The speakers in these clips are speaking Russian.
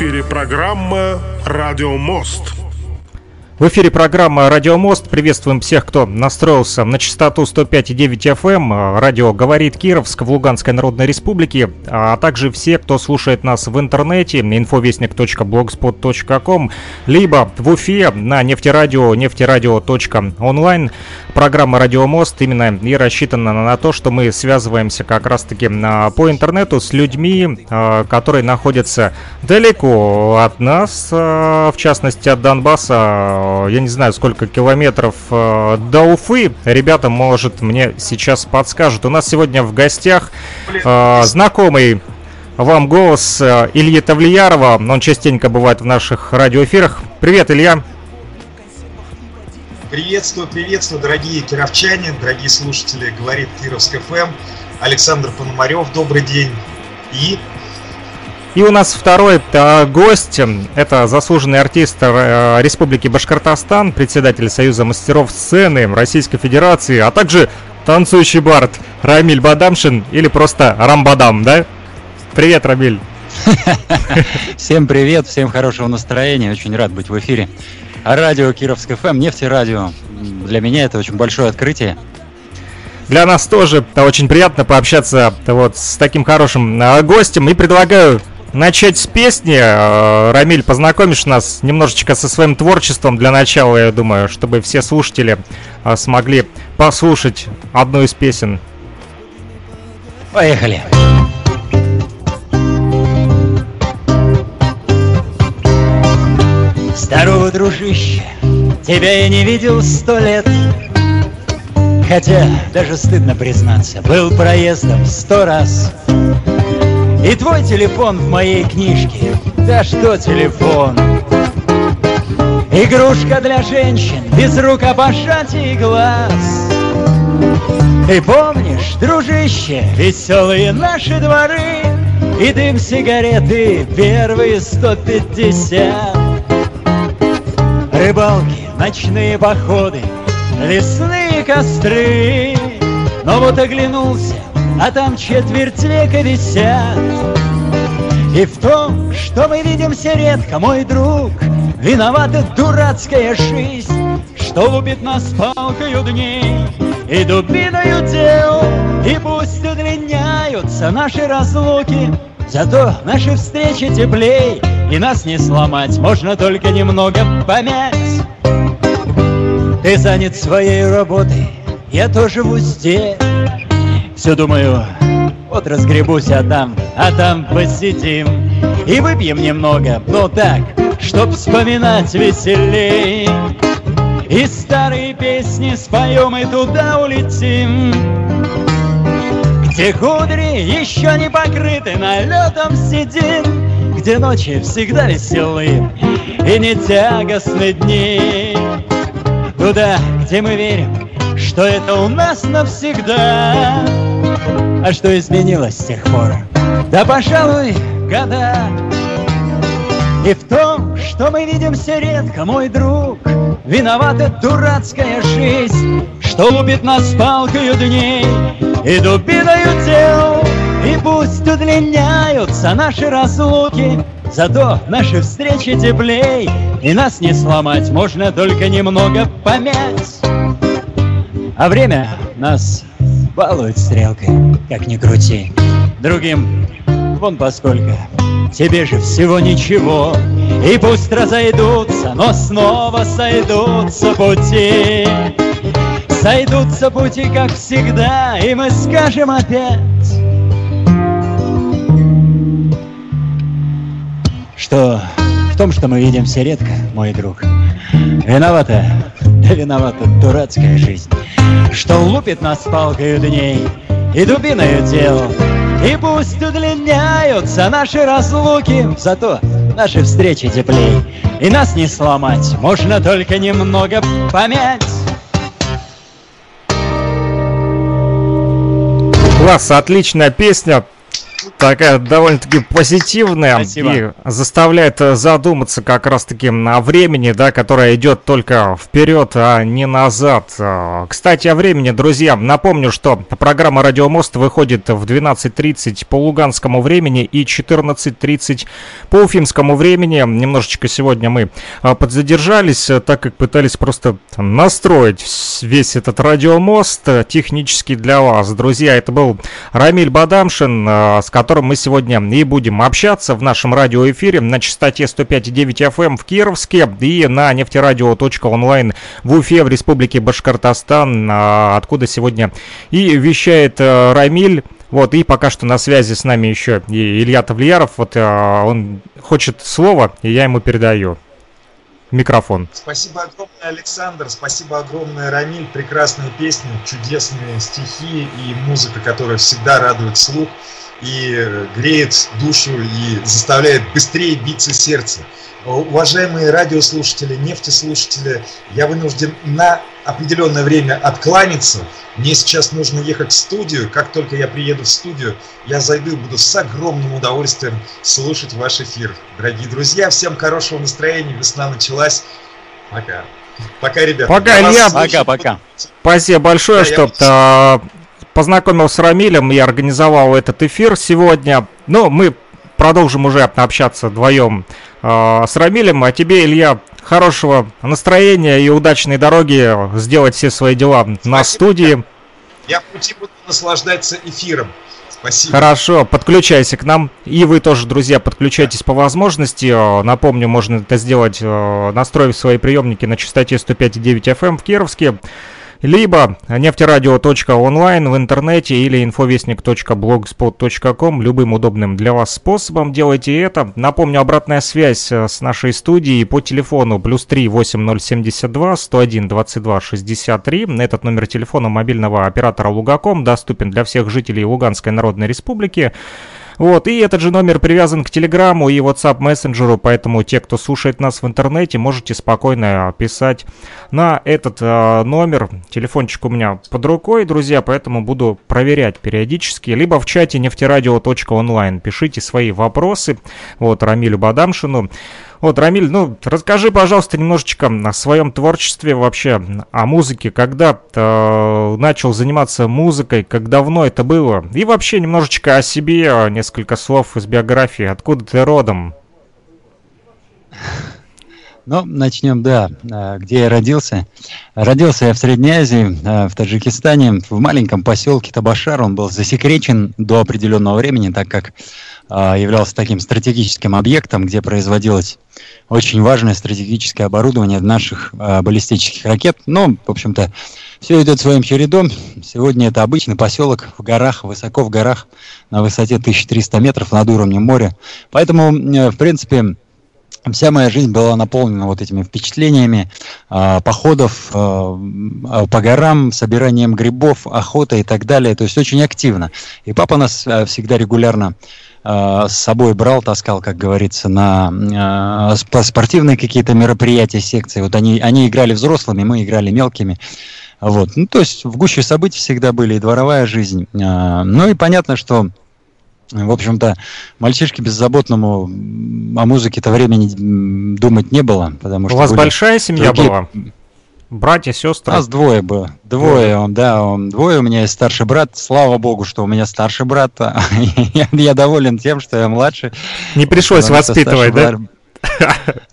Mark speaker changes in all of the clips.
Speaker 1: эфире программа «Радио Мост».
Speaker 2: В эфире программа «Радио Мост». Приветствуем всех, кто настроился на частоту 105,9 FM. Эм. Радио «Говорит Кировск» в Луганской Народной Республике, а также все, кто слушает нас в интернете, infovестник.blogspot.com, либо в Уфе на нефтерадио, нефтерадио.онлайн. Программа «Радио Мост» именно и рассчитана на то, что мы связываемся как раз-таки а, по интернету с людьми, а, которые находятся далеко от нас, в частности от Донбасса, я не знаю, сколько километров до Уфы. Ребята, может, мне сейчас подскажут. У нас сегодня в гостях знакомый вам голос Ильи Тавлиярова. Он частенько бывает в наших радиоэфирах. Привет, Илья.
Speaker 3: Приветствую, приветствую, дорогие кировчане, дорогие слушатели, говорит Кировск ФМ. Александр Пономарев, добрый день. И
Speaker 2: и у нас второй э, гость, это заслуженный артист э, Республики Башкортостан, председатель Союза мастеров сцены Российской Федерации, а также танцующий бард Рамиль Бадамшин или просто Рамбадам, да? Привет, Рамиль.
Speaker 4: Всем привет, всем хорошего настроения, очень рад быть в эфире. Радио Кировск ФМ, нефтерадио. Для меня это очень большое открытие.
Speaker 2: Для нас тоже очень приятно пообщаться вот с таким хорошим э, гостем. И предлагаю начать с песни. Э, Рамиль, познакомишь нас немножечко со своим творчеством для начала, я думаю, чтобы все слушатели э, смогли послушать одну из песен.
Speaker 4: Поехали. Здорово, дружище, тебя я не видел сто лет. Хотя, даже стыдно признаться, был проездом сто раз. И твой телефон в моей книжке Да что телефон? Игрушка для женщин Без рукопожатий глаз Ты помнишь, дружище, Веселые наши дворы И дым сигареты Первые сто пятьдесят Рыбалки, ночные походы Лесные костры Но вот оглянулся а там четверть века висят. И в том, что мы видимся редко, мой друг, Виновата дурацкая жизнь, Что лупит нас палкою дней и дубиною дел. И пусть удлиняются наши разлуки, Зато наши встречи теплей, И нас не сломать, можно только немного помять. Ты занят своей работой, я тоже в узде, все думаю, вот разгребусь, а там, а там посидим. И выпьем немного, но так, чтоб вспоминать веселей. И старые песни споем и туда улетим. Где кудри еще не покрыты налетом седин Где ночи всегда веселые и не тягостны дни Туда, где мы верим, что это у нас навсегда. А что изменилось с тех пор? Да, пожалуй, года. И в том, что мы видимся редко, мой друг, Виновата дурацкая жизнь, Что лупит нас палкою дней и дубиною дел. Пусть удлиняются наши разлуки, Зато наши встречи теплей, И нас не сломать, можно только немного помять. А время нас балует стрелкой, как ни крути. Другим вон поскольку, тебе же всего ничего. И пусть разойдутся, но снова сойдутся пути. Сойдутся пути, как всегда, и мы скажем опять, что в том, что мы видимся редко, мой друг, виновата, да виновата дурацкая жизнь что лупит нас палкою дней и дубиною дел. И пусть удлиняются наши разлуки, зато
Speaker 5: наши встречи теплей. И нас не сломать, можно только немного помять.
Speaker 2: Класс, отличная песня такая довольно-таки позитивная
Speaker 5: Спасибо.
Speaker 2: и заставляет э, задуматься как раз-таки о времени, да, которое идет только вперед, а не назад. А, Кстати, о времени, друзья, напомню, что программа «Радиомост» выходит в 12.30 по луганскому времени и 14.30 по уфимскому времени. Немножечко сегодня мы а, подзадержались, э, так как пытались просто настроить весь этот радиомост э, технически для вас. Друзья, это был Рамиль Бадамшин, э, с которым мы сегодня и будем общаться в нашем радиоэфире на частоте 105,9 FM в Кировске и на нефтерадио.онлайн в Уфе в Республике Башкортостан, а, откуда сегодня и вещает э, Рамиль. Вот, и пока что на связи с нами еще и Илья Тавлияров. Вот э, он хочет слово, и я ему передаю микрофон.
Speaker 3: Спасибо огромное, Александр. Спасибо огромное, Рамиль. Прекрасные песни, чудесные стихи и музыка, которая всегда радует слух и греет душу и заставляет быстрее биться сердце. Уважаемые радиослушатели, нефтеслушатели, я вынужден на определенное время откланяться. Мне сейчас нужно ехать в студию. Как только я приеду в студию, я зайду и буду с огромным удовольствием слушать ваш эфир. Дорогие друзья, всем хорошего настроения. Весна началась. Пока. Пока, ребята.
Speaker 2: Пока, Илья.
Speaker 3: слушаю.
Speaker 5: Пока-пока.
Speaker 2: Спасибо большое,
Speaker 3: Да,
Speaker 2: что
Speaker 3: я
Speaker 2: познакомился с Рамилем и организовал этот эфир сегодня. Ну, мы продолжим уже общаться вдвоем э, с Рамилем. А тебе, Илья, хорошего настроения и удачной дороги сделать все свои дела на
Speaker 3: Спасибо.
Speaker 2: студии.
Speaker 3: Я в пути буду наслаждаться эфиром. Спасибо.
Speaker 2: Хорошо, подключайся к нам. И вы тоже, друзья, подключайтесь по возможности. Э, Напомню, можно это сделать, э, настроив свои приемники на частоте 105,9 FM в Кировске. Либо нефтерадио.онлайн в интернете или infovестник.blogspot.com. Любым удобным для вас способом делайте это. Напомню, обратная связь э, с нашей студией по телефону плюс 3 8072 101 22 63. Этот номер телефона мобильного оператора Лугаком доступен для всех жителей Луганской Народной Республики. Вот, и этот же номер привязан к Телеграму и WhatsApp мессенджеру, поэтому те, кто слушает нас в интернете, можете спокойно писать на этот э, номер. Телефончик у меня под рукой, друзья, поэтому буду проверять периодически. Либо в чате нефтерадио.онлайн пишите свои вопросы, вот, Рамилю Бадамшину. Вот, Рамиль, ну, расскажи, пожалуйста, немножечко о своем творчестве вообще, о музыке, когда э, начал заниматься музыкой, как давно это было, и вообще немножечко о себе, несколько слов из биографии, откуда ты родом.
Speaker 5: Ну, начнем, да, э, где я родился. Родился я в Средней Азии, э, в Таджикистане, в маленьком поселке Табашар. Он был засекречен до определенного времени, так как являлся таким стратегическим объектом, где производилось очень важное стратегическое оборудование наших э, баллистических ракет. Ну, в общем-то, все идет своим чередом. Сегодня это обычный поселок в горах, высоко в горах, на высоте 1300 метров над уровнем моря. Поэтому, э, в принципе, Вся моя жизнь была наполнена вот этими впечатлениями э, походов э, по горам, собиранием грибов, охотой и так далее. То есть очень активно. И папа нас э, всегда регулярно с собой брал, таскал, как говорится, на э, сп- спортивные какие-то мероприятия, секции. Вот они, они играли взрослыми, мы играли мелкими. Вот. Ну, то есть в гуще событий всегда были и дворовая жизнь. Э, ну и понятно, что в общем-то, мальчишке беззаботному о музыке-то времени думать не было, потому
Speaker 2: У
Speaker 5: что
Speaker 2: вас
Speaker 5: были
Speaker 2: большая семья
Speaker 5: другие-
Speaker 2: была? Братья, сестры?
Speaker 5: Нас двое было. Двое, он, да, он, двое. У меня есть старший брат. Слава богу, что у меня старший брат. я, я доволен тем, что я младше.
Speaker 2: Не пришлось воспитывать, да?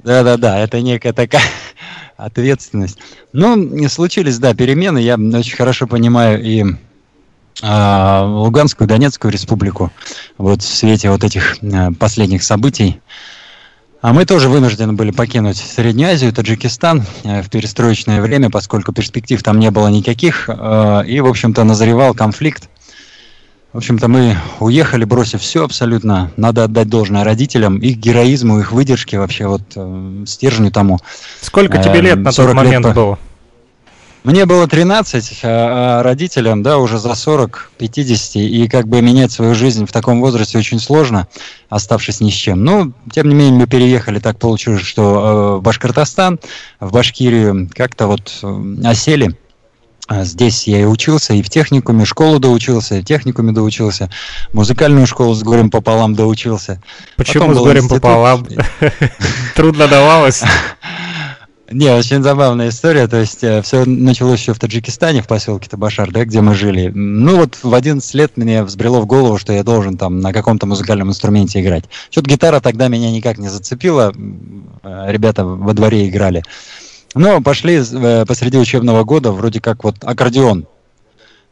Speaker 5: Да-да-да, это некая такая ответственность. Ну, не случились, да, перемены. Я очень хорошо понимаю и а, Луганскую, Донецкую республику вот в свете вот этих а, последних событий. А мы тоже вынуждены были покинуть Среднюю Азию, Таджикистан э, в перестроечное время, поскольку перспектив там не было никаких, э, и, в общем-то, назревал конфликт. В общем-то, мы уехали, бросив все абсолютно. Надо отдать должное родителям, их героизму, их выдержке, вообще вот э, стержню тому.
Speaker 2: Сколько тебе лет на тот
Speaker 5: 40 лет
Speaker 2: момент
Speaker 5: по-
Speaker 2: было?
Speaker 5: Мне было 13, а, а родителям, да, уже за 40, 50, и как бы менять свою жизнь в таком возрасте очень сложно, оставшись ни с чем. Но, тем не менее, мы переехали, так получилось, что э, в Башкортостан, в Башкирию, как-то вот э, осели. А здесь я и учился, и в техникуме, школу доучился, и в техникуме доучился, музыкальную школу с горем пополам доучился.
Speaker 2: Почему с горем пополам? Трудно давалось?
Speaker 5: Не, очень забавная история. То есть э, все началось еще в Таджикистане, в поселке Табашар, да, где мы жили. Ну вот в 11 лет мне взбрело в голову, что я должен там на каком-то музыкальном инструменте играть. Что-то гитара тогда меня никак не зацепила. Э, ребята во дворе играли. Но пошли э, посреди учебного года, вроде как вот аккордеон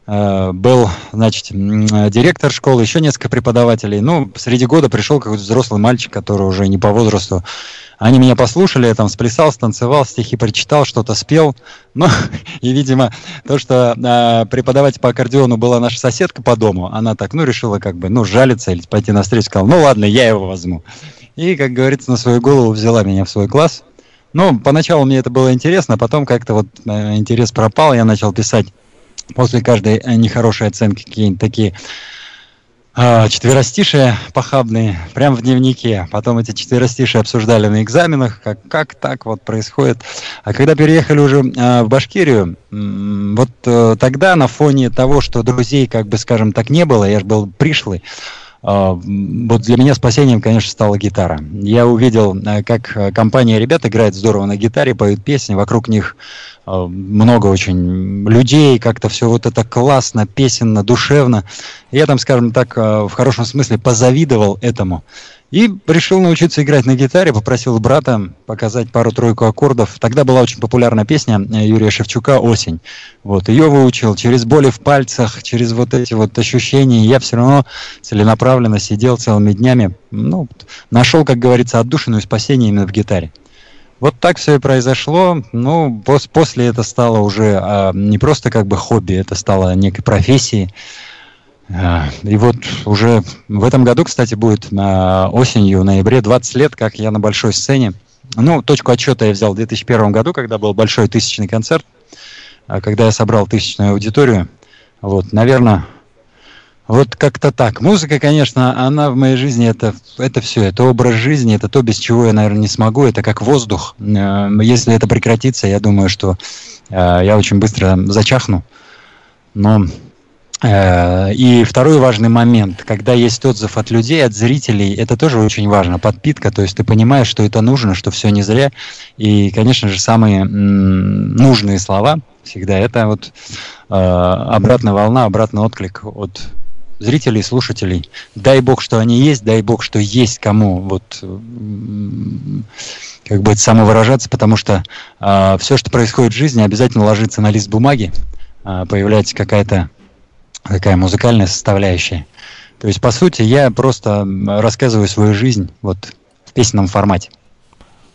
Speaker 5: был, значит, директор школы, еще несколько преподавателей. Ну, среди года пришел какой-то взрослый мальчик, который уже не по возрасту они меня послушали, я там сплясал, станцевал, стихи прочитал, что-то спел. Ну, и, видимо, то, что э, преподаватель по аккордеону была наша соседка по дому, она так, ну, решила как бы, ну, жалиться или пойти на встречу, сказала, ну, ладно, я его возьму. И, как говорится, на свою голову взяла меня в свой класс. Ну, поначалу мне это было интересно, а потом как-то вот э, интерес пропал, я начал писать после каждой нехорошей оценки какие-нибудь такие четверостишие похабные, прямо в дневнике. Потом эти четверостишие обсуждали на экзаменах, как, как так вот происходит. А когда переехали уже э, в Башкирию, вот э, тогда на фоне того, что друзей, как бы скажем так, не было, я же был пришлый, а, вот для меня спасением, конечно, стала гитара. Я увидел, э, как э, компания ребят играет здорово на гитаре, поют песни, вокруг них э, много очень людей, как-то все вот это классно, песенно, душевно. Я там, скажем так, в хорошем смысле позавидовал этому. И решил научиться играть на гитаре, попросил брата показать пару-тройку аккордов. Тогда была очень популярная песня э, Юрия Шевчука «Осень». Вот, ее выучил через боли в пальцах, через вот эти вот ощущения. Я все равно целенаправленно сидел целыми днями. Ну, нашел, как говорится, отдушину и спасение именно в гитаре. Вот так все и произошло. Ну, пос после это стало уже а, не просто как бы хобби, это стало некой профессией. А, и вот уже в этом году, кстати, будет на осенью, в ноябре 20 лет, как я на большой сцене. Ну, точку отчета я взял в 2001 году, когда был большой тысячный концерт, а, когда я собрал тысячную аудиторию. Вот, наверное, вот как-то так. Музыка, конечно, она в моей жизни это, это все, это образ жизни, это то, без чего я, наверное, не смогу, это как воздух. Э, если это прекратится, я думаю, что э, я очень быстро зачахну. Но и второй важный момент, когда есть отзыв от людей, от зрителей, это тоже очень важно, подпитка, то есть ты понимаешь, что это нужно, что все не зря. И, конечно же, самые нужные слова всегда это вот э, обратная волна, обратный отклик от зрителей, слушателей. Дай бог, что они есть, дай бог, что есть кому вот как бы самовыражаться, потому что э, все, что происходит в жизни, обязательно ложится на лист бумаги, э, появляется какая-то такая музыкальная составляющая. То есть, по сути, я просто рассказываю свою жизнь вот в песенном формате.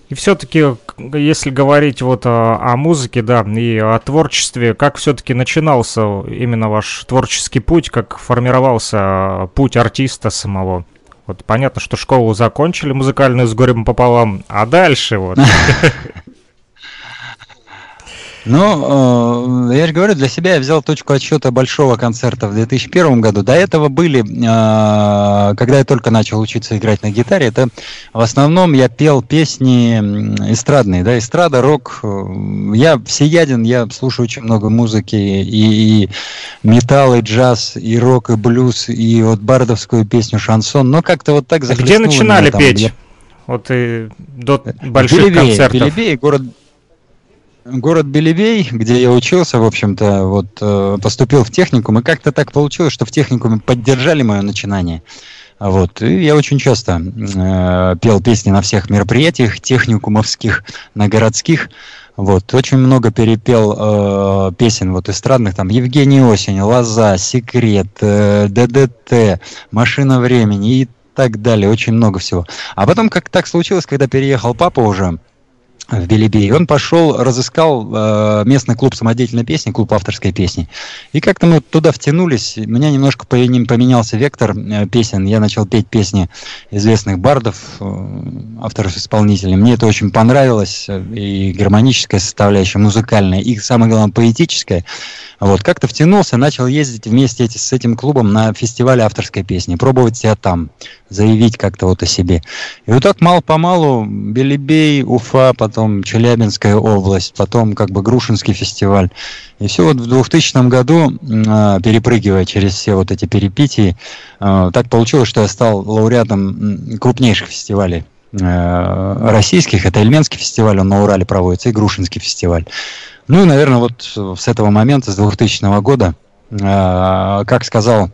Speaker 2: И все-таки, если говорить вот о, о музыке, да, и о творчестве, как все-таки начинался именно ваш творческий путь, как формировался путь артиста самого? Вот понятно, что школу закончили музыкальную с горем пополам, а дальше вот.
Speaker 5: Ну, э, я же говорю, для себя я взял точку отсчета большого концерта в 2001 году. До этого были, э, когда я только начал учиться играть на гитаре, это в основном я пел песни эстрадные, да, эстрада, рок. Я всеяден, я слушаю очень много музыки, и, и металл, и джаз, и рок, и блюз, и вот бардовскую песню, шансон. Но как-то вот так
Speaker 2: захлестнуло Где начинали меня, там, петь? Я... Вот и до больших
Speaker 5: Белебей,
Speaker 2: концертов.
Speaker 5: Белебей, город Город Белебей, где я учился, в общем-то, вот э, поступил в техникум, и как-то так получилось, что в техникуме поддержали мое начинание. Вот. И я очень часто э, пел песни на всех мероприятиях техникумовских, на городских. Вот. Очень много перепел э, песен вот эстрадных, там Евгений Осень, Лоза, Секрет, э, ДДТ, Машина времени и так далее. Очень много всего. А потом как так случилось, когда переехал папа уже, в Белебе. И он пошел, разыскал э, местный клуб самодеятельной песни, клуб авторской песни. И как-то мы туда втянулись. У меня немножко поменялся вектор э, песен. Я начал петь песни известных бардов, э, авторов-исполнителей. Мне это очень понравилось. э, И гармоническая составляющая, музыкальная, и самое главное, поэтическая. Вот, как-то втянулся, начал ездить вместе эти, с этим клубом на фестивале авторской песни, пробовать себя там, заявить как-то вот о себе. И вот так мало-помалу Белебей, Уфа, потом Челябинская область, потом как бы Грушинский фестиваль. И все вот в 2000 году, э, перепрыгивая через все вот эти перипетии, э, так получилось, что я стал лауреатом крупнейших фестивалей э, российских. Это Эльменский фестиваль, он на Урале проводится, и Грушинский фестиваль. Ну и, наверное, вот с этого момента, с 2000 года, э, как сказал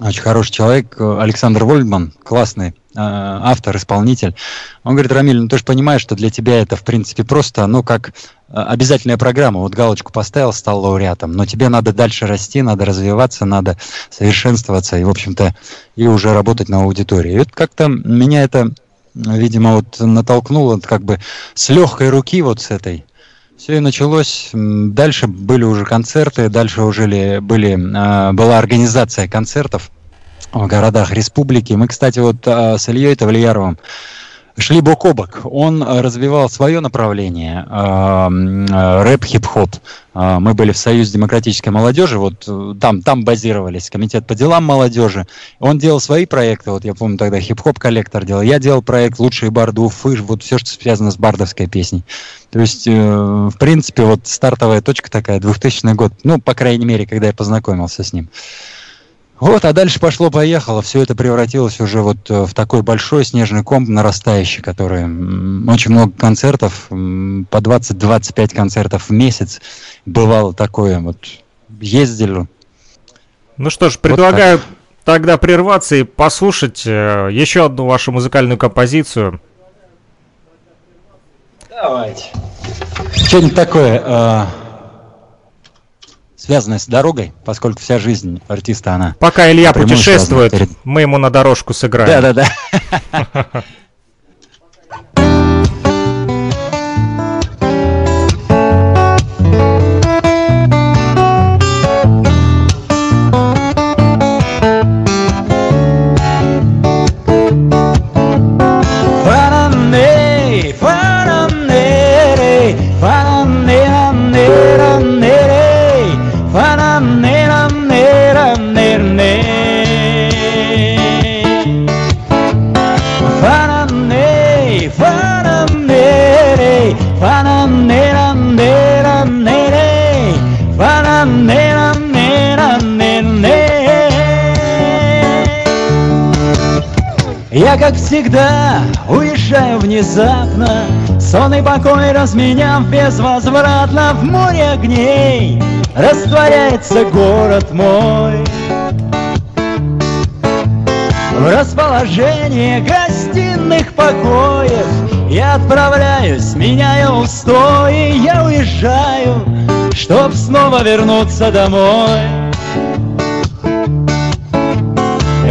Speaker 5: очень хороший человек, э, Александр Вольдман, классный э, автор, исполнитель. Он говорит, Рамиль, ну ты же понимаешь, что для тебя это, в принципе, просто, ну, как э, обязательная программа. Вот галочку поставил, стал лауреатом, но тебе надо дальше расти, надо развиваться, надо совершенствоваться и, в общем-то, и уже работать на аудитории. И вот как-то меня это, видимо, вот натолкнуло как бы с легкой руки вот с этой все и началось. Дальше были уже концерты, дальше уже ли- были, э, была организация концертов в городах республики. Мы, кстати, вот э, с Ильей Тавлияровым шли бок о бок. Он э, развивал свое направление, э, э, рэп, хип-хоп. Мы были в Союзе демократической молодежи, вот там, там базировались, комитет по делам молодежи. Он делал свои проекты, вот я помню тогда хип-хоп коллектор делал. Я делал проект «Лучшие барды Уфы», вот все, что связано с бардовской песней. То есть, в принципе, вот стартовая точка такая, 2000 год, ну, по крайней мере, когда я познакомился с ним. Вот, а дальше пошло-поехало, все это превратилось уже вот э, в такой большой снежный ком нарастающий, который очень много концертов, по 20-25 концертов в месяц бывало такое, вот ездили.
Speaker 2: Ну что ж, предлагаю тогда прерваться и послушать э, еще одну вашу музыкальную композицию.
Speaker 4: Давайте.
Speaker 5: Что-нибудь такое, э, связанное с дорогой, поскольку вся жизнь артиста, она...
Speaker 2: Пока Илья путешествует, мы ему на дорожку сыграем.
Speaker 5: Да-да-да.
Speaker 4: как всегда, уезжаю внезапно. Сон и покой разменяв безвозвратно. В море огней растворяется город мой. В расположение гостиных покоев Я отправляюсь, меняя устои. Я уезжаю, чтоб снова вернуться домой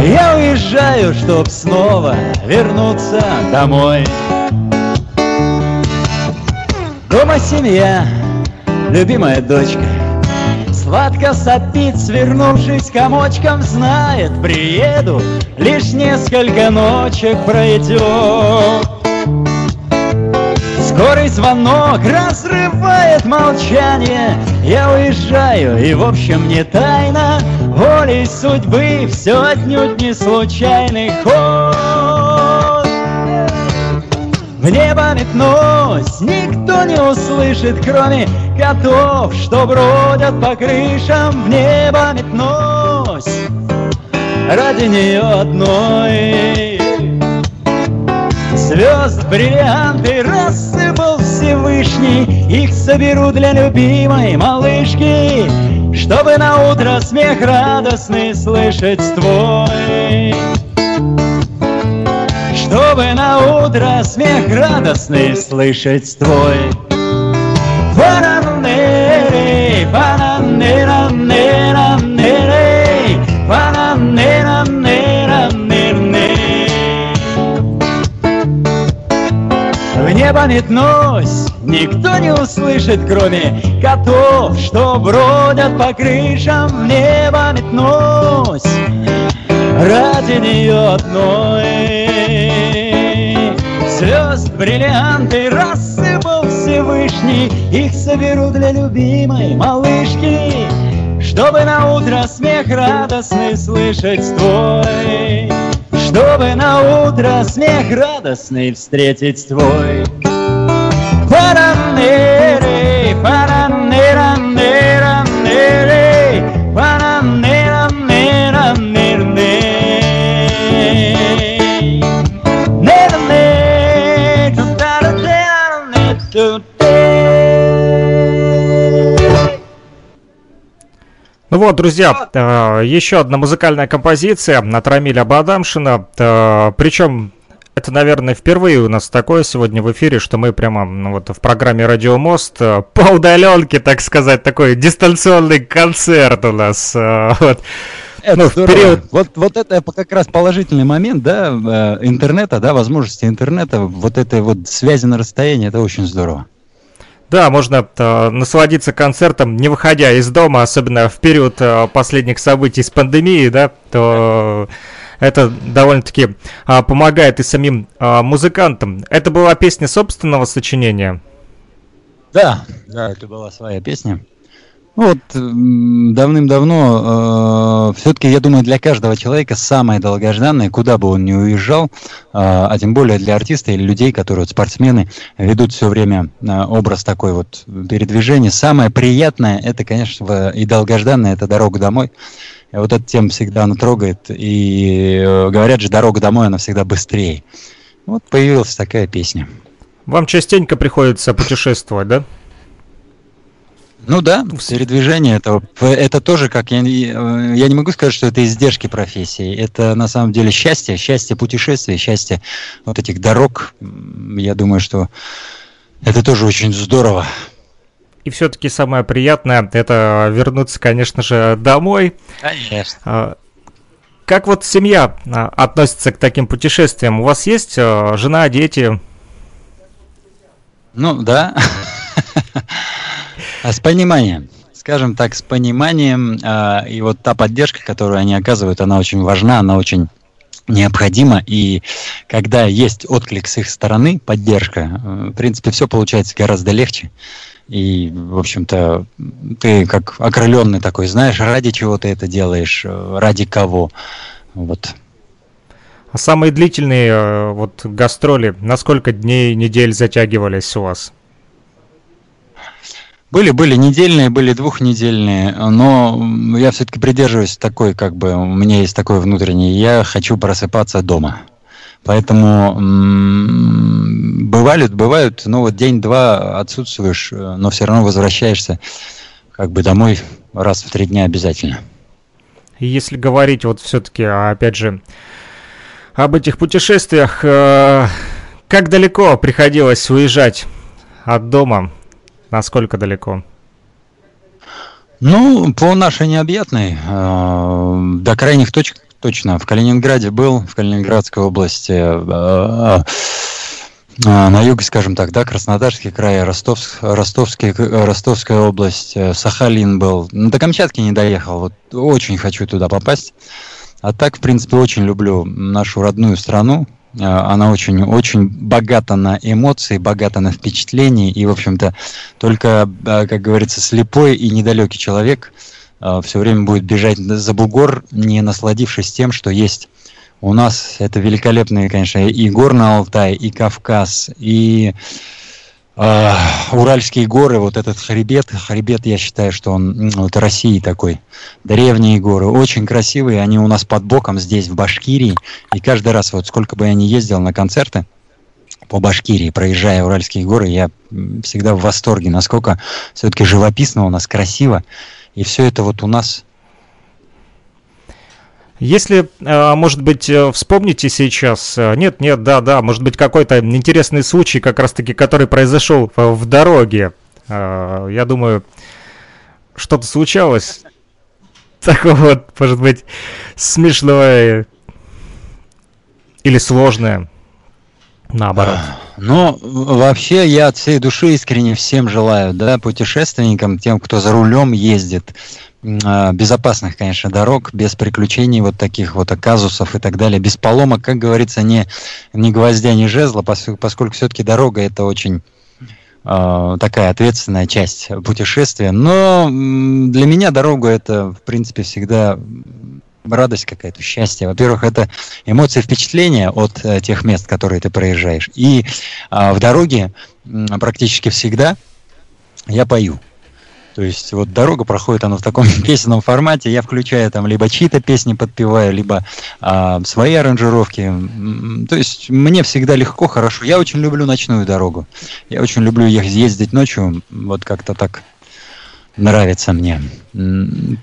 Speaker 4: я уезжаю, чтоб снова вернуться домой. Дома семья, любимая дочка, Сладко сопит, свернувшись комочком, Знает, приеду, лишь несколько ночек пройдет. Скорый звонок разрывает молчание Я уезжаю, и в общем не тайна Волей судьбы все отнюдь не случайный ход. В небо метнусь, никто не услышит Кроме котов, что бродят по крышам. В небо метнусь ради нее одной. Звезд, бриллианты рассыпал Всевышний Их соберу для любимой малышки Чтобы на утро смех радостный слышать твой. Чтобы на утро смех радостный слышать твой. Бананерей, небо метнусь, никто не услышит, кроме котов, что бродят по крышам, в небо метнусь ради нее одной. Звезд, бриллианты рассыпал Всевышний, их соберу для любимой малышки, чтобы на утро смех радостный слышать твой. Чтобы на утро смех радостный встретить твой.
Speaker 2: Ну вот, друзья, э, еще одна музыкальная композиция от Рамиля Бадамшина. Э, Причем это, наверное, впервые у нас такое сегодня в эфире, что мы прямо ну, вот в программе Радио Мост э, по удаленке, так сказать, такой дистанционный концерт у нас. э, Вот.
Speaker 5: Это
Speaker 2: Ну,
Speaker 5: здорово.
Speaker 2: период-
Speaker 5: Вот, вот это как раз положительный момент, да, интернета, да, возможности интернета, вот этой вот связи на расстоянии, это очень здорово.
Speaker 2: Да, можно э, насладиться концертом, не выходя из дома, особенно в период э, последних событий с пандемией, да, то это довольно-таки а, помогает и самим а, музыкантам. Это была песня собственного сочинения.
Speaker 5: Да, да, это была своя песня. Ну Вот давным-давно, все-таки, я думаю, для каждого человека самое долгожданное, куда бы он ни уезжал, э, а тем более для артиста или людей, которые вот, спортсмены, ведут все время э, образ такой вот передвижения. Самое приятное, это, конечно, и долгожданное, это дорога домой. И вот эта тема всегда она трогает. И э, говорят же, дорога домой, она всегда быстрее. Вот появилась такая песня.
Speaker 2: Вам частенько приходится путешествовать, да?
Speaker 5: Ну да, передвижение это, это тоже как я, не- э, я не могу сказать, что это издержки профессии. Это на самом деле счастье, счастье путешествий, счастье вот этих дорог. Я думаю, что это тоже очень здорово.
Speaker 2: И все-таки самое приятное это вернуться, конечно же, домой.
Speaker 5: Конечно.
Speaker 2: А, Как вот семья а, относится к таким путешествиям? У вас есть а, жена, дети?
Speaker 5: Ну да. А с пониманием. Скажем так, с пониманием. а, И вот та поддержка, которую они оказывают, она очень важна, она очень необходима. И когда есть отклик с их стороны, поддержка, э, в принципе, все получается гораздо легче. И, в общем-то, ты как окрыленный такой, знаешь, ради чего ты это делаешь, э, ради кого. Вот.
Speaker 2: А самые длительные э, вот гастроли, на сколько дней, недель затягивались у вас?
Speaker 5: Были, были недельные, были двухнедельные, но я все-таки придерживаюсь такой, как бы, у меня есть такой внутренний, я хочу просыпаться дома. Поэтому м, бывали, бывают, ну вот день-два отсутствуешь, но все равно возвращаешься как бы домой раз в три дня обязательно.
Speaker 2: Если говорить вот все-таки, опять же, об этих путешествиях, э, как далеко приходилось уезжать от дома? Насколько далеко?
Speaker 5: Ну, по нашей необъятной, э, до крайних точек точно. В Калининграде был, в Калининградской области, э, э, на юге, скажем так, да, Краснодарский край, Ростовск, Ростовский, Ростовская область, э, Сахалин был. Ну, до Камчатки не доехал, вот очень хочу туда попасть. А так, в принципе, очень люблю нашу родную страну. Э, Она очень, очень богата на эмоции, богата на впечатления. И, в общем-то, только, э, как говорится, слепой и недалекий человек все время будет бежать за бугор, не насладившись тем, что есть у нас. Это великолепные, конечно, и Горный Алтай, и Кавказ, и э, Уральские горы, вот этот хребет. Хребет, я считаю, что он вот России такой. Древние горы, очень красивые, они у нас под боком здесь, в Башкирии. И каждый раз, вот сколько бы я ни ездил на концерты, по Башкирии, проезжая Уральские горы, я всегда в восторге, насколько все-таки живописно у нас, красиво. И все это вот у нас
Speaker 2: Если, э, может быть, э, вспомните сейчас, э, нет, нет, да, да, может быть, какой-то интересный случай, как раз-таки, который произошел в, дороге. Я думаю, что-то случалось такого вот, может быть, смешное или сложное, наоборот.
Speaker 5: Но вообще я от всей души искренне всем желаю, да, путешественникам, тем, кто за рулем ездит, а, безопасных, конечно, дорог, без приключений вот таких вот оказусов и так далее, без поломок, как говорится, ни, ни гвоздя, ни жезла, поскольку все-таки дорога это очень э, такая ответственная часть путешествия. Но для меня дорога это, в принципе, всегда радость какая-то, счастье. Во-первых, это эмоции, впечатления от э, тех мест, которые ты проезжаешь. И э, в дороге э, практически всегда я пою. То есть вот дорога проходит она в таком песенном формате, я включаю там либо чьи-то песни подпеваю, либо а, свои аранжировки. То есть мне всегда легко, хорошо. Я очень люблю ночную дорогу. Я очень люблю ездить ночью, вот как-то так нравится мне.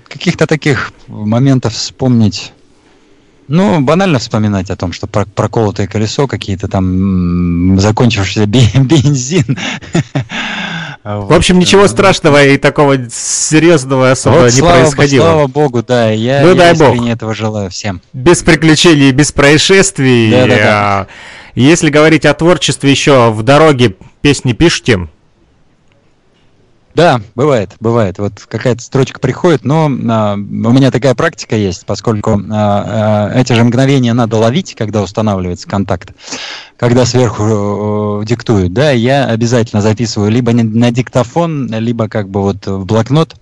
Speaker 5: Каких-то таких моментов вспомнить ну, банально вспоминать о том, что проколотое колесо, какие-то там закончившийся бензин.
Speaker 2: В общем, ничего страшного и такого серьезного особо вот, не
Speaker 5: слава,
Speaker 2: происходило.
Speaker 5: Слава богу, да. Я,
Speaker 2: ну,
Speaker 5: я
Speaker 2: дай бог.
Speaker 5: этого желаю всем.
Speaker 2: Без приключений, без происшествий. Да, да, да. Если говорить о творчестве еще в дороге, песни пишете?
Speaker 5: Да, бывает, бывает. Вот какая-то строчка приходит, но а, у меня такая практика есть, поскольку а, а, эти же мгновения надо ловить, когда устанавливается контакт, когда сверху э, диктуют, да, я обязательно записываю либо на диктофон, либо как бы вот в блокнот,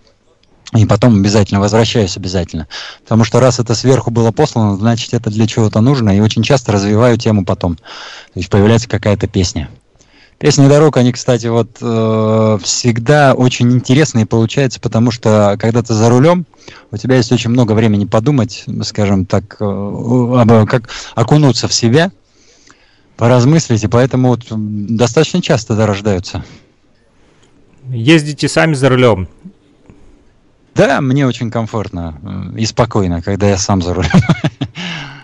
Speaker 5: и потом обязательно возвращаюсь обязательно. Потому что раз это сверху было послано, значит это для чего-то нужно, и очень часто развиваю тему потом. То есть появляется какая-то песня. Песни дорог, они, кстати, вот э, всегда очень интересные получаются, потому что когда ты за рулем, у тебя есть очень много времени подумать, скажем так, э, как окунуться в себя, поразмыслить, и поэтому вот достаточно часто да, рождаются.
Speaker 2: Ездите сами за рулем?
Speaker 5: Да, мне очень комфортно э, и спокойно, когда я сам за рулем.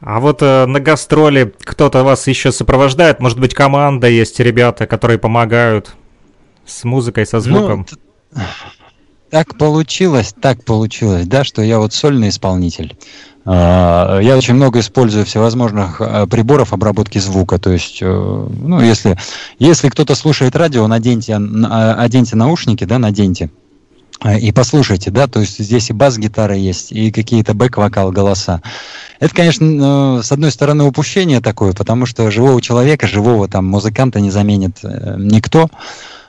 Speaker 2: А вот э, на гастроли кто-то вас еще сопровождает? Может быть, команда есть, ребята, которые помогают с музыкой, со звуком? Ну,
Speaker 5: так получилось, так получилось, да, что я вот сольный исполнитель. А, я очень много использую всевозможных а, приборов обработки звука. То есть, э, ну, если, если кто-то слушает радио, наденьте, а, оденьте наушники, да, наденьте. И послушайте, да, то есть здесь и бас-гитара есть, и какие-то бэк-вокал голоса. Это, конечно, э, с одной стороны упущение такое, потому что живого человека, живого там музыканта не заменит э, никто.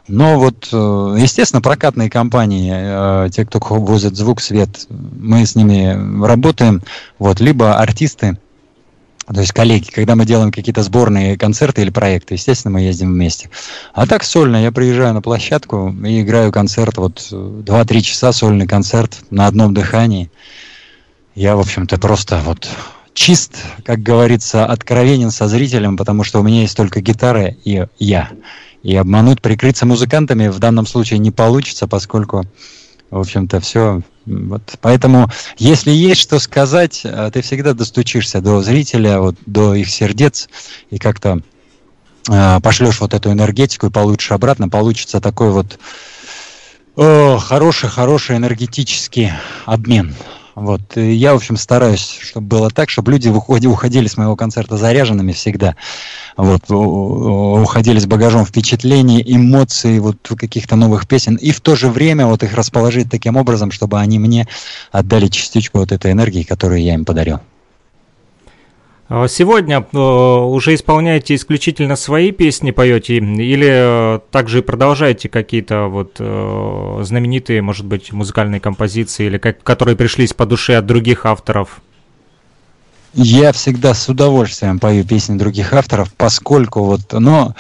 Speaker 5: Но вот, э, естественно, прокатные компании, те, кто возят звук, свет, мы с ними работаем. Вот, либо артисты, то есть коллеги, когда мы делаем какие-то сборные концерты или проекты, естественно, мы ездим вместе. А так сольно, я приезжаю на площадку и играю концерт, вот 2-3 часа сольный концерт на одном дыхании. Я, в общем-то, просто вот чист, как говорится, откровенен со зрителем, потому что у меня есть только гитара и я. И обмануть, прикрыться музыкантами в данном случае не получится, поскольку, в общем-то, все. Вот. Поэтому, если есть что сказать, э, ты всегда достучишься до зрителя, вот, до их сердец, и как-то э, пошлешь вот эту энергетику и получишь обратно, получится такой вот хороший-хороший энергетический обмен. Вот. И я, в общем, стараюсь, чтобы было так, чтобы люди выходи, уходили с моего концерта заряженными всегда. Вот. Уходили с багажом впечатлений, эмоций, вот каких-то новых песен. И в то же время вот их расположить таким образом, чтобы они мне отдали частичку вот этой энергии, которую я им подарил.
Speaker 2: А сегодня э, уже исполняете исключительно свои песни, поете, или э, также продолжаете какие-то вот э, знаменитые, может быть, музыкальные композиции, или как, которые пришлись по душе от других авторов?
Speaker 5: Я всегда с удовольствием пою песни других авторов, поскольку вот, но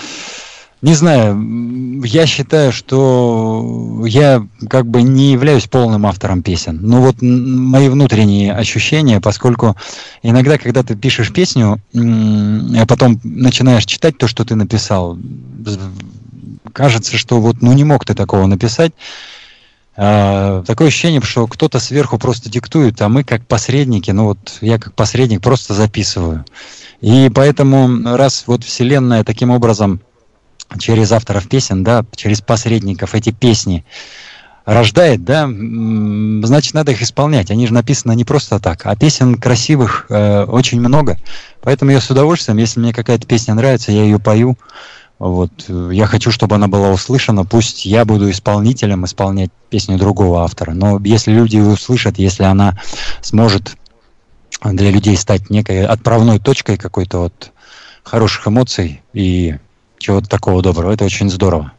Speaker 5: не знаю, я считаю, что я как бы не являюсь полным автором песен. Но вот мои внутренние ощущения, поскольку иногда, когда ты пишешь песню, а потом начинаешь читать то, что ты написал, кажется, что вот ну не мог ты такого написать. А, такое ощущение, что кто-то сверху просто диктует, а мы как посредники, ну вот я как посредник просто записываю. И поэтому раз вот Вселенная таким образом через авторов песен, да, через посредников эти песни рождает, да, значит, надо их исполнять. Они же написаны не просто так, а песен красивых э, очень много. Поэтому я с удовольствием, если мне какая-то песня нравится, я ее пою. Вот. Я хочу, чтобы она была услышана. Пусть я буду исполнителем исполнять песню другого автора. Но если люди ее услышат, если она сможет для людей стать некой отправной точкой какой-то вот хороших эмоций и чего-то такого доброго, это очень здорово.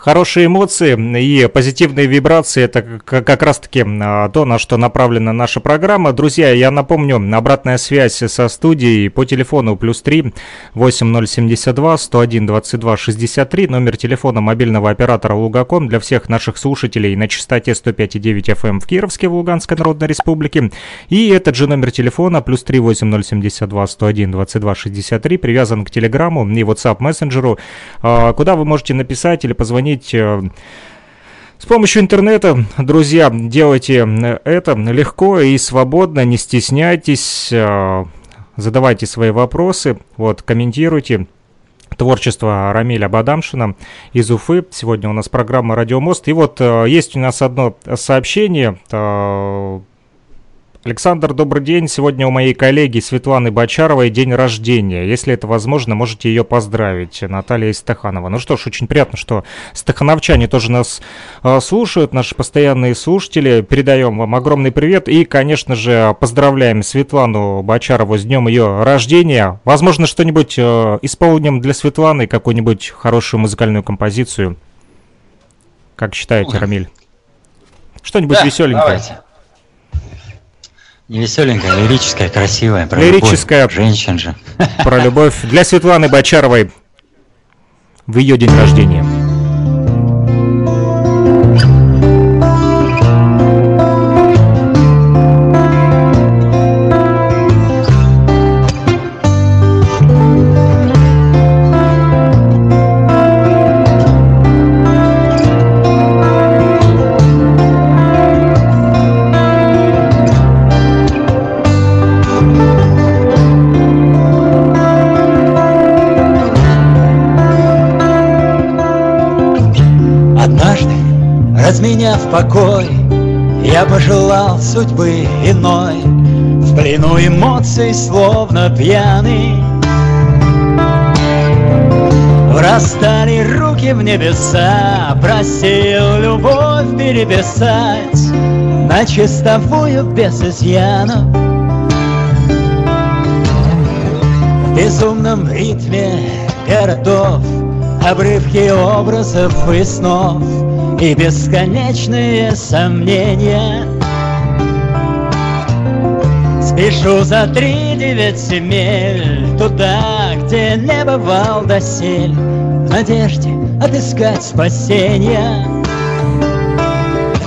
Speaker 2: Хорошие эмоции и позитивные вибрации – это как раз-таки а, то, на что направлена наша программа. Друзья, я напомню, обратная связь со студией по телефону плюс 3 8072 101 22 63, номер телефона мобильного оператора Лугаком для всех наших слушателей на частоте 105,9 FM эм в Кировске, в Луганской Народной Республике. И этот же номер телефона плюс 3 8072 101 22 63 привязан к Телеграмму и WhatsApp мессенджеру, а, куда вы можете написать или позвонить позвонить э, с помощью интернета, друзья, делайте это легко и свободно, не стесняйтесь, э, задавайте свои вопросы, вот, комментируйте творчество Рамиля Бадамшина из Уфы. Сегодня у нас программа «Радио Мост». И вот э, есть у нас одно сообщение, Александр, добрый день. Сегодня у моей коллеги Светланы Бочаровой день рождения. Если это возможно, можете ее поздравить. Наталья Стаханова. Ну что ж, очень приятно, что стахановчане тоже нас э, слушают, наши постоянные слушатели. Передаем вам огромный привет и, конечно же, поздравляем Светлану Бочарову с днем ее рождения. Возможно, что-нибудь э, исполним для Светланы, какую-нибудь хорошую музыкальную композицию. Как считаете, Рамиль? Что-нибудь да, веселенькое. Давайте.
Speaker 5: Не веселенькая, лирическая, красивая.
Speaker 2: Про лирическая.
Speaker 5: Любовь. Женщин же.
Speaker 2: Про любовь. Для Светланы Бочаровой в ее день рождения.
Speaker 4: Покой. Я пожелал судьбы иной В плену эмоций, словно пьяный. Врастали руки в небеса Просил любовь переписать На чистовую без изъянов В безумном ритме городов Обрывки образов и снов и бесконечные сомнения. Спешу за три девять земель Туда, где не бывал досель В надежде отыскать спасение.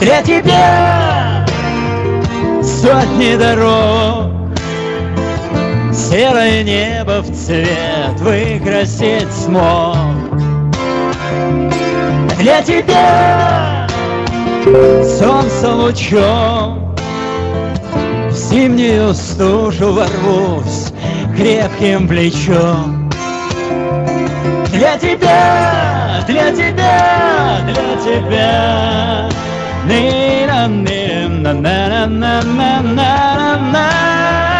Speaker 4: Для тебя сотни дорог. Серое небо в цвет выкрасить смог для тебя. Солнце лучом В зимнюю стужу ворвусь крепким плечом. Для тебя, для тебя, для тебя. Ни-на-ни-на-на-на-на-на-на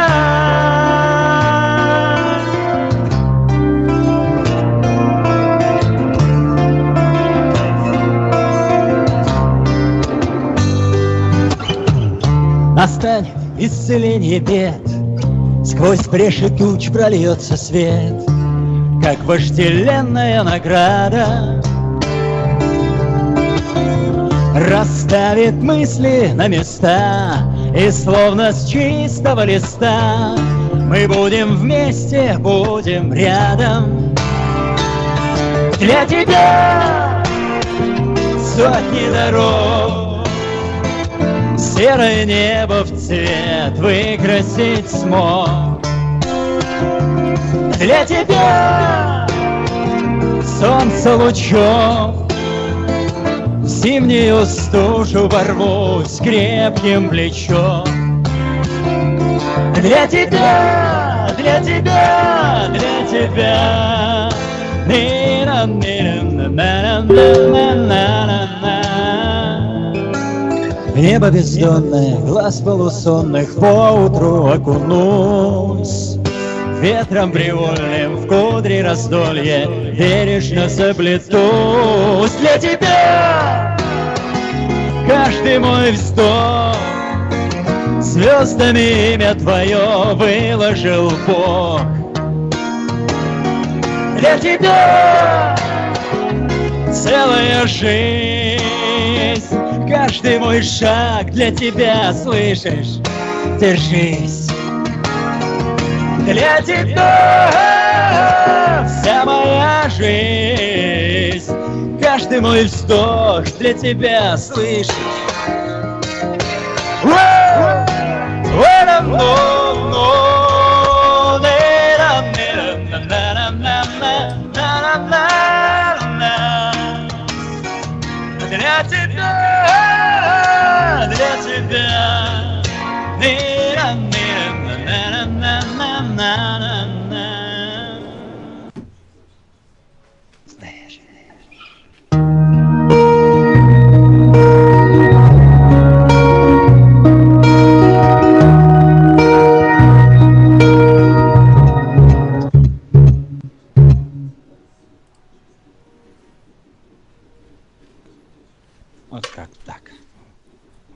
Speaker 4: Настанет исцеление бед, Сквозь бреши туч прольется свет, Как вожделенная награда. Расставит мысли на места, И словно с чистого листа Мы будем вместе, будем рядом. Для тебя сотни дорог, Серое небо в цвет выкрасить смог. Для тебя солнце лучом В зимнюю стужу ворвусь крепким плечом. Для тебя, для тебя, для тебя. Ни-на-ни-на-на-на-на-на-на В небо бездонное, глаз полусонных Поутру окунусь. Ветром привольным в кудри раздолье Бережно заплетусь для тебя Каждый мой вздох Звездами имя твое выложил Бог Для тебя целая жизнь Каждый мой шаг для тебя, слышишь? Держись Для тебя вся моя жизнь Каждый мой вздох для тебя, слышишь? Для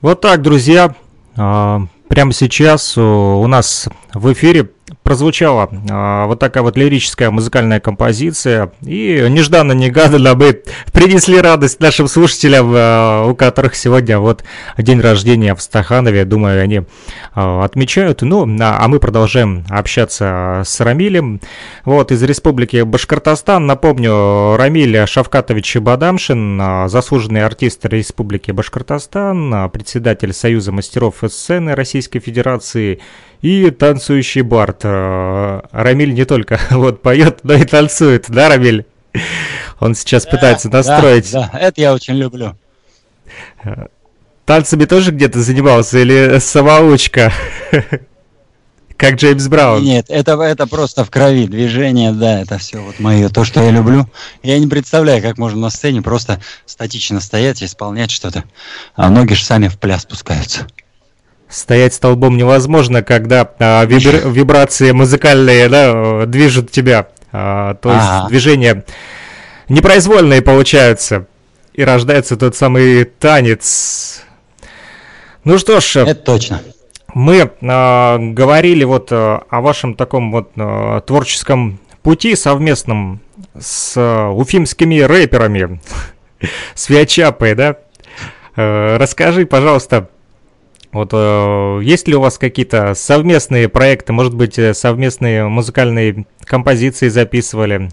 Speaker 5: Вот так,
Speaker 2: друзья. А, Прямо сейчас у нас в эфире прозвучала а, вот такая вот лирическая музыкальная композиция. И нежданно-негаданно мы принесли радость нашим слушателям, а, у которых сегодня вот день рождения в Стаханове. Думаю, они а, отмечают. Ну, а а мы продолжаем общаться с Рамилем. Вот, из Республики Башкортостан. Напомню, Рамиль Шавкатович Бадамшин, а, заслуженный артист Республики Башкортостан, а, председатель Союза мастеров сцены Российской Федерации и танцующий бард. А, Рамиль не только вот поет, но и танцует, да, Рамиль? Он сейчас пытается
Speaker 5: Да,
Speaker 2: настроить.
Speaker 5: Да, да, это я очень люблю.
Speaker 2: Танцами тоже где-то занимался или самоучка? Как Джеймс Браун.
Speaker 5: Нет, это, это просто в крови движение, да, это все вот мое, то, что я люблю. Я не представляю, как можно на сцене просто статично стоять и исполнять что-то, а ноги же сами в пляс спускаются.
Speaker 2: Стоять столбом невозможно, когда а, вибр- вибрации музыкальные да, э, движут тебя. А, то есть
Speaker 5: Ага.
Speaker 2: движения непроизвольные получаются. И рождается тот самый танец. Ну что ж,
Speaker 5: Это точно.
Speaker 2: мы а, говорили вот а, о вашем таком вот а, творческом пути совместном с а, уфимскими рэперами, с Виачапой, да? Э, Расскажи, пожалуйста, вот э, есть ли у вас какие-то совместные проекты, может быть, э, совместные музыкальные композиции записывали?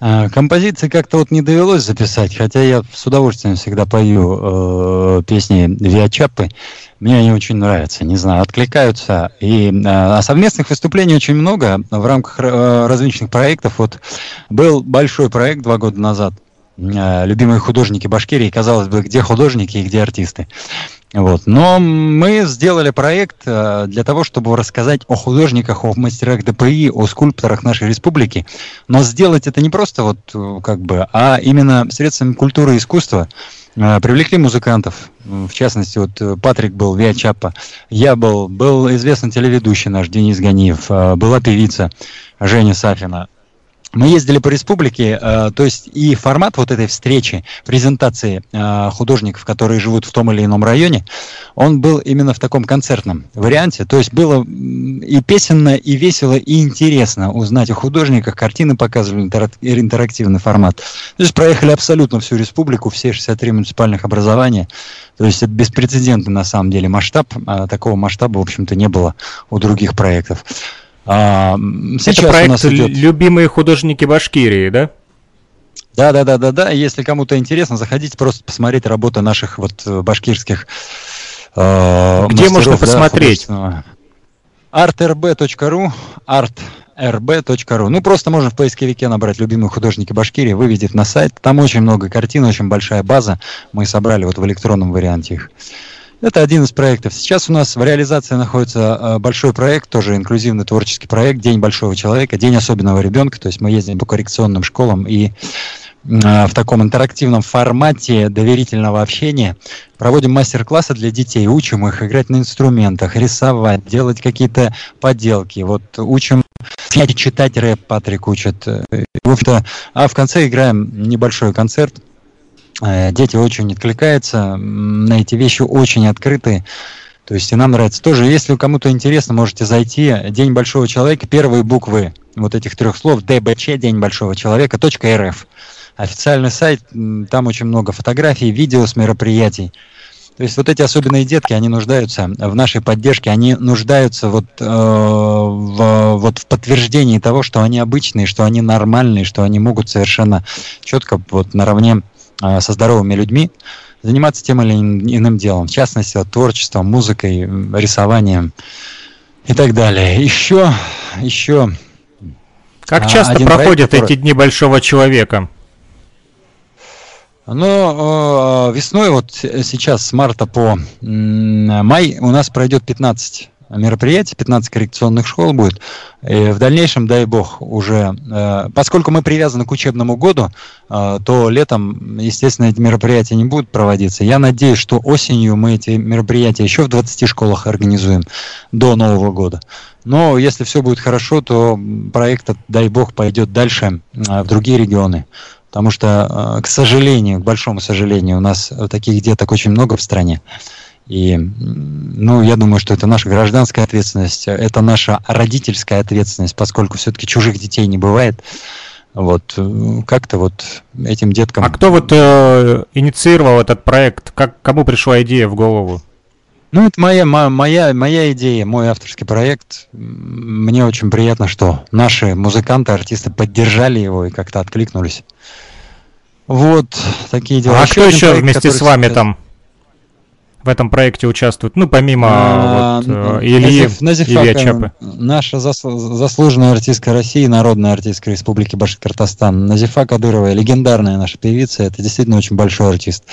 Speaker 5: А, Композиции как-то вот не довелось записать, хотя я с удовольствием всегда пою э, песни Виачапы. Мне они очень нравятся, не знаю, откликаются. И э, совместных выступлений очень много в рамках э, различных проектов. Вот был большой проект два года назад. Э, Любимые художники Башкирии. Казалось бы, где художники и где артисты. Вот. Но мы сделали проект э, для того, чтобы рассказать о художниках, о мастерах ДПИ, о скульпторах нашей республики. Но сделать это не просто вот э, как бы, а именно средствами культуры и искусства. Привлекли музыкантов, в частности, вот Патрик был, Виа Чапа, я был, был известный телеведущий наш Денис Ганиев, была певица Женя Сафина. Мы ездили по республике, э, то есть и формат вот этой встречи, презентации э, художников, которые живут в том или ином районе, он был именно в таком концертном варианте. То есть было и песенно, и весело, и интересно узнать о художниках. Картины показывали, интерак- интерактивный формат. То есть проехали абсолютно всю республику, все 63 муниципальных образования. То есть это беспрецедентный на самом деле масштаб. А такого масштаба, в общем-то, не было у других проектов. А, сейчас
Speaker 2: Это
Speaker 5: у
Speaker 2: проект
Speaker 5: нас идет...
Speaker 2: «Любимые художники Башкирии», да?
Speaker 5: Да, да, да, да, да. Если кому-то интересно, заходите просто посмотреть работы наших вот э, башкирских. э,
Speaker 2: Где можно
Speaker 5: мастеров, да,
Speaker 2: посмотреть?
Speaker 5: artrb.ru artrb.ru Ну, просто можно в поисковике набрать «Любимые художники Башкирии», выведет на сайт. Там очень много картин, очень большая база. Мы собрали вот в электронном варианте их. Это один из проектов. Сейчас у нас в реализации находится э, большой проект, тоже инклюзивный творческий проект «День большого человека», «День особенного ребенка». То есть мы ездим по коррекционным школам и в таком интерактивном формате доверительного общения. Проводим мастер-классы для детей, учим их играть на инструментах, рисовать, делать какие-то поделки. Вот учим читать рэп, Патрик учит. В общем-то, а в конце играем небольшой концерт. Э, дети очень откликаются на эти вещи, очень открытые. То есть и нам нравится тоже. Если кому-то интересно, можете зайти. День большого человека, первые буквы вот этих трех слов, ДБЧ, День большого человека, .рф. Официальный сайт, там очень много фотографий, видео с мероприятий. То есть вот эти особенные детки, они нуждаются в нашей поддержке, они нуждаются вот, э, в, вот в подтверждении того, что они обычные, что они нормальные, что они могут совершенно четко вот наравне со здоровыми людьми заниматься тем или иным делом, в частности, вот, творчеством, музыкой, рисованием и так далее. Еще, еще.
Speaker 2: Как а, часто проходят проект, эти дни большого человека?
Speaker 5: Ну, весной, вот сейчас с марта по май у нас пройдет 15 мероприятий, 15 коррекционных школ будет. И в дальнейшем, дай бог, уже, э, поскольку мы привязаны к учебному году, э, то летом, естественно, эти мероприятия не будут проводиться. Я надеюсь, что осенью мы эти мероприятия еще в 20 школах организуем до Нового года. Но если все будет хорошо, то проект, дай бог, пойдет дальше э, в другие регионы. Потому что, к сожалению, к большому сожалению, у нас таких деток очень много в стране. И, ну, я думаю, что это наша гражданская ответственность, это наша родительская ответственность, поскольку все-таки чужих детей не бывает. Вот э, как-то вот этим деткам.
Speaker 2: А кто вот э, инициировал этот проект? Как кому пришла идея в голову?
Speaker 5: Ну, это моя, моя, моя идея, мой авторский проект. Мне очень приятно, что наши музыканты, артисты поддержали его и как-то откликнулись. Вот такие дела.
Speaker 2: А еще кто еще проект, вместе с вами там? В этом проекте участвуют? Ну, помимо а, вот, э, Ильи, Назиф, Назиф, Илья Чапы.
Speaker 5: Наша заслуженная артистка России, народная артистка Республики Башкортостан, Назифа Кадырова, легендарная наша певица, это действительно очень большой артист.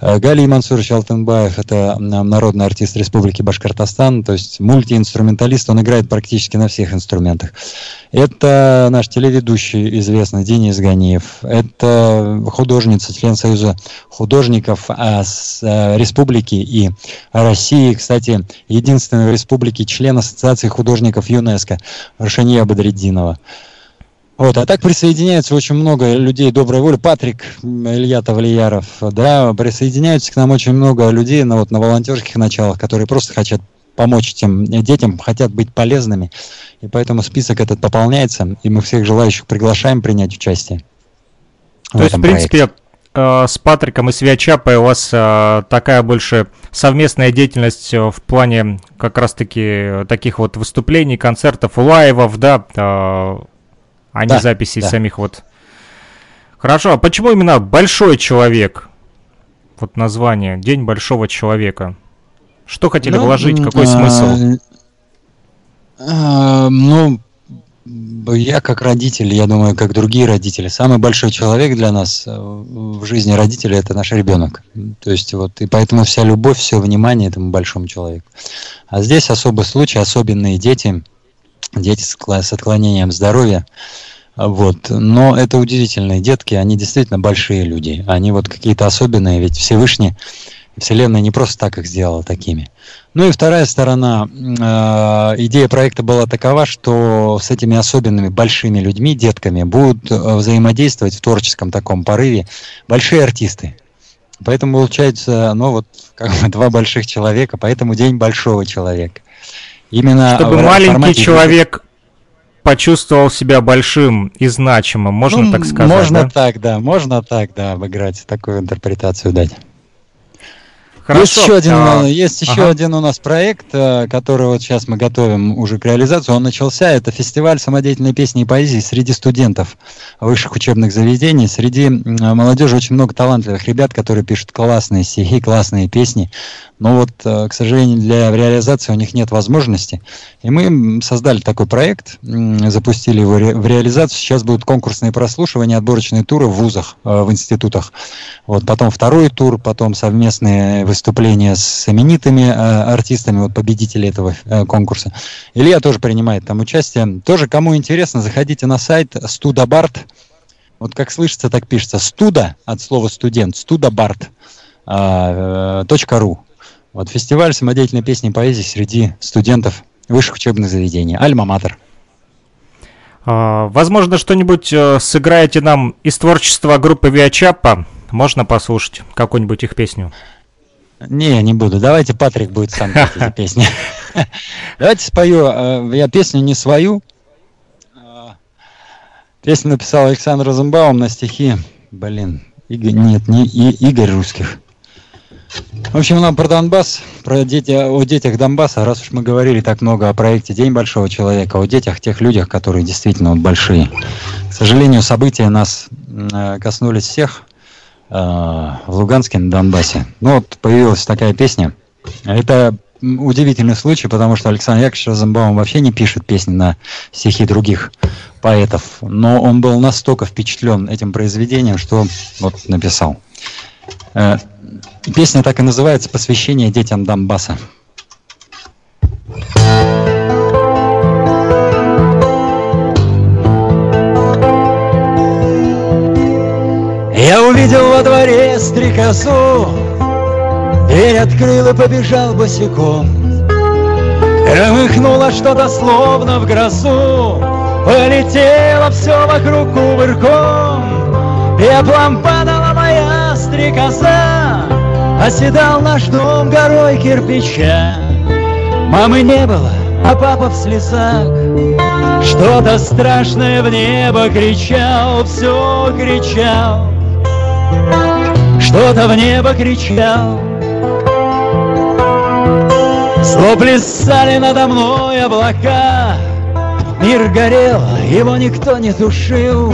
Speaker 5: Э, Гали Мансурович Алтенбаев, это народный артист Республики Башкортостан, то есть мультиинструменталист, он играет практически на всех инструментах. Это наш телеведущий известный Денис Ганиев, это художница, член Союза художников а, Республики и России, кстати, единственной в республике член Ассоциации художников ЮНЕСКО Рашания Бадреддинова. Вот, а так присоединяется очень много людей доброй воли. Патрик Илья Тавлияров, да, присоединяются к нам очень много людей на, вот, на волонтерских началах, которые просто хотят помочь этим детям, хотят быть полезными. И поэтому список этот пополняется, и мы всех желающих приглашаем принять участие.
Speaker 2: То есть, в принципе, проекте. Э, с Патриком и Свячапой у вас э, такая больше совместная деятельность э, в плане как раз-таки таких вот выступлений, концертов, лайвов, да, а не да, записей да. самих вот. Хорошо, а почему именно большой человек? Вот название День большого человека. Что хотели ну, вложить, какой а, смысл?
Speaker 5: А, ну, я как родитель, я думаю, как другие родители, самый большой человек для нас э, в жизни родителя это наш ребенок. То есть вот и поэтому вся любовь, все внимание этому большому человеку. А здесь особый случай, особенные дети, дети с отклонением здоровья. Вот. Но это удивительные детки, они действительно большие люди. Они вот какие-то особенные, ведь Всевышний Вселенная не просто так их сделала такими. Ну и вторая сторона, э, идея проекта была такова, что с этими особенными большими людьми, детками, будут э, взаимодействовать в творческом таком порыве большие артисты. Поэтому получается, ну вот, как бы два больших человека, поэтому день большого человека.
Speaker 2: Именно Чтобы маленький человек почувствовал себя большим и значимым, можно ну, так сказать?
Speaker 5: Можно
Speaker 2: да?
Speaker 5: так, да, можно так, да, обыграть, такую интерпретацию дать. Хорошо. Есть еще один, а... есть еще ага. один у нас проект, э, который вот сейчас мы готовим уже к реализации. Он начался. Это фестиваль самодеятельной песни и поэзии среди студентов высших учебных заведений. Среди молодежи очень много талантливых ребят, которые пишут классные стихи, классные песни. Но вот, э, к сожалению, для реализации у них нет возможности. И мы создали такой проект, запустили его в реализацию. Сейчас будут конкурсные прослушивания, отборочные туры в вузах, э, в институтах. Вот, потом второй тур, потом совместные выступления с именитыми э, артистами, вот победители этого конкурса. Илья тоже принимает там участие. Тоже, кому интересно, заходите на сайт studabart вот как слышится, так пишется. Студа от слова студент, студабарт. Вот фестиваль самодеятельной песни и поэзии среди студентов высших учебных заведений. Альма-Матер.
Speaker 2: А, возможно, что-нибудь э, сыграете нам из творчества группы Виачапа. Можно послушать какую-нибудь их песню?
Speaker 5: Не, не буду. Давайте Патрик будет сам петь эти песни. Давайте спою. Э, я песню не свою. А, песню написал Александр Розенбаум на стихи. Блин, Игорь, нет, не Игорь Русских. В общем, нам про Донбасс, про дети, о детях Донбасса, раз уж мы говорили так много о проекте День Большого Человека, о детях, тех людях, которые действительно вот большие. К сожалению, события нас э, коснулись всех э, в Луганске, на Донбассе. Ну вот появилась такая песня. Это удивительный случай, потому что Александр Яковлевич Розенбаум вообще не пишет песни на стихи других поэтов, но он был настолько впечатлен этим произведением, что вот написал. Э, Песня так и называется «Посвящение детям Донбасса».
Speaker 4: Я увидел во дворе стрекозу, Дверь открыл и побежал босиком. Громыхнуло что-то словно в грозу, Полетело все вокруг кувырком, падала моя стрекоза, Оседал наш дом горой кирпича. Мамы не было, а папа в слезах Что-то страшное в небо кричал, все кричал. Что-то в небо кричал. Зло плясали надо мной облака. Мир горел, его никто не тушил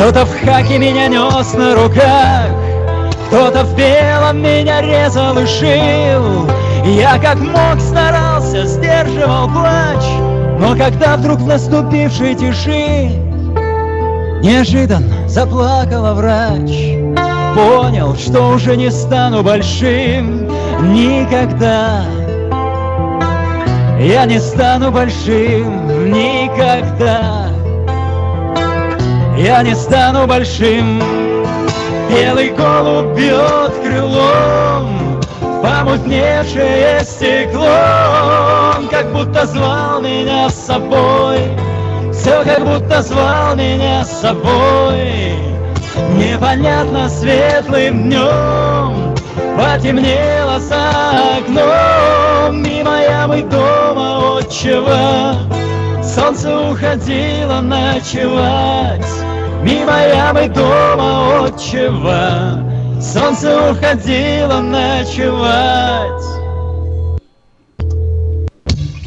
Speaker 4: Кто-то в хаке меня нес на руках кто-то в белом меня резал и шил. Я как мог старался, сдерживал плач Но когда вдруг в наступившей тиши Неожиданно заплакала врач Понял, что уже не стану большим Никогда. Я не стану большим Никогда Я не стану большим. Белый голубь бьет крылом Помутневшее стекло Как будто звал меня с собой. Все как будто звал меня с собой. Непонятно светлым днем Потемнело за окном. Мимо ямы дома отчего Солнце уходило ночевать Мимо ямы дома отчего? Солнце уходило ночевать.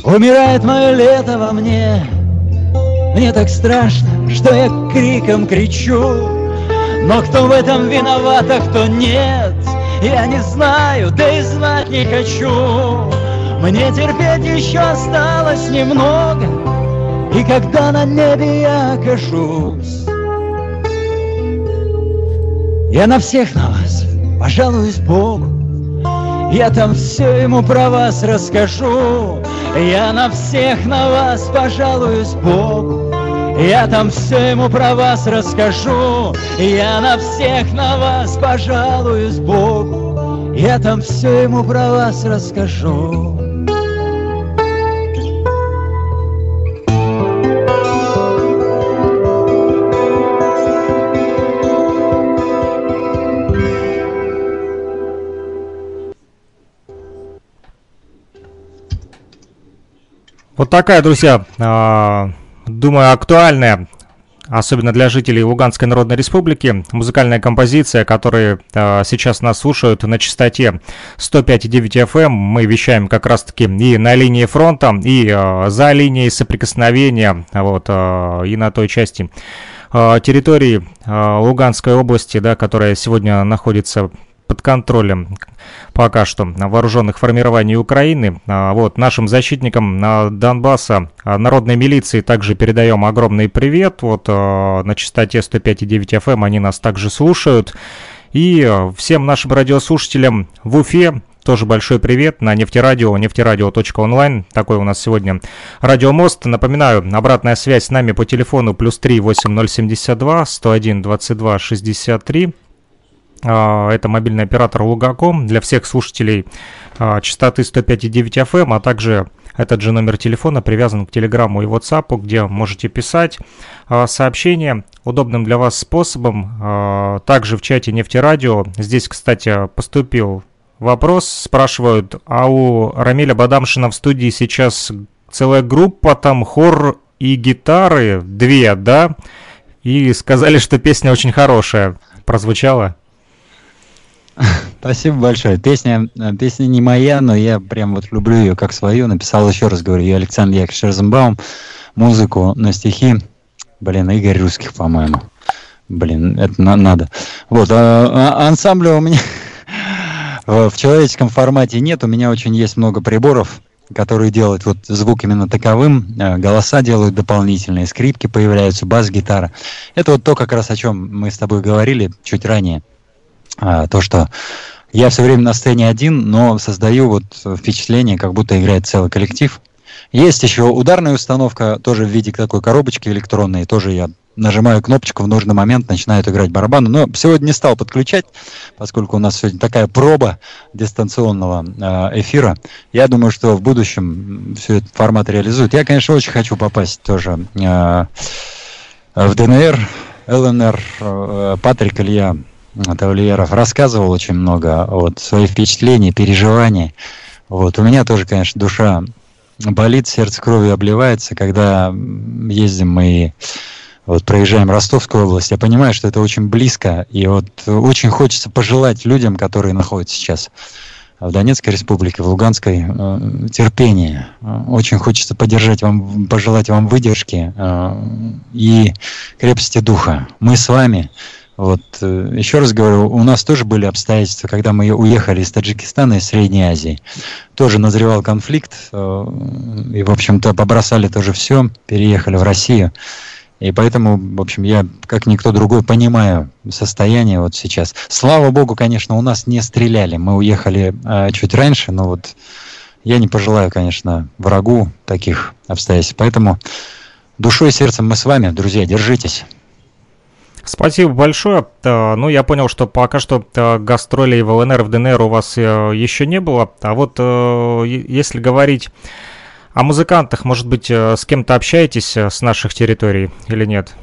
Speaker 4: Умирает мое лето во мне. Мне так страшно, что я криком кричу. Но кто в этом виноват, а кто нет Я не знаю, да и знать не хочу. Мне терпеть еще осталось немного И когда на небе я окажусь я на всех на вас пожалуюсь Богу, Я там все ему про вас расскажу. Я на всех на вас пожалуюсь Богу, Я там все ему про вас расскажу. Я на всех на вас пожалуюсь Богу, Я там все ему про вас расскажу.
Speaker 2: Вот такая, друзья, а, думаю, актуальная, особенно для жителей Луганской Народной Республики, музыкальная композиция, которые а, сейчас нас слушают на частоте 105,9 FM. Мы вещаем как раз-таки и на линии фронта, и а, за линией соприкосновения, вот, и на той части территории Луганской области, да, которая сегодня находится под контролем пока что вооруженных формирований Украины. А, вот нашим защитникам Донбасса, а, народной милиции также передаем огромный привет. Вот а, на частоте 105,9 FM они нас также слушают. И всем нашим радиослушателям в Уфе, тоже большой привет на нефтерадио, нефтерадио.онлайн. Такой у нас сегодня радиомост. Напоминаю, обратная связь с нами по телефону плюс 3 8072 101 22 63. Это мобильный оператор Лугаком для всех слушателей а, частоты 105,9 FM, а также этот же номер телефона привязан к Телеграмму и WhatsApp, где можете писать а, сообщения удобным для вас способом. А, также в чате Нефтерадио. Здесь, кстати, поступил вопрос. Спрашивают, а у Рамиля Бадамшина в студии сейчас целая группа, там хор и гитары, две, да? И сказали, что песня очень хорошая. Прозвучала?
Speaker 5: Спасибо большое. Песня, э, песня не моя, но я прям вот люблю ее как свою. Написал еще раз, говорю, я Александр Яковлевич Розенбаум. Музыку на стихи, блин, Игорь Русских, по-моему. Блин, это на надо. Вот, а, а ансамбля у меня в человеческом формате нет. У меня очень есть много приборов, которые делают вот звук именно таковым. Э, голоса делают дополнительные, скрипки появляются, бас-гитара. Это вот то, как раз о чем мы с тобой говорили чуть ранее то, что я все время на сцене один, но создаю вот впечатление, как будто играет целый коллектив. Есть еще ударная установка, тоже в виде такой коробочки электронной, тоже я нажимаю кнопочку в нужный момент, начинает играть барабаны. Но сегодня не стал подключать, поскольку у нас сегодня такая проба дистанционного э, эфира. Я думаю, что в будущем все этот формат реализует. Я, конечно, очень хочу попасть тоже э, в ДНР, ЛНР. Э, Патрик Илья Тавлиеров рассказывал очень много вот, своих впечатлений, переживаний. Вот. У меня тоже, конечно, душа болит, сердце кровью обливается, когда ездим мы вот проезжаем Ростовскую область, я понимаю, что это очень близко, и вот очень хочется пожелать людям, которые находятся сейчас в Донецкой республике, в Луганской, э, терпения. Очень хочется поддержать вам, пожелать вам выдержки э, и крепости духа. Мы с вами, вот, э, еще раз говорю, у нас тоже были обстоятельства, когда мы уехали из Таджикистана, из Средней Азии. Тоже назревал конфликт, э, и, в общем-то, побросали тоже все, переехали в Россию. И поэтому, в общем, я, как никто другой, понимаю состояние вот сейчас. Слава богу, конечно, у нас не стреляли. Мы уехали э, чуть раньше, но вот я не пожелаю, конечно, врагу таких обстоятельств. Поэтому душой и сердцем мы с вами, друзья, держитесь.
Speaker 2: Спасибо большое. Э, ну, я понял, что пока что э, гастролей в ЛНР, в ДНР у вас э, еще не было. А вот если говорить о музыкантах, может быть, с кем-то общаетесь с наших территорий или нет?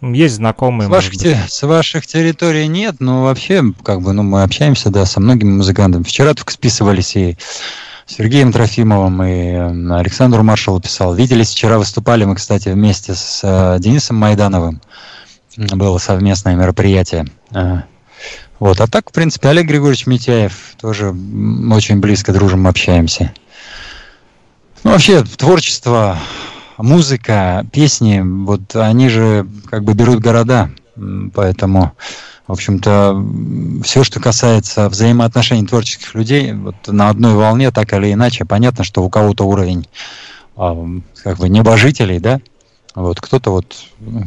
Speaker 2: Есть знакомые.
Speaker 5: С ваших, те, с ваших территорий нет, но вообще, как бы, ну, мы общаемся, да, со многими музыкантами. Вчера только списывались и Сергеем Трофимовым, и Александру Маршалу писал. Виделись вчера, выступали мы, кстати, вместе с Денисом Майдановым было совместное мероприятие. Вот. А так, в принципе, Олег Григорьевич Митяев тоже очень близко дружим, общаемся. Ну, вообще, творчество, музыка, песни, вот они же как бы берут города, поэтому, в общем-то, все, что касается взаимоотношений творческих людей, вот на одной волне, так или иначе, понятно, что у кого-то уровень а, как бы небожителей, да, вот кто-то вот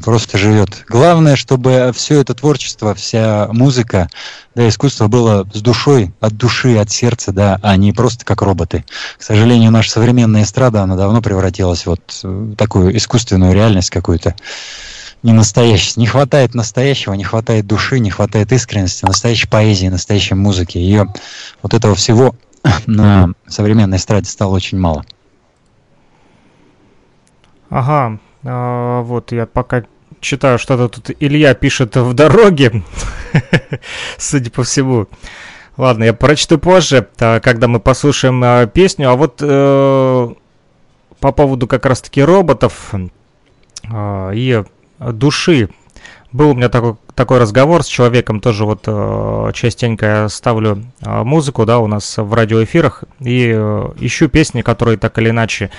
Speaker 5: просто живет. Главное, чтобы все это творчество, вся музыка, да, искусство было с душой, от души, от сердца, да, а не просто как роботы. К сожалению, наша современная эстрада, она давно превратилась вот в такую искусственную реальность какую-то. Не настоящий. Не хватает настоящего, не хватает души, не хватает искренности, настоящей поэзии, настоящей музыки. Ее вот этого всего на современной эстраде стало очень мало.
Speaker 2: Ага, а, вот, я пока читаю, что-то тут Илья пишет в дороге, судя по всему. Ладно, я прочту позже, когда мы послушаем а, песню. А вот э, по поводу как раз-таки роботов э, и души. Был у меня такой, такой разговор с человеком, тоже вот э, частенько я ставлю музыку, да, у нас в радиоэфирах, и э, ищу песни, которые так или иначе а,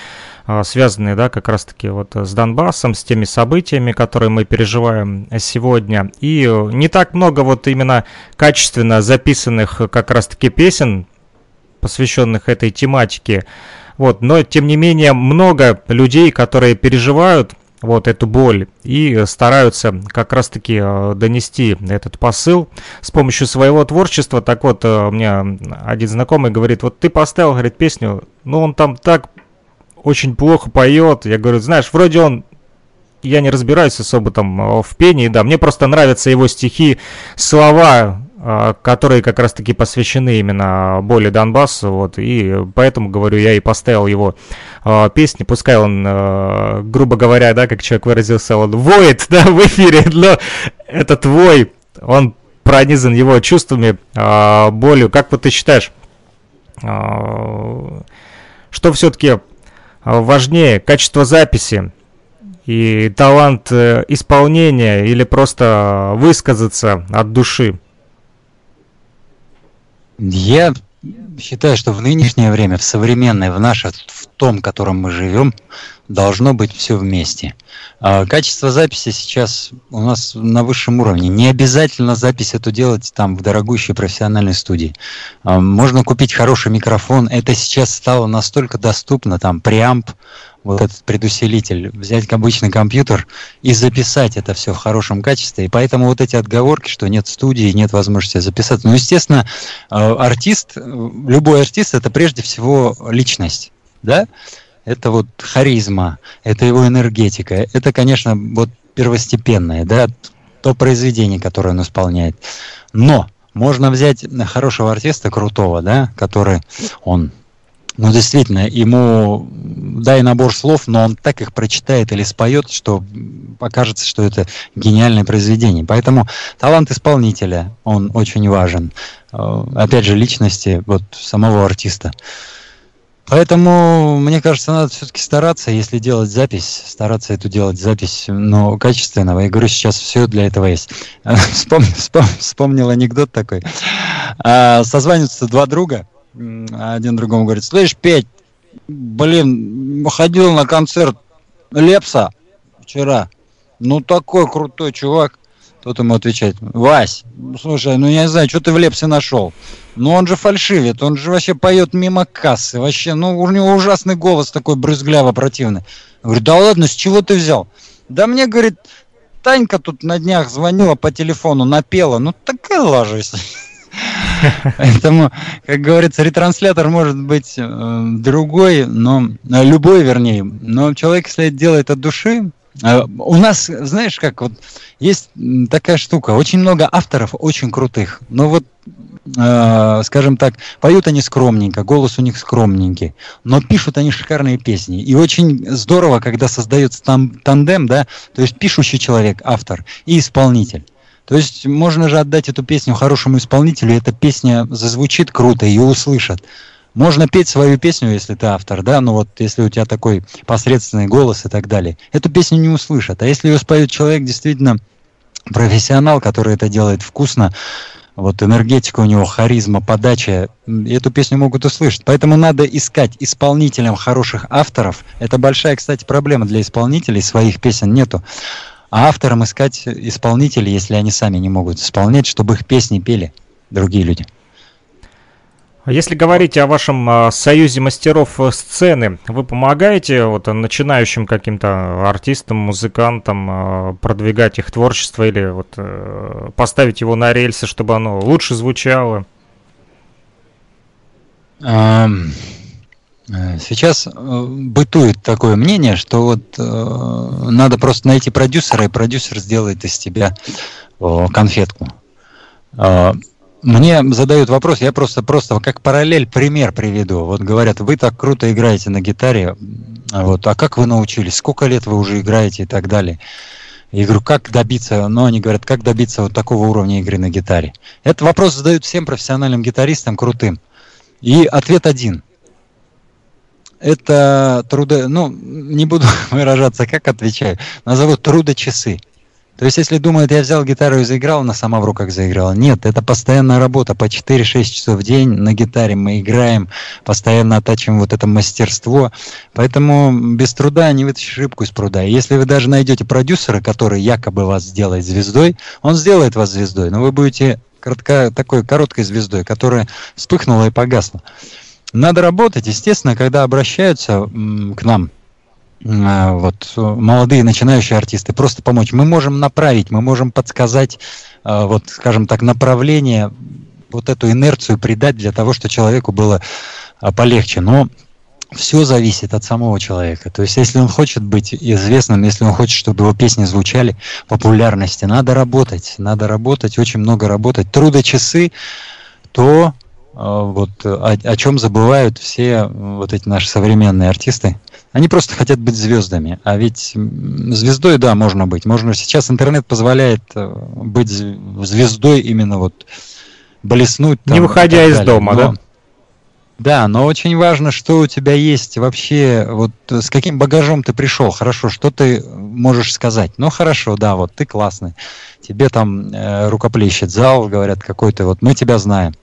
Speaker 2: связанные, да, как раз-таки вот с Донбассом, с теми событиями, которые мы переживаем сегодня. И не так много вот именно качественно записанных как раз-таки песен, посвященных этой тематике. Вот, но тем не менее много людей, которые переживают вот эту боль и стараются как раз-таки э, донести этот посыл с помощью своего творчества. Так вот, э, у меня один знакомый говорит, вот ты поставил, говорит, песню, ну он там так очень плохо поет. Я говорю, знаешь, вроде он я не разбираюсь особо там э, в пении, да, мне просто нравятся его стихи, слова, а, которые как раз-таки посвящены именно боли Донбасса, вот, и поэтому, говорю, я и поставил его э, песни, пускай он, грубо говоря, да, как человек выразился, он воет, да, в эфире, но это твой, он пронизан его чувствами, э, болью, как вот ты считаешь, что все-таки важнее, качество записи и талант исполнения или просто высказаться от души?
Speaker 5: Я считаю, что в нынешнее время, в современное, в наше, в том, в котором мы живем, должно быть все вместе. А качество записи сейчас у нас на высшем уровне. Не обязательно запись эту делать там в дорогущей профессиональной студии. А можно купить хороший микрофон. Это сейчас стало настолько доступно. Там преамп, вот этот предусилитель, взять обычный компьютер и записать это все в хорошем качестве. И поэтому вот эти отговорки, что нет студии, нет возможности записать. Ну, естественно, э, артист, любой артист это прежде всего личность, да? Это вот харизма, это его энергетика. Это, конечно, вот первостепенное, да, то произведение, которое он исполняет. Но можно взять хорошего артиста, крутого, да, который он ну, действительно, ему дай набор слов, но он так их прочитает или споет, что покажется, что это гениальное произведение. Поэтому талант исполнителя, он очень важен. Э, опять же, личности вот самого артиста. Поэтому, мне кажется, надо все-таки стараться, если делать запись, стараться эту делать запись, но качественного. Я говорю, сейчас все для этого есть. Вспомнил, вспомнил анекдот такой. А, созваниваются два друга, один другому говорит, слышь, Петь, блин, ходил на концерт Лепса вчера. Ну, такой крутой чувак. Тот ему отвечает, Вась, слушай, ну я не знаю, что ты в Лепсе нашел. Ну он же фальшивит, он же вообще поет мимо кассы. Вообще, ну у него ужасный голос такой брызгляво противный. Говорю, да ладно, с чего ты взял? Да мне, говорит, Танька тут на днях звонила по телефону, напела. Ну такая ложись. Поэтому, как говорится, ретранслятор может быть э, другой, но э, любой, вернее. Но человек, если это делает от души, у нас, знаешь, как вот есть такая штука, очень много авторов очень крутых, но вот э, скажем так, поют они скромненько, голос у них скромненький, но пишут они шикарные песни. И очень здорово, когда создается там тандем, да, то есть пишущий человек, автор и исполнитель. То есть можно же отдать эту песню хорошему исполнителю, и эта песня зазвучит круто, ее услышат. Можно петь свою песню, если ты автор, да, но вот если у тебя такой посредственный голос и так далее, эту песню не услышат. А если ее споет человек действительно профессионал, который это делает вкусно, вот энергетика у него, харизма, подача, эту песню могут услышать. Поэтому надо искать исполнителям хороших авторов. Это большая, кстати, проблема для исполнителей, своих песен нету. А авторам искать исполнителей, если они сами не могут исполнять, чтобы их песни пели другие люди.
Speaker 2: А если говорить о вашем а, союзе мастеров э, сцены, вы помогаете вот начинающим каким-то артистам, музыкантам а, продвигать их творчество или вот э, поставить его на рельсы, чтобы оно лучше звучало?
Speaker 5: Э, сейчас бытует такое мнение, что вот надо просто найти продюсера, и продюсер сделает из тебя конфетку. Мне задают вопрос, я просто просто как параллель пример приведу. Вот говорят, вы так круто играете на гитаре, вот, а как вы научились, сколько лет вы уже играете и так далее. Я говорю, как добиться, ну, они говорят, как добиться вот такого уровня игры на гитаре. Этот вопрос задают всем профессиональным гитаристам крутым. И ответ один это трудо... Ну, не буду выражаться, как отвечаю. Назову трудочасы. То есть, если думают, я взял гитару и заиграл, она сама в руках заиграла. Нет, это постоянная работа. По 4-6 часов в день на гитаре мы играем, постоянно оттачиваем вот это мастерство. Поэтому без труда не вытащишь рыбку из пруда. И если вы даже найдете продюсера, который якобы вас сделает звездой, он сделает вас звездой, но вы будете коротко, такой короткой звездой, которая вспыхнула и погасла. Надо работать, естественно, когда обращаются к нам вот, молодые начинающие артисты, просто помочь. Мы можем направить, мы можем подсказать, а, вот, скажем так, направление, вот эту инерцию придать для того, чтобы человеку было а, полегче. Но все зависит от самого человека. То есть, если он хочет быть известным, если он хочет, чтобы его песни звучали популярности, надо работать, надо работать, очень много работать. Трудочасы, то вот о, о чем забывают все вот эти наши современные артисты. Они просто хотят быть звездами. А ведь звездой, да, можно быть. Можно сейчас интернет позволяет э, быть звездой именно вот блеснуть.
Speaker 2: Там, Не выходя из дома, но, да?
Speaker 5: Да, но очень важно, что у тебя есть вообще, вот с каким багажом ты пришел, хорошо, что ты можешь сказать. Ну хорошо, да, вот ты классный, тебе там э, рукоплещет зал, говорят, какой-то, вот мы тебя знаем.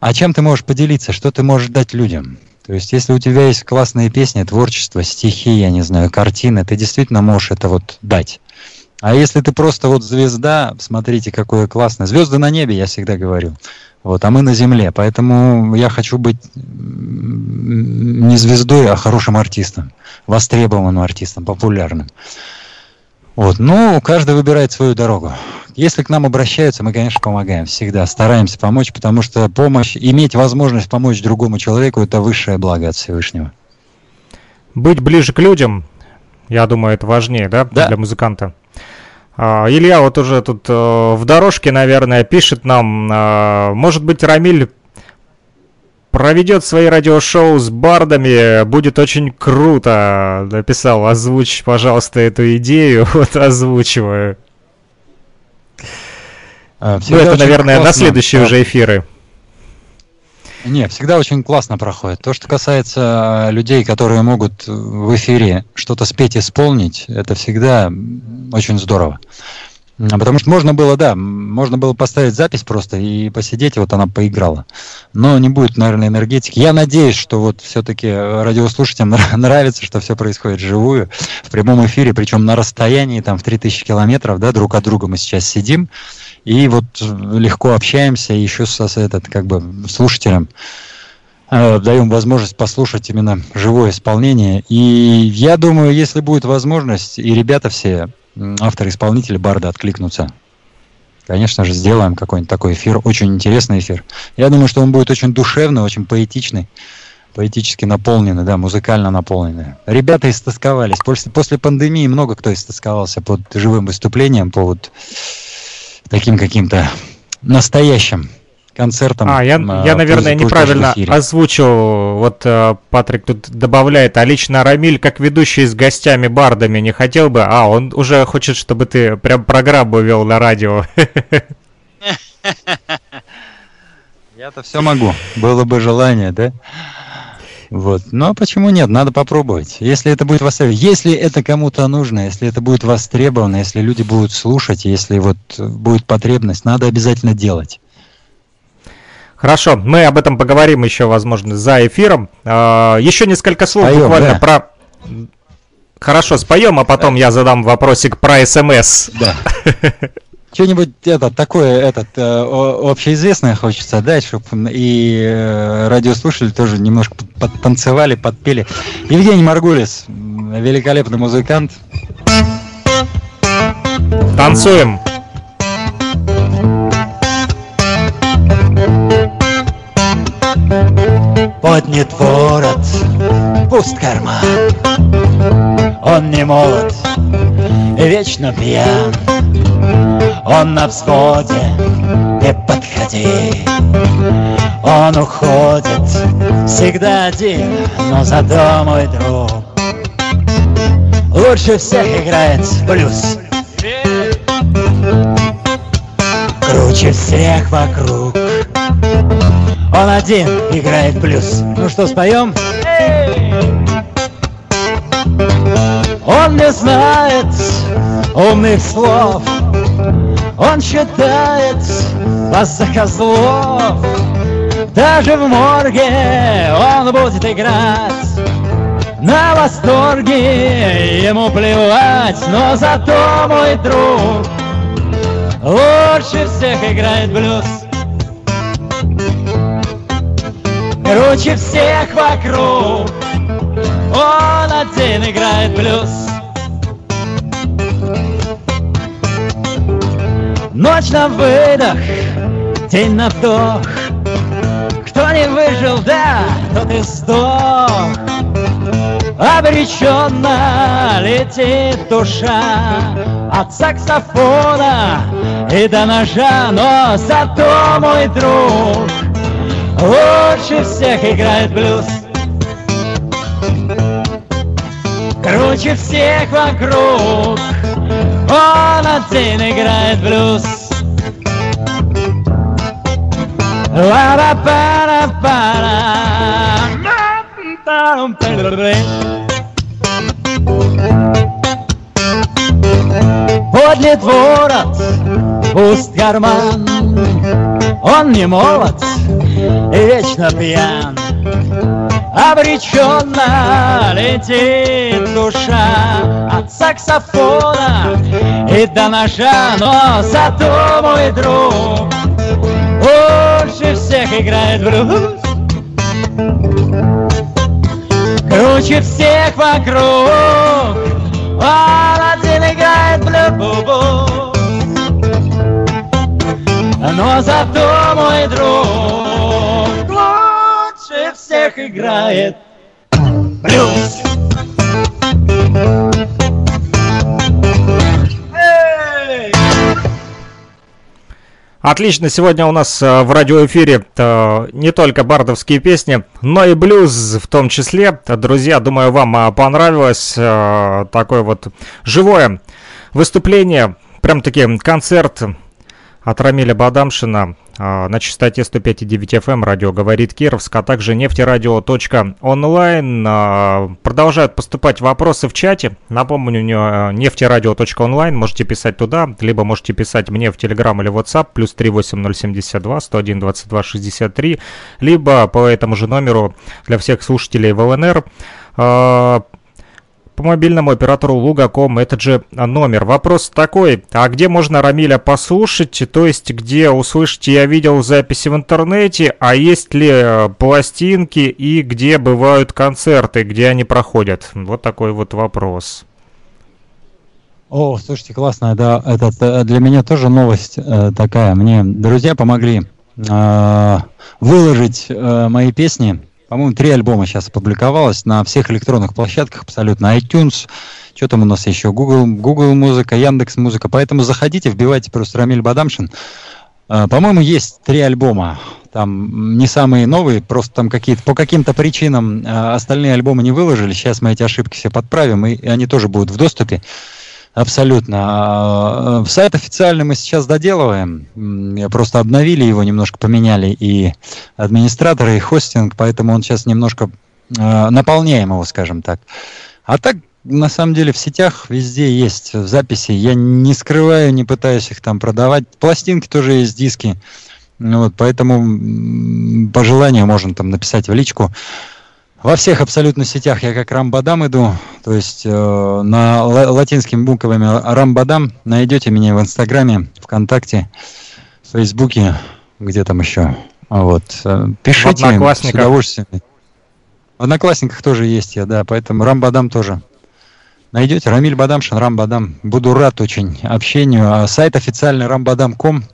Speaker 5: А чем ты можешь поделиться, что ты можешь дать людям? То есть, если у тебя есть классные песни, творчество, стихи, я не знаю, картины, ты действительно можешь это вот дать. А если ты просто вот звезда, смотрите, какое классное. Звезды на небе, я всегда говорю. Вот, а мы на земле. Поэтому я хочу быть не звездой, а хорошим артистом. Востребованным артистом, популярным. Вот, ну, каждый выбирает свою дорогу. Если к нам обращаются, мы, конечно, помогаем. Всегда стараемся помочь, потому что помощь, иметь возможность помочь другому человеку, это высшее благо от Всевышнего.
Speaker 2: Быть ближе к людям, я думаю, это важнее, да,
Speaker 5: да.
Speaker 2: для музыканта. А, Илья вот уже тут э, в дорожке, наверное, пишет нам, а, может быть, Рамиль проведет свои радиошоу с бардами, будет очень круто. Написал, озвучь, пожалуйста, эту идею. Вот озвучиваю. А, ну, это, наверное, классно. на следующие уже эфиры.
Speaker 5: Не, всегда очень классно проходит. То, что касается людей, которые могут в эфире что-то спеть, исполнить, это всегда очень здорово. А потому что можно было, да, можно было поставить запись просто и посидеть, и вот она поиграла. Но не будет, наверное, энергетики. Я надеюсь, что вот все-таки радиослушателям нравится, что все происходит живую, в прямом эфире, причем на расстоянии там в 3000 километров, да, друг от друга мы сейчас сидим, и вот легко общаемся, еще с этот, как бы, слушателям э, даем возможность послушать именно живое исполнение. И я думаю, если будет возможность, и ребята все авторы-исполнители Барда откликнутся. Конечно же, сделаем какой-нибудь такой эфир, очень интересный эфир. Я думаю, что он будет очень душевный, очень поэтичный, поэтически наполненный, да, музыкально наполненный. Ребята истосковались. После, после пандемии много кто истосковался под живым выступлением, по вот таким каким-то настоящим концертом.
Speaker 2: А, я, я наверное, неправильно озвучил. Вот э, Патрик тут добавляет, а лично Рамиль, как ведущий с гостями бардами, не хотел бы? А, он уже хочет, чтобы ты прям программу вел на радио.
Speaker 5: Я-то все могу. Было бы желание, да? Вот. Но почему нет? Надо попробовать. Если это будет востребовано, если это кому-то нужно, если это будет востребовано, если люди будут слушать, если вот будет потребность, надо обязательно делать.
Speaker 2: Хорошо, мы об этом поговорим еще, возможно, за эфиром. А, еще несколько слов споем, буквально да. про... Хорошо, споем, а потом я задам вопросик про СМС.
Speaker 5: Да. Что-нибудь это, такое этот, э, общеизвестное хочется дать, чтобы и э, радиослушатели тоже немножко подтанцевали, подпели. Евгений Маргулис, великолепный музыкант.
Speaker 2: Танцуем.
Speaker 4: Поднят ворот, пуст карман. Он не молод, вечно пьян. Он на всходе, не подходи. Он уходит, всегда один Но зато мой друг. Лучше всех играет блюз. Круче всех вокруг он один играет блюз. Ну что, споем? Он не знает умных слов, Он считает вас за козлов. Даже в морге он будет играть на восторге ему плевать, но зато мой друг лучше всех играет блюз. Круче всех вокруг. Он один играет блюз. Ночь на выдох, день на вдох. Кто не выжил, да, тот и сдох. Обреченно летит душа От саксофона и до ножа Но зато мой друг Лучше всех играет блюз. Круче всех вокруг. Он один играет блюз. Подлит ворот, пуст карман. Он не молод вечно пьян Обреченно летит душа От саксофона и до ножа Но зато мой друг Лучше всех играет блюз. Круче всех вокруг. Он один играет блюз Но зато мой друг всех играет блюз!
Speaker 2: Отлично, сегодня у нас э, в радиоэфире э, не только бардовские песни, но и блюз в том числе. Друзья, думаю, вам э, понравилось такое вот живое выступление, прям таки концерт от Рамиля Бадамшина э, на частоте 105,9 FM, радио «Говорит Кировск», а также нефтерадио.онлайн. Э, продолжают поступать вопросы в чате. Напомню, э, нефтерадио.онлайн, можете писать туда, либо можете писать мне в Telegram или WhatsApp, плюс 38072 101 22 63, либо по этому же номеру для всех слушателей в ЛНР. По мобильному оператору Лугаком этот же номер. Вопрос такой, а где можно Рамиля послушать, то есть где услышать, я видел записи в интернете, а есть ли э, пластинки и где бывают концерты, где они проходят? Вот такой вот вопрос.
Speaker 5: О, слушайте, классно, да, это э, для меня тоже новость э, такая. Мне друзья помогли э, выложить э, мои песни. По-моему, три альбома сейчас опубликовалось на всех электронных площадках абсолютно. iTunes, что там у нас еще, Google, Google музыка, Яндекс музыка. Поэтому заходите, вбивайте просто Рамиль Бадамшин. Э, по-моему, есть три альбома. Там не самые новые, просто там какие-то по каким-то причинам э, остальные альбомы не выложили. Сейчас мы эти ошибки все подправим, и, и они тоже будут в доступе. Абсолютно. А, В сайт официальный мы сейчас доделываем. Просто обновили его, немножко поменяли и администраторы, и хостинг, поэтому он сейчас немножко э, наполняем его, скажем так. А так, на самом деле, в сетях везде есть записи. Я не скрываю, не пытаюсь их там продавать. Пластинки тоже есть, диски. Вот, поэтому по желанию можно там написать в личку. Во всех абсолютно сетях я как Рамбадам иду, то есть э, на ла- латинскими буквами Рамбадам найдете меня в Инстаграме, ВКонтакте, в Фейсбуке, где там еще. Вот. э, Пишите
Speaker 2: В
Speaker 5: с
Speaker 2: Одноклассниках.
Speaker 5: удовольствием. В Одноклассниках тоже есть я, да, поэтому Рамбадам тоже. Найдете Рамиль Бадамшин, Рамбадам. Буду рад очень общению. А сайт официальный рамбадам.ком,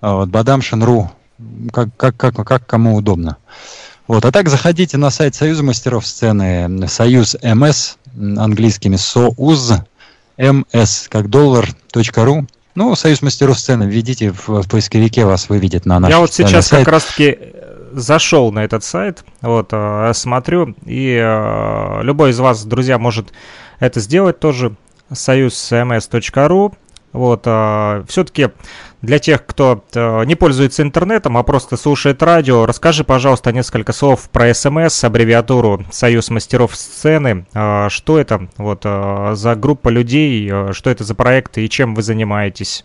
Speaker 5: а вот, бадамшин.ру, как, как, как, как кому удобно. Вот. А так заходите на сайт Союза мастеров сцены, Союз МС, английскими Соуз МС, как доллар, точка ру. Ну, Союз мастеров сцены введите в, в поисковике, вас выведет на наш
Speaker 2: Я вот сейчас
Speaker 5: сайт.
Speaker 2: как раз-таки зашел на этот сайт, вот, э, смотрю, и э, любой из вас, друзья, может это сделать тоже, союзмс.ру, вот, все-таки для тех, кто э, не пользуется интернетом, а просто слушает радио, расскажи, пожалуйста, несколько слов про СМС, аббревиатуру Союз мастеров сцены. Э, Что это вот э, за группа людей, э, что это за проект и чем вы занимаетесь?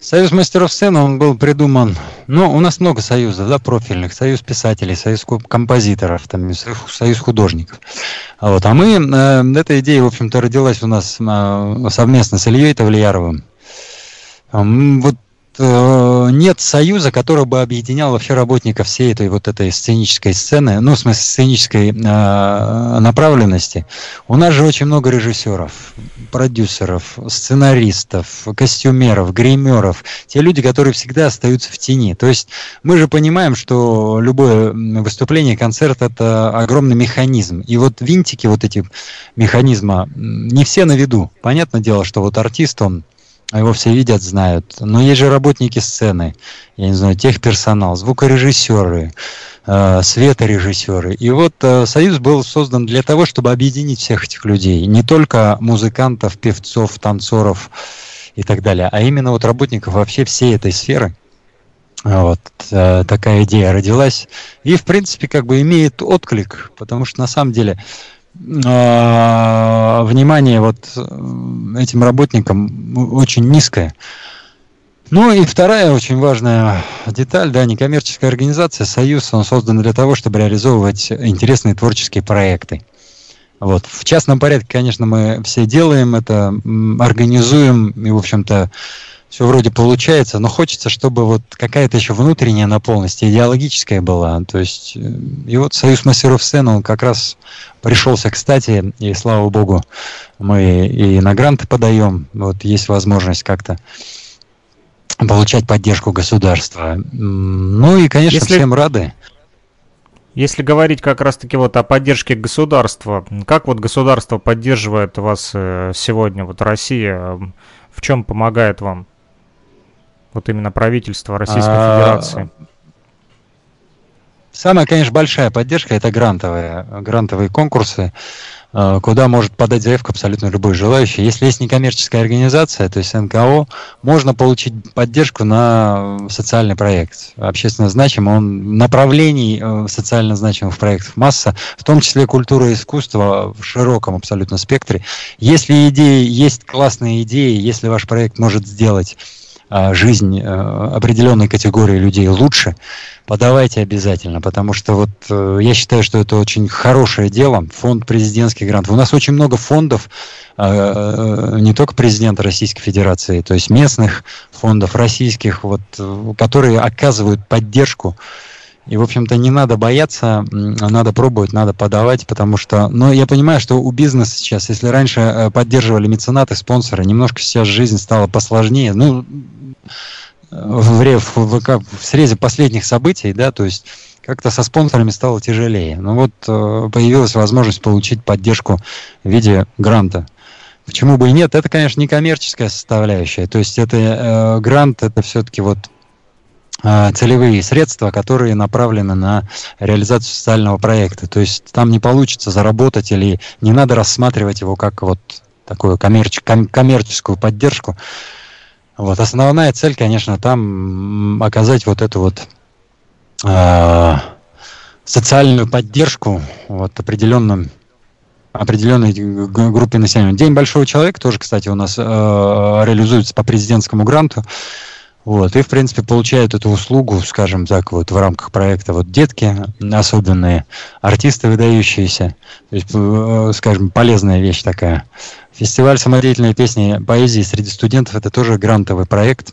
Speaker 5: Союз мастеров сцены, он был придуман, ну, у нас много союзов, да, профильных, союз писателей, союз композиторов, там, союз, художников. А Вот, а мы, э, эта идея, в общем-то, родилась у нас э, совместно с Ильей Тавлияровым. Вот э, нет союза, который бы объединял вообще работников всей этой вот этой сценической сцены, ну, в смысле, сценической э, направленности. У нас же очень много режиссеров, продюсеров, сценаристов, костюмеров, гримеров, те люди, которые всегда остаются в тени. То есть мы же понимаем, что любое выступление, концерт – это огромный механизм. И вот винтики вот эти механизма не все на виду. Понятное дело, что вот артист, он его все видят, знают. Но есть же работники сцены, я не знаю, техперсонал, звукорежиссеры, светорежиссеры. И вот э, Союз был создан для того, чтобы объединить всех этих людей. Не только музыкантов, певцов, танцоров и так далее, а именно вот работников вообще всей этой сферы. Вот э, такая идея родилась. И, в принципе, как бы имеет отклик, потому что на самом деле э, внимание вот э, этим работникам очень низкое. Ну и вторая очень важная деталь, да, некоммерческая организация «Союз», он создан для того, чтобы реализовывать интересные творческие проекты. Вот. В частном порядке, конечно, мы все делаем это, организуем и, в общем-то, все вроде получается, но хочется, чтобы вот какая-то еще внутренняя наполненность, идеологическая была. То есть, э, и вот Союз мастеров сцены, он как раз пришелся кстати, и слава богу, мы и на гранты подаем, вот есть возможность как-то получать поддержку государства. Ну и, конечно, Если... всем рады.
Speaker 2: Если говорить как раз-таки вот о поддержке государства, как вот государство поддерживает вас э, сегодня, вот Россия, в чем помогает вам? Вот именно правительство Российской а, Федерации.
Speaker 5: Самая, конечно, большая поддержка это грантовые, грантовые конкурсы, а, куда может подать заявку абсолютно любой желающий. Если есть некоммерческая организация, то есть НКО, можно получить поддержку на социальный проект. Общественно значимый, он направлений э, социально значимых проектов масса, в том числе культура и искусство в широком абсолютно спектре. Если идеи, есть классные идеи, если ваш проект может сделать жизнь э, определенной категории людей лучше, подавайте обязательно, потому что вот э, я считаю, что это очень хорошее дело, фонд президентских грантов. У нас очень много фондов, э, не только президента Российской Федерации, то есть местных фондов российских, вот, которые оказывают поддержку и, в общем-то, не надо бояться, надо пробовать, надо подавать, потому что... Но я понимаю, что у бизнеса сейчас, если раньше поддерживали меценаты, спонсоры, немножко сейчас жизнь стала посложнее. Ну, в, в, в, в срезе последних событий, да, то есть как-то со спонсорами стало тяжелее. Но вот э, появилась возможность получить поддержку в виде гранта. Почему бы и нет? Это, конечно, не коммерческая составляющая. То есть это э, грант, это все-таки вот э, целевые средства, которые направлены на реализацию социального проекта. То есть там не получится заработать или не надо рассматривать его как вот такую коммерч, коммерческую поддержку. Вот основная цель, конечно, там оказать вот эту вот э, социальную поддержку вот определенным определенной группе населения. День большого человека тоже, кстати, у нас э, реализуется по президентскому гранту. Вот, и, в принципе, получают эту услугу, скажем так, вот в рамках проекта вот детки особенные, артисты выдающиеся, то есть, э, скажем, полезная вещь такая. Фестиваль самодеятельной песни поэзии среди студентов это тоже грантовый проект.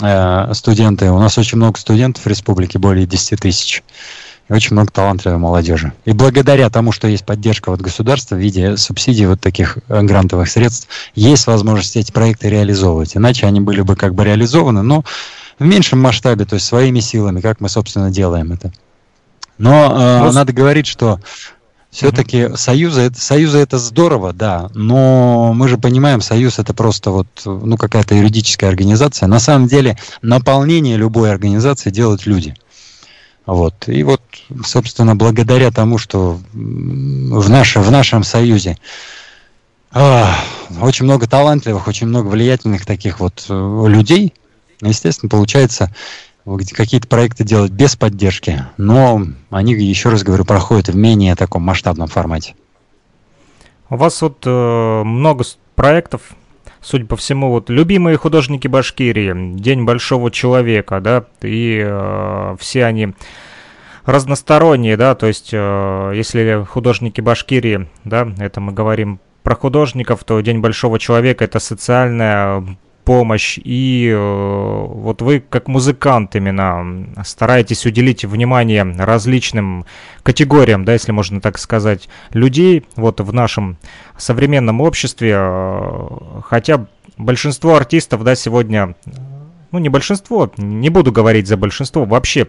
Speaker 5: Э, студенты, у нас очень много студентов в республике, более 10 тысяч. И очень много талантливой молодежи. И благодаря тому, что есть поддержка от государства в виде субсидий вот таких э, грантовых средств, есть возможность эти проекты реализовывать. Иначе они были бы как бы реализованы, но в меньшем масштабе, то есть своими силами, как мы, собственно, делаем это. Но э, надо говорить, что все-таки mm-hmm. союзы, это, союзы это здорово, да, но мы же понимаем, союз это просто вот, ну, какая-то юридическая организация. На самом деле наполнение любой организации делают люди. Вот. И вот, собственно, благодаря тому, что в, наше, в нашем союзе а, очень много талантливых, очень много влиятельных таких вот э, людей, естественно, получается какие-то проекты делать без поддержки, но они, еще раз говорю, проходят в менее таком масштабном формате.
Speaker 2: У вас вот э, много проектов, судя по всему, вот любимые художники Башкирии, День большого человека, да, и э, все они разносторонние, да, то есть э, если художники Башкирии, да, это мы говорим про художников, то День большого человека это социальная помощь, и э, вот вы как музыкант именно стараетесь уделить внимание различным категориям, да, если можно так сказать, людей вот в нашем современном обществе, э, хотя большинство артистов, да, сегодня, ну не большинство, не буду говорить за большинство, вообще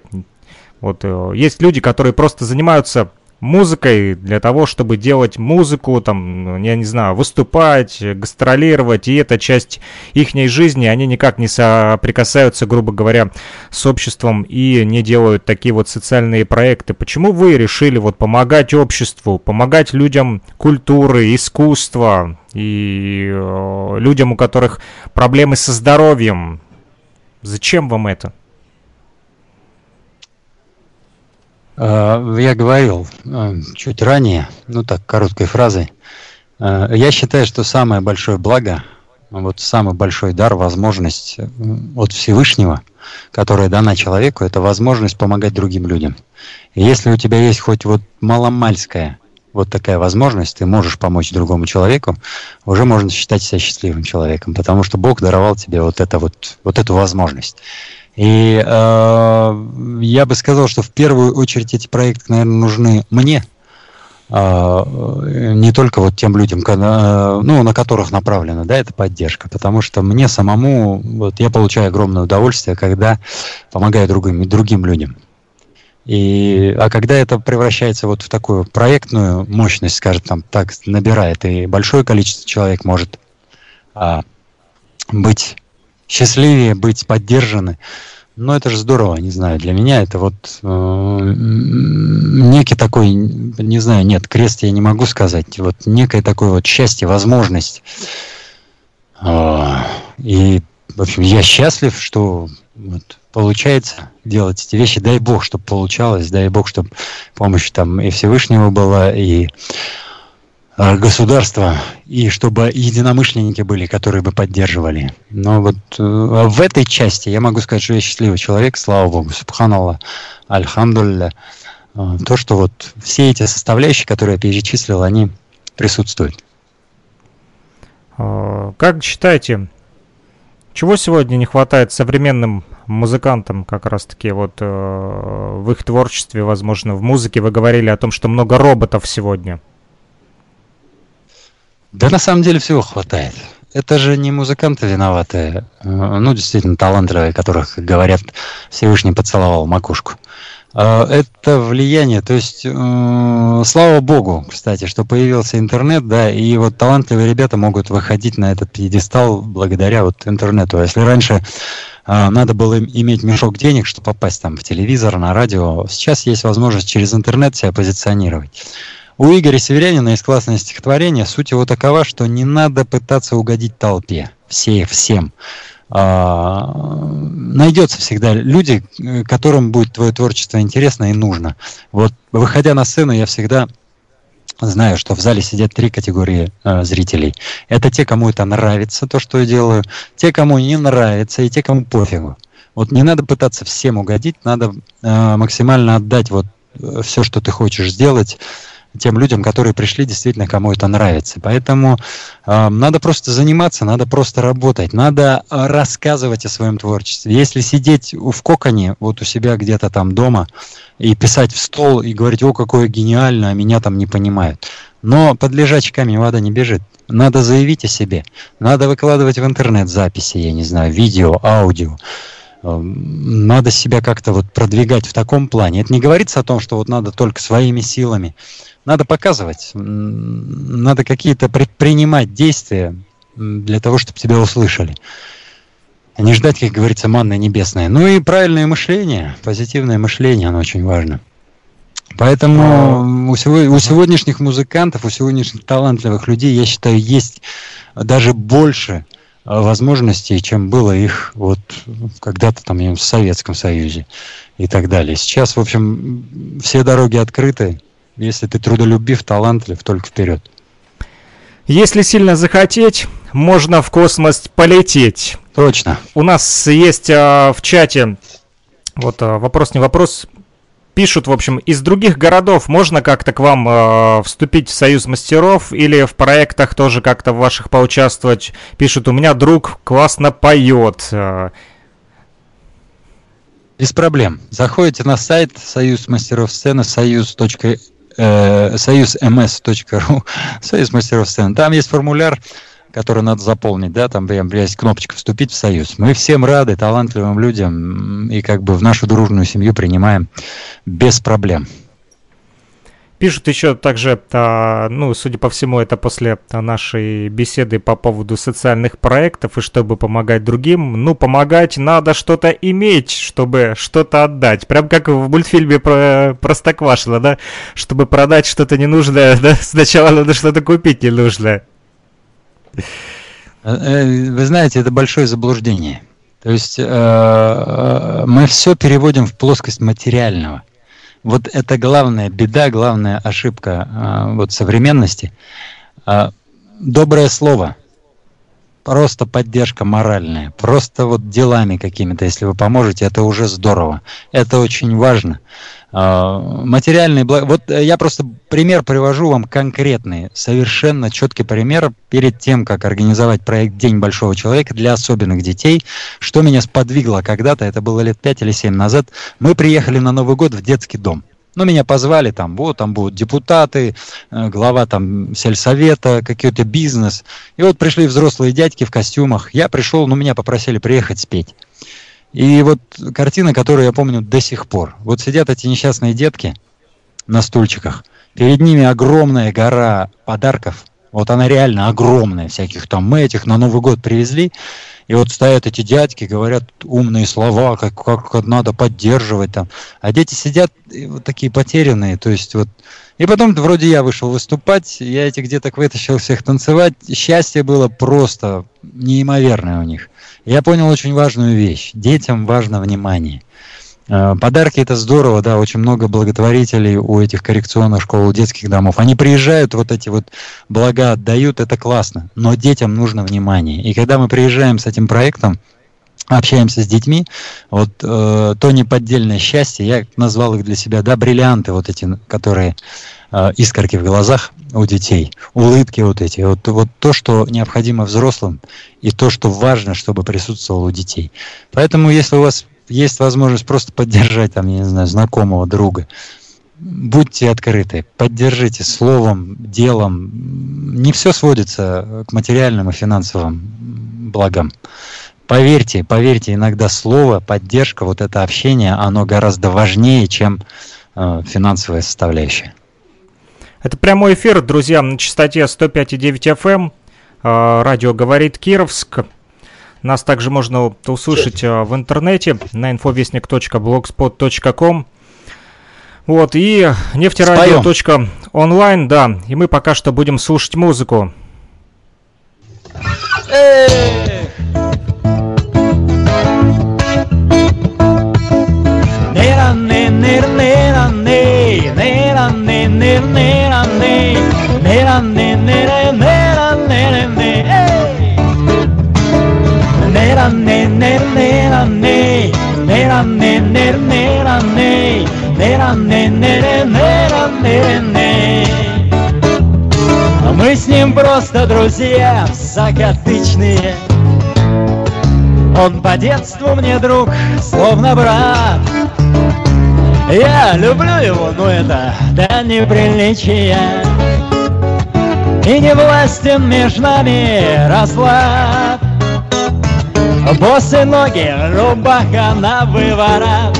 Speaker 2: вот э, есть люди, которые просто занимаются музыкой для того, чтобы делать музыку, там, я не знаю, выступать, гастролировать, и эта часть их жизни, они никак не соприкасаются, грубо говоря, с обществом и не делают такие вот социальные проекты. Почему вы решили вот помогать обществу, помогать людям культуры, искусства и э, людям, у которых проблемы со здоровьем? Зачем вам это?
Speaker 5: Э, я говорил э, чуть ранее, ну так, короткой фразой. Э, я считаю, что самое большое благо, вот самый большой дар, возможность от Всевышнего, которая дана человеку, это возможность помогать другим людям. И если у тебя есть хоть вот маломальская вот такая возможность, ты можешь помочь другому человеку, уже можно считать себя счастливым человеком, потому что Бог даровал тебе вот, это вот, вот эту возможность. И э, я бы сказал, что в первую очередь эти проекты, наверное, нужны мне, э, не только вот тем людям, когда, ну, на которых направлена, да, эта поддержка, потому что мне самому, вот я получаю огромное удовольствие, когда помогаю другим, другим людям. И, а когда это превращается вот в такую проектную мощность, скажем там, так набирает, и большое количество человек может а, быть счастливее быть поддержаны. Но это же здорово, не знаю, для меня это вот э, некий такой, не знаю, нет, крест я не могу сказать, вот некое такое вот счастье, возможность. Э, и, в общем, я счастлив, что вот, получается делать эти вещи. Дай Бог, чтобы получалось, дай Бог, чтобы помощь там и Всевышнего была, и Э, государства и чтобы единомышленники были, которые бы поддерживали. Но вот э, в этой части я могу сказать, что я счастливый человек, слава Богу, субханаллах, альхамдулля. Э, то, что вот все эти составляющие, которые я перечислил, они присутствуют.
Speaker 2: Как считаете, чего сегодня не хватает современным музыкантам как раз-таки вот в их творчестве, возможно, в музыке? Вы говорили о том, что много роботов сегодня –
Speaker 5: да на самом деле всего хватает. Это же не музыканты виноваты, э, ну, действительно, талантливые, которых, говорят, Всевышний поцеловал макушку. А, это влияние, то есть, э, слава богу, кстати, что появился интернет, да, и вот талантливые ребята могут выходить на этот пьедестал благодаря вот интернету. А если раньше э, надо было иметь мешок денег, чтобы попасть там в телевизор, на радио, сейчас есть возможность через интернет себя позиционировать. У Игоря Северянина есть классное стихотворение. Суть его такова, что не надо пытаться угодить толпе. Все, всем. А, найдется всегда люди, которым будет твое творчество интересно и нужно. Вот, выходя на сцену, я всегда знаю, что в зале сидят три категории э, зрителей. Это те, кому это нравится, то, что я делаю, те, кому не нравится, и те, кому пофигу. Вот не надо пытаться всем угодить, надо э, максимально отдать вот э, все, что ты хочешь сделать тем людям, которые пришли, действительно, кому это нравится. Поэтому э, надо просто заниматься, надо просто работать, надо а, рассказывать о своем творчестве. Если сидеть в коконе, вот у себя где-то там дома, и писать в стол и говорить, о, какое гениально, а меня там не понимают. Но под лежачками вода не бежит. Надо заявить о себе. Надо выкладывать в интернет записи, я не знаю, видео, аудио надо себя как-то вот продвигать в таком плане. Это не говорится о том, что вот надо только своими силами надо показывать, надо какие-то предпринимать действия для того, чтобы тебя услышали. А не ждать, как говорится, манны небесное. Ну и правильное мышление, позитивное мышление, оно очень важно. Поэтому у, у сегодняшних музыкантов, у сегодняшних талантливых людей, я считаю, есть даже больше а, возможностей, чем было их вот когда-то там в Советском Союзе и так далее. Сейчас, в общем, все дороги открыты, если ты трудолюбив, талантлив, только вперед.
Speaker 2: Если сильно захотеть, можно в космос полететь.
Speaker 5: Точно.
Speaker 2: У нас есть а, в чате вот а, вопрос не вопрос. пишут, в общем, из других городов можно как-то к вам э, вступить в союз мастеров или в проектах тоже как-то в ваших поучаствовать? Пишут, у меня друг классно поет. Э.
Speaker 5: Без проблем. Заходите на сайт Союз мастеров сцены, союз. Э, союзмс.ру, Союз мастеров сцены. Там есть формуляр, который надо заполнить, да, там прям есть кнопочка «Вступить в союз». Мы всем рады, талантливым людям, и как бы в нашу дружную семью принимаем без проблем.
Speaker 2: Пишут еще также, а, ну, судя по всему, это после нашей беседы по поводу социальных проектов и чтобы помогать другим. Ну, помогать надо что-то иметь, чтобы что-то отдать. Прям как в мультфильме про Простоквашино, да? Чтобы продать что-то ненужное, да? Сначала надо что-то купить ненужное.
Speaker 5: Э, э, вы знаете, это большое заблуждение. То есть э, мы все переводим в плоскость материального. Вот это главная беда, главная ошибка э, вот современности. Э, доброе слово, просто поддержка моральная, просто вот делами какими-то, если вы поможете, это уже здорово. Это очень важно. А, материальные блага. Вот э, я просто пример привожу вам конкретный, совершенно четкий пример перед тем, как организовать проект «День большого человека» для особенных детей. Что меня сподвигло когда-то, это было лет 5 или 7 назад, мы приехали на Новый год в детский дом. Ну, меня позвали там, вот, там будут депутаты, э, глава там сельсовета, какой-то бизнес. И вот пришли взрослые дядьки в костюмах. Я пришел, ну, меня попросили приехать спеть. И вот картина, которую я помню до сих пор. Вот сидят эти несчастные детки на стульчиках. Перед ними огромная гора подарков. Вот она реально огромная, всяких там. Мы этих на Новый год привезли. И вот стоят эти дядьки, говорят умные слова, как, как надо поддерживать там. А дети сидят вот такие потерянные. То есть вот и потом вроде я вышел выступать, я этих деток вытащил всех танцевать. Счастье было просто неимоверное у них. Я понял очень важную вещь. Детям важно внимание. Э, подарки это здорово, да, очень много благотворителей у этих коррекционных школ, у детских домов. Они приезжают, вот эти вот блага отдают, это классно, но детям нужно внимание. И когда мы приезжаем с этим проектом, общаемся с детьми, вот э, то неподдельное счастье, я назвал их для себя, да, бриллианты вот эти, которые э, искорки в глазах у детей, улыбки вот эти, вот, вот то, что необходимо взрослым и то, что важно, чтобы присутствовало у детей. Поэтому, если у вас есть возможность просто поддержать, там, я не знаю, знакомого, друга, будьте открыты, поддержите словом, делом. Не все сводится к материальным и финансовым благам. Поверьте, поверьте, иногда слово, поддержка, вот это общение, оно гораздо важнее, чем э, финансовая составляющая.
Speaker 2: Это прямой эфир, друзья, на частоте 105,9 FM. Э, радио «Говорит Кировск». Нас также можно услышать э, в интернете на infovестник.blogspot.com. Вот, и нефтерадио.онлайн, да. И мы пока что будем слушать музыку. Эх!
Speaker 4: Мы с ним просто друзья закатычные. Он по детству мне друг, словно брат. Я люблю его, но это до неприличия. И не властен между нами расклад Босые ноги, рубаха на выворот.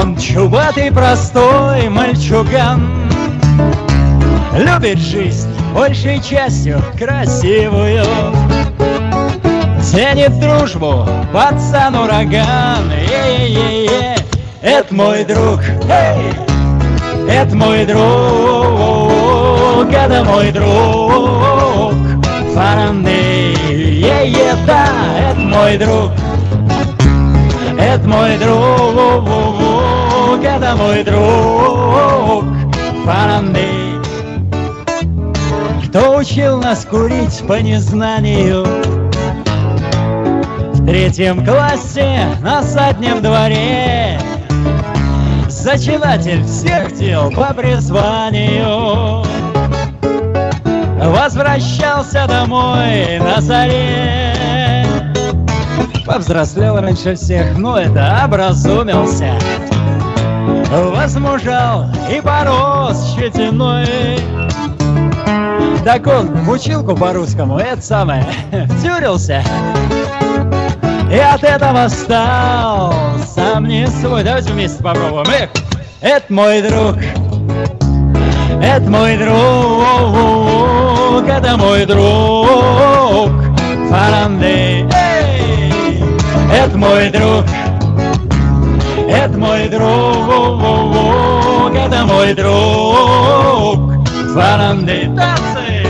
Speaker 4: Он чубатый простой мальчуган. Любит жизнь большей частью красивую. Ценит дружбу пацан ураган Е-е-е-е Это мой друг. Эй! Это мой друг. Это мой друг. Фараней Е-е, да, это мой друг Это мой друг Это мой друг Фараней Кто учил нас курить по незнанию В третьем классе на заднем дворе Зачинатель всех дел по призванию Возвращался домой на заре. Повзрослел раньше всех, но это образумился. Возмужал и порос щетиной. Так он в училку по-русскому, это самое, втюрился И от этого стал сам не свой. Давайте вместе попробуем. Эх, это мой друг Это мой друг Это мой друг Фарандей Это мой друг это мой друг, это мой друг. Фаранды танцы.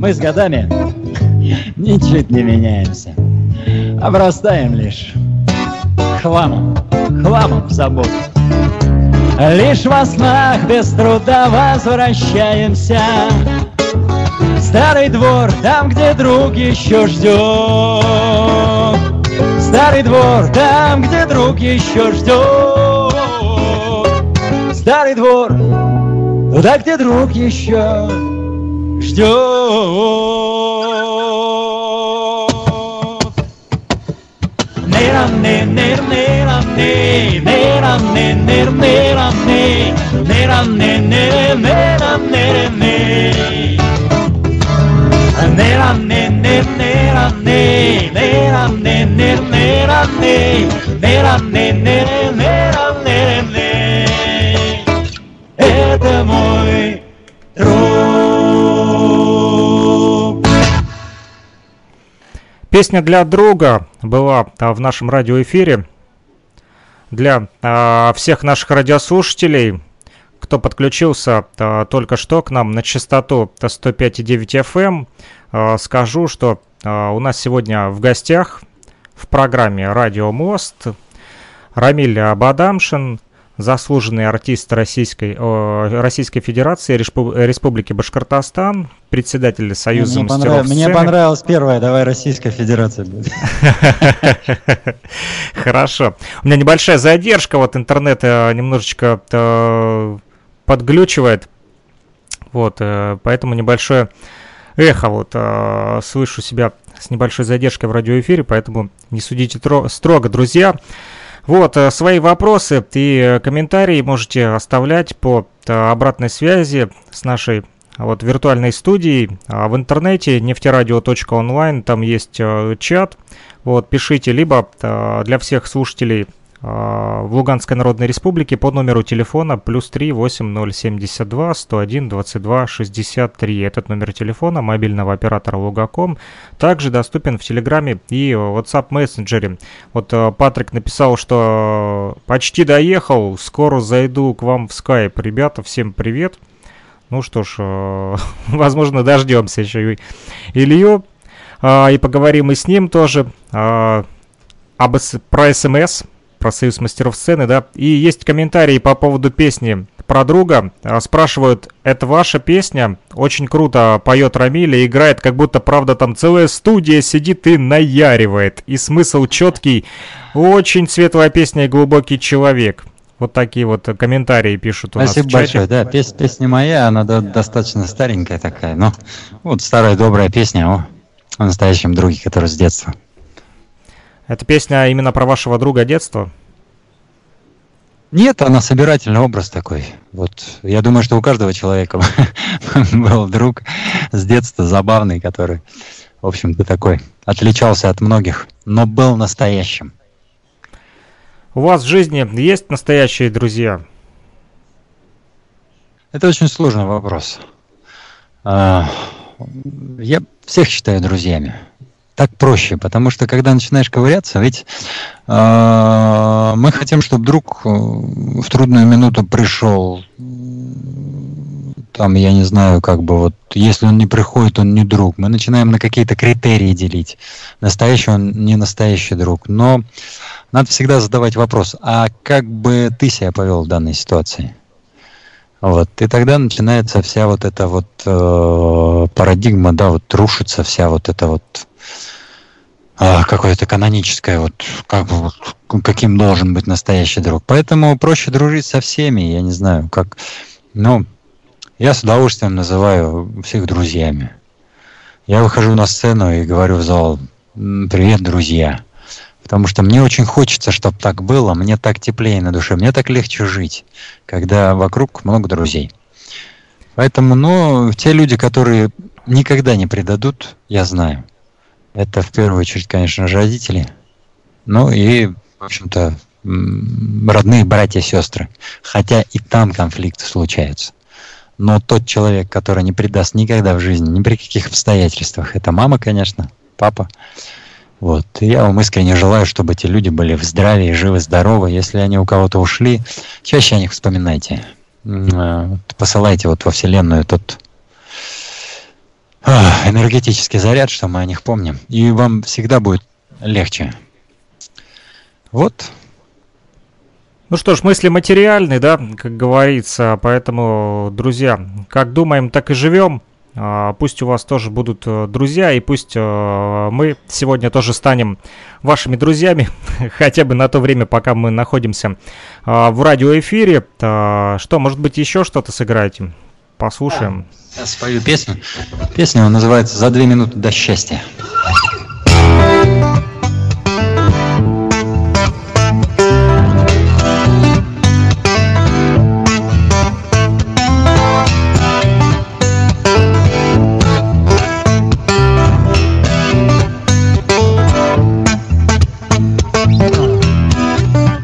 Speaker 4: Мы с годами ничуть не меняемся. Обрастаем лишь хламом, хламом забот. Лишь во снах без труда возвращаемся. Старый двор, там, где друг еще ждет. Старый двор, там, где друг еще ждет. Старый двор, туда, где друг еще ждет. Нейрам-не, нейр-нейрам-не, нейрам-не, нейр-нейрам-не, нейрам-не, нейр, нейрам-нейр-не. Нейрам-не, нейр, нейрам-не, нейрам-не, нейр, нейрам-не, нейрам-не, нейр, нейрам-нейр-не. Это мой
Speaker 2: Песня для друга была а, в нашем радиоэфире. Для а, всех наших радиослушателей, кто подключился а, только что к нам на частоту 105,9 FM, а, скажу, что у нас сегодня в гостях в программе «Радио Мост» Рамиль Бадамшин, заслуженный артист Российской, Российской Федерации, Респу- Республики Башкортостан, председатель Союза
Speaker 5: мне,
Speaker 2: мастеров
Speaker 5: понрав- мне
Speaker 2: сцены.
Speaker 5: понравилась первая, давай Российская Федерация будет.
Speaker 2: Хорошо. У меня небольшая задержка, вот интернет э, немножечко э, подглючивает. Вот, э, поэтому небольшое эхо вот э, слышу себя с небольшой задержкой в радиоэфире, поэтому не судите тро- строго, друзья. Вот, э, свои вопросы и э, комментарии можете оставлять по э, обратной связи с нашей вот виртуальной студией. А, в интернете нефтерадио.онлайн, там есть чат, вот, пишите, либо для всех слушателей в Луганской Народной Республике по номеру телефона плюс 3 8072 101 22 63. Этот номер телефона мобильного оператора Лугаком также доступен в Телеграме и WhatsApp мессенджере. Вот э, Патрик написал, что э, почти доехал, скоро зайду к вам в скайп. Ребята, всем привет. Ну что ж, э, возможно, дождемся еще и Илью. А, и поговорим мы с ним тоже а, об, про СМС, про Союз мастеров сцены, да. И есть комментарии по поводу песни про друга. А, спрашивают, это ваша песня? Очень круто поет Рамиль и играет, как будто, правда, там целая студия сидит и наяривает. И смысл четкий. Очень светлая песня и глубокий человек. Вот такие вот комментарии пишут у
Speaker 5: Спасибо
Speaker 2: нас
Speaker 5: большое. Да, пес- песня моя, она до- достаточно старенькая такая. Но вот старая добрая песня о, о настоящем друге, который с детства.
Speaker 2: Это песня именно про вашего друга детства?
Speaker 5: Нет, она собирательный образ такой. Вот я думаю, что у каждого человека был друг с детства забавный, который, в общем-то, такой отличался от многих, но был настоящим.
Speaker 2: У вас в жизни есть настоящие друзья?
Speaker 5: Это очень сложный вопрос. А, Я всех считаю друзьями. Так проще, потому что когда начинаешь ковыряться, ведь а, мы хотим, чтобы друг э, в трудную минуту пришел, там, я не знаю, как бы вот, если он не приходит, он не друг. Мы начинаем на какие-то критерии делить. Настоящий он не настоящий друг. Но надо всегда задавать вопрос, а как бы ты себя повел в данной ситуации? Вот. И тогда начинается вся вот эта вот э, парадигма, да, вот рушится вся вот эта вот э, какое-то каноническое, вот, как, каким должен быть настоящий друг. Поэтому проще дружить со всеми, я не знаю, как, ну, я с удовольствием называю всех друзьями. Я выхожу на сцену и говорю в зал, привет, друзья. Потому что мне очень хочется, чтобы так было, мне так теплее на душе, мне так легче жить, когда вокруг много друзей. Поэтому, ну, те люди, которые никогда не предадут, я знаю. Это в первую очередь, конечно же, родители. Ну и, в общем-то, родные братья сестры. Хотя и там конфликты случаются. Но тот человек, который не предаст никогда в жизни, ни при каких обстоятельствах, это мама, конечно, папа. Вот. И я вам искренне желаю, чтобы эти люди были в здравии, живы, здоровы. Если они у кого-то ушли, чаще о них вспоминайте. Э, посылайте вот во Вселенную тот энергетический заряд, что мы о них помним. И вам всегда будет легче. Вот.
Speaker 2: Ну что ж, мысли материальные, да, как говорится, поэтому, друзья, как думаем, так и живем. А, пусть у вас тоже будут э, друзья, и пусть э, мы сегодня тоже станем вашими друзьями, хотя бы на то время, пока мы находимся а, в радиоэфире. А, что, может быть, еще что-то сыграете? Послушаем.
Speaker 5: Я спою песню. Песня называется «За две минуты до счастья».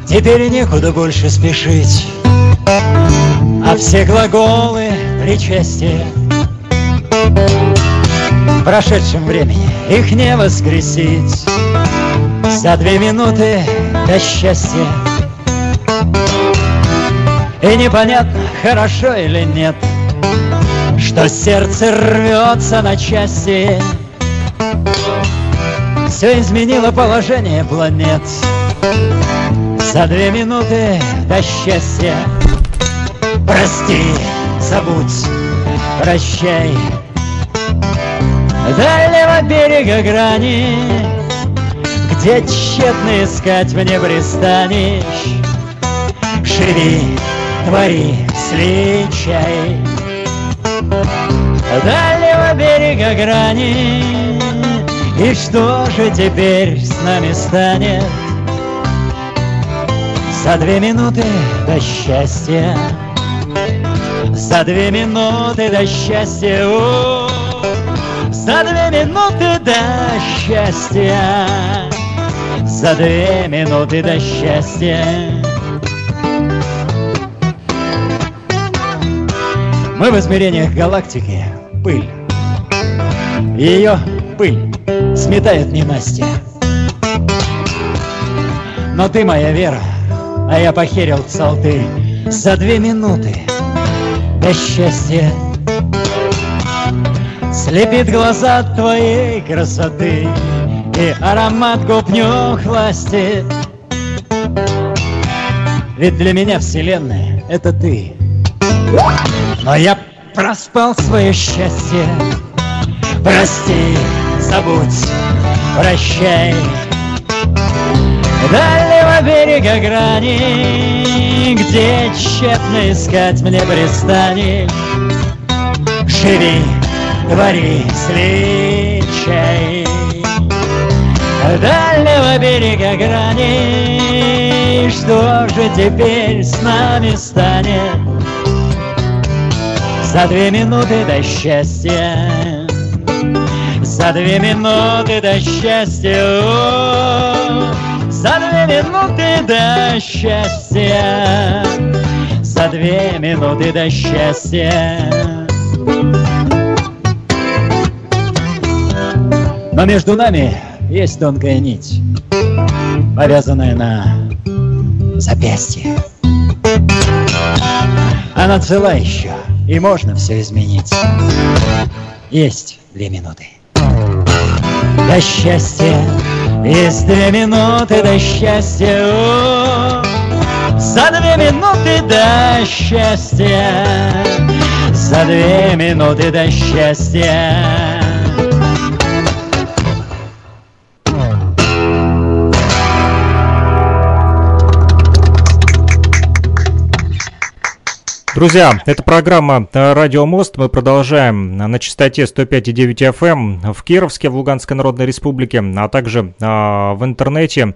Speaker 4: Теперь некуда больше спешить, А все глаголы причастия. В прошедшем времени их не воскресить. За две минуты до счастья. И непонятно, хорошо или нет Что сердце рвется на части. Все изменило положение планет. За две минуты до счастья Прости, забудь, прощай. Дальнего берега грани Где тщетно искать мне пристанешь Живи, твори, сличай. Дальнего берега грани И что же теперь с нами станет? За две минуты до счастья За две минуты до счастья О, За две минуты до счастья. За две минуты до счастья. Мы в измерениях галактики. Пыль. Ее пыль сметает ненастье. Но ты моя вера а я похерил псалтырь. За две минуты до счастья. Слепит глаза твоей красоты И аромат губ нюх ластит Ведь для меня вселенная — это ты. Но я проспал свое счастье. Прости, забудь, прощай Дальнего берега грани, Где тщетно искать мне пристанешь. Живи, твори, сличай. Дальнего берега грани, Что же теперь с нами станет? За две минуты до счастья За две минуты до счастья О, за две минуты до счастья За две минуты до счастья Но между нами есть тонкая нить Повязанная на запястье Она цела еще, и можно все изменить. Есть две минуты. До счастья, есть две минуты до счастья. О, за две минуты до счастья, за две минуты до счастья.
Speaker 2: Друзья, это программа э, «Радио Мост». Мы продолжаем на частоте 105,9 FM эм в Кировске, в Луганской Народной Республике, а также а, в интернете.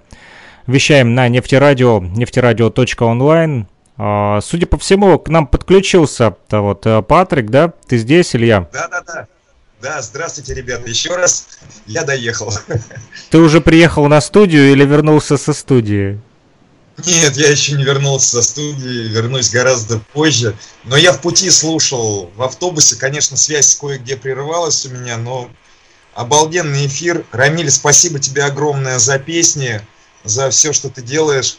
Speaker 2: Вещаем на нефтерадио, нефтерадио.онлайн. А, судя по всему, к нам подключился вот э, Патрик, да? Ты здесь, Илья?
Speaker 3: Да-да-да. Да, здравствуйте, ребята. Еще раз я доехал.
Speaker 2: Ты уже приехал на студию или вернулся со студии?
Speaker 3: Нет, я еще не вернулся со студии, вернусь гораздо позже. Но я в пути слушал в автобусе. Конечно, связь кое-где прерывалась у меня, но обалденный эфир. Рамиль, спасибо тебе огромное за песни, за все, что ты делаешь.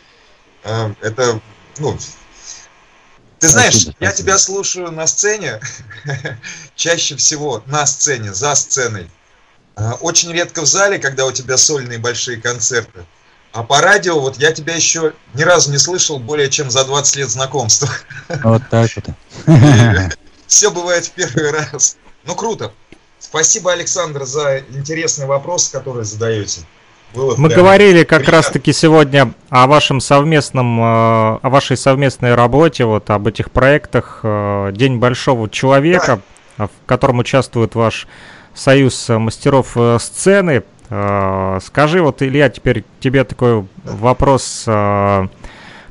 Speaker 3: Э, это, ну, ты знаешь, спасибо, я спасибо. тебя слушаю на сцене, чаще всего на сцене, за сценой. Э, очень редко в зале, когда у тебя сольные большие концерты. А по радио, вот я тебя еще ни разу не слышал более чем за 20 лет знакомства.
Speaker 5: Вот так вот.
Speaker 3: Все бывает в первый раз. Ну, круто. Спасибо, Александр, за интересный вопрос, который задаете.
Speaker 2: Было Мы говорили как раз-таки сегодня о вашем совместном, э, о вашей совместной работе, вот об этих проектах э, День большого человека, да. в котором участвует ваш союз мастеров э, сцены. А, скажи, вот, Илья, теперь тебе такой вопрос. А,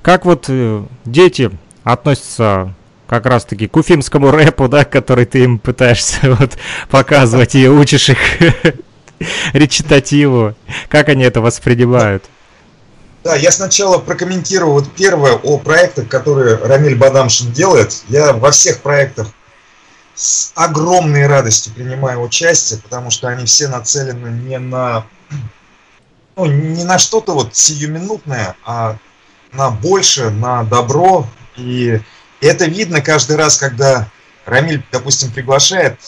Speaker 2: как вот э, дети относятся как раз-таки к уфимскому рэпу, да, который ты им пытаешься вот показывать и учишь их речитативу. Как они это воспринимают?
Speaker 3: Да, я сначала прокомментирую вот первое о проектах, которые Рамиль Бадамшин делает. Я во всех проектах с огромной радостью принимаю участие, потому что они все нацелены не на, ну, не на что-то вот сиюминутное, а на больше, на добро. И это видно каждый раз, когда Рамиль, допустим, приглашает,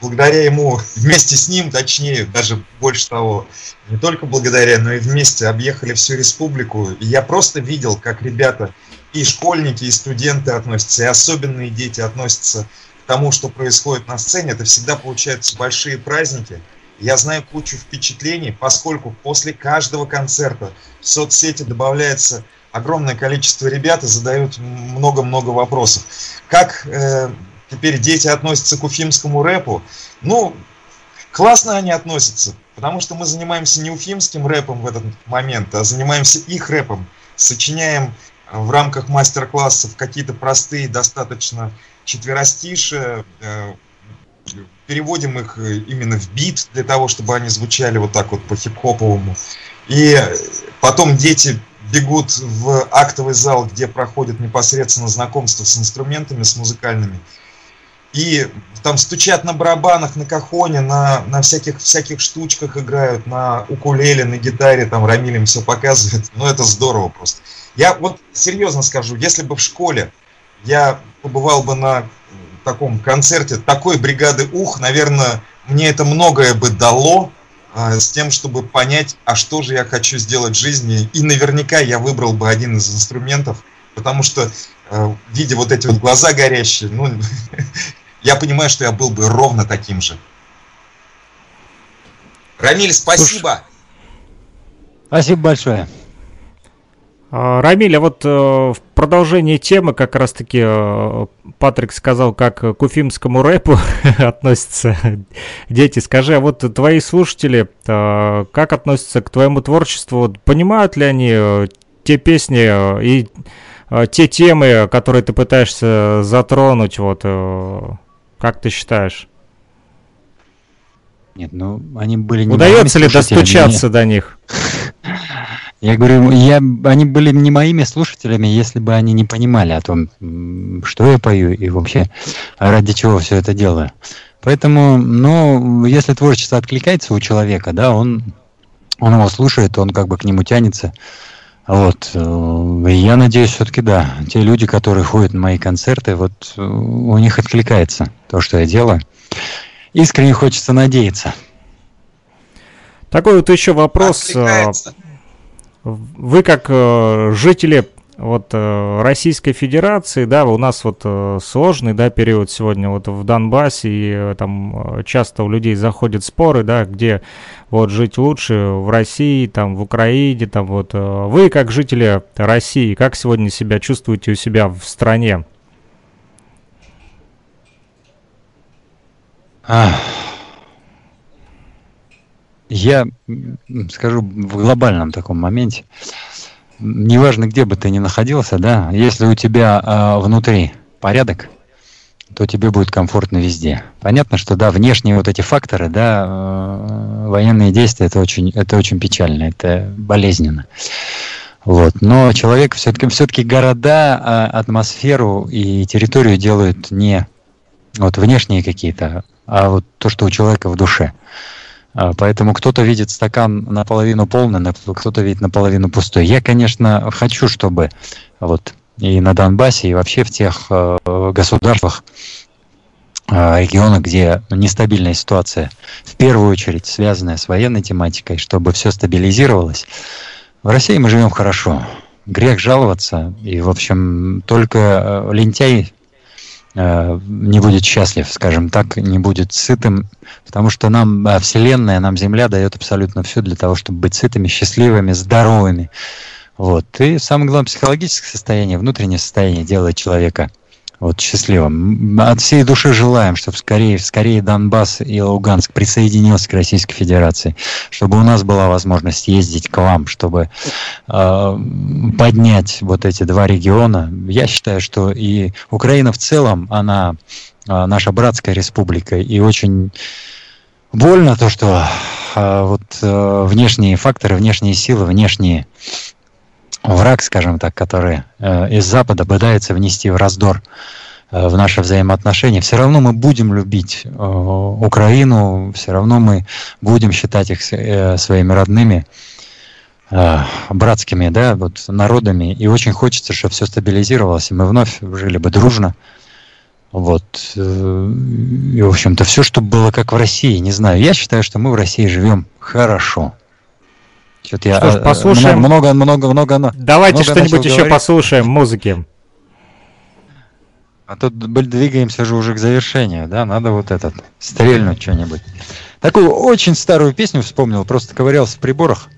Speaker 3: благодаря ему, вместе с ним, точнее, даже больше того, не только благодаря, но и вместе объехали всю республику. И я просто видел, как ребята, и школьники, и студенты относятся, и особенные дети относятся тому, что происходит на сцене, это всегда получаются большие праздники. Я знаю кучу впечатлений, поскольку после каждого концерта в соцсети добавляется огромное количество ребят и задают много-много вопросов. Как э, теперь дети относятся к уфимскому рэпу? Ну, классно они относятся, потому что мы занимаемся не уфимским рэпом в этот момент, а занимаемся их рэпом. Сочиняем в рамках мастер-классов какие-то простые, достаточно четверостишие, э, переводим их э, именно в бит для того, чтобы они звучали вот так вот по хип-хоповому. И потом дети бегут в актовый зал, где проходит непосредственно знакомство с инструментами, с музыкальными. И там стучат на барабанах, на кахоне, на, на всяких, всяких штучках играют, на укулеле, на гитаре, там Рамиль им все показывает. Ну, это здорово просто. Я вот серьезно скажу, если бы в школе я побывал бы на таком концерте такой бригады Ух, наверное, мне это многое бы дало а, с тем, чтобы понять, а что же я хочу сделать в жизни. И наверняка я выбрал бы один из инструментов, потому что, а, видя вот эти вот глаза горящие, ну, я понимаю, что я был бы ровно таким же. Рамиль, спасибо!
Speaker 5: Спасибо большое.
Speaker 2: А, Рамиль, а вот э, в продолжении темы как раз-таки э, Патрик сказал, как к уфимскому рэпу относятся дети. Скажи, а вот твои слушатели, э, как относятся к твоему творчеству? Понимают ли они те песни и те темы, которые ты пытаешься затронуть? Вот, как ты считаешь?
Speaker 5: Нет, ну они были не
Speaker 2: Удается ли достучаться до них?
Speaker 5: Я говорю, я, они были не моими слушателями, если бы они не понимали о том, что я пою и вообще ради чего все это делаю. Поэтому, ну, если творчество откликается у человека, да, он, он его слушает, он как бы к нему тянется. Вот. э, и Я надеюсь, все-таки да. Те люди, которые ходят на мои концерты, вот э, у них откликается то, что я делаю. Искренне хочется надеяться.
Speaker 2: Такой вот еще вопрос. э,
Speaker 3: Откликается.
Speaker 2: Вы как э, жители вот э, Российской Федерации, да, у нас вот э, сложный, да, период сегодня вот в Донбассе, и там часто у людей заходят споры, да, где вот жить лучше в России, там в Украине, там вот. Вы как жители России, как сегодня себя чувствуете у себя в стране?
Speaker 5: Я скажу в глобальном таком моменте, неважно, где бы ты ни находился, да, если у тебя а, внутри порядок, то тебе будет комфортно везде. Понятно, что да, внешние вот эти факторы, да, э, военные действия, это очень, это очень печально, это болезненно. Вот. Но человек все-таки, все-таки города, а, атмосферу и территорию делают не вот внешние какие-то, а вот то, что у человека в душе. А, Поэтому кто-то видит стакан наполовину полный, кто-то видит наполовину пустой. Я, конечно, хочу, чтобы вот и на Донбассе, и вообще в тех э, государствах, э, регионах, где нестабильная ситуация, в первую очередь связанная с военной тематикой, чтобы все стабилизировалось. В России мы живем хорошо. Грех жаловаться. И, в общем, только э, лентяй не будет счастлив, скажем так, не будет сытым, потому что нам э, Вселенная, нам Земля дает абсолютно все для того, чтобы быть сытыми, счастливыми, здоровыми. Вот. И самое главное, психологическое состояние, внутреннее состояние делает человека вот счастливым. М, От всей души желаем, чтобы скорее, скорее Донбасс и Луганск присоединился к Российской Федерации, чтобы у нас была возможность ездить к вам, чтобы э, поднять вот эти два региона. Я считаю, что и Украина в целом, она э, наша братская республика, и очень больно то, что э, вот э, внешние факторы, внешние силы, внешние враг, скажем так, который э, из Запада пытается внести в раздор э, в наши взаимоотношения, все равно мы будем любить э, Украину, все равно мы будем считать их своими родными, братскими, да, вот народами, и очень хочется, чтобы все стабилизировалось, и мы вновь жили бы дружно. Вот. И, в общем-то, все, чтобы было как в России, не знаю. Я считаю, что мы в России живем хорошо. Что-то я
Speaker 2: Что ж,
Speaker 5: э,
Speaker 2: послушаем.
Speaker 5: много, много, много, много,
Speaker 2: Давайте что-нибудь еще
Speaker 5: говорить.
Speaker 2: послушаем музыки.
Speaker 5: А тут двигаемся же уже к завершению, да? Надо вот этот, стрельнуть что-нибудь. Такую очень старую песню вспомнил, просто ковырялся в приборах.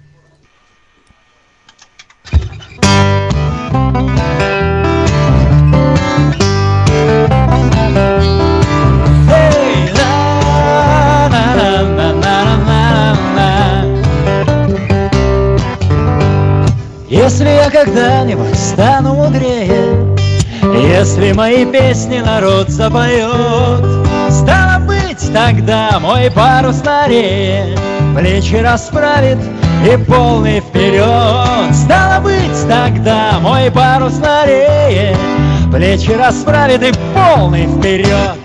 Speaker 4: Я когда-нибудь стану мудрее, Если мои песни народ запоет, Стало быть, тогда мой парус на рее Плечи расправит и полный вперед. Стало быть, тогда мой парус на рее Плечи расправит и полный вперед.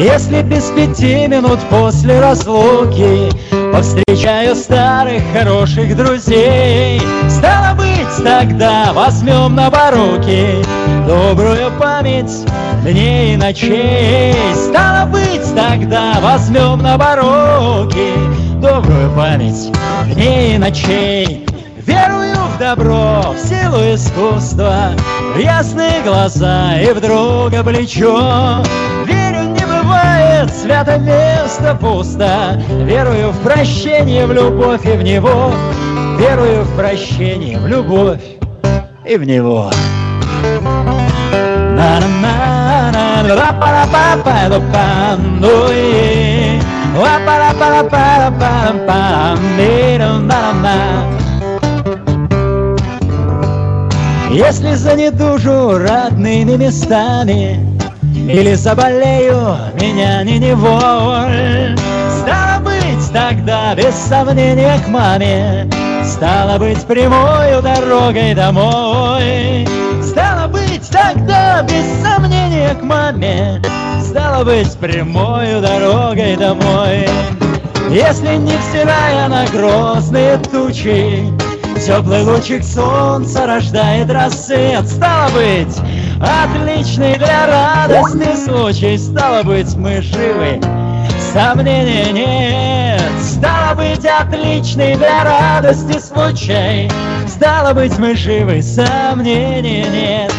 Speaker 4: Если без пяти минут после разлуки Повстречаю старых хороших друзей Стало быть, тогда возьмем на поруки Добрую память дней и ночей Стало быть, тогда возьмем на поруки Добрую память дней и ночей Верую в добро, в силу искусства В ясные глаза и в друга плечо. Верю, бывает свято место пусто. Верую в прощение, в любовь и в него. Верую в прощение, в любовь и в него. Если занедужу родными местами Или заболею, меня не неволь. Стало быть, тогда без сомнения к маме. Стало быть, прямою дорогой домой. Стало быть, тогда без сомнения к маме. Стало быть, прямою дорогой домой. Если не взирая на грозные тучи Теплый лучик солнца рождает рассвет. Стало быть, отличный для радости случай. Стало быть, мы живы, сомнений нет. Стало быть, отличный для радости случай. Стало быть, мы живы, сомнений нет.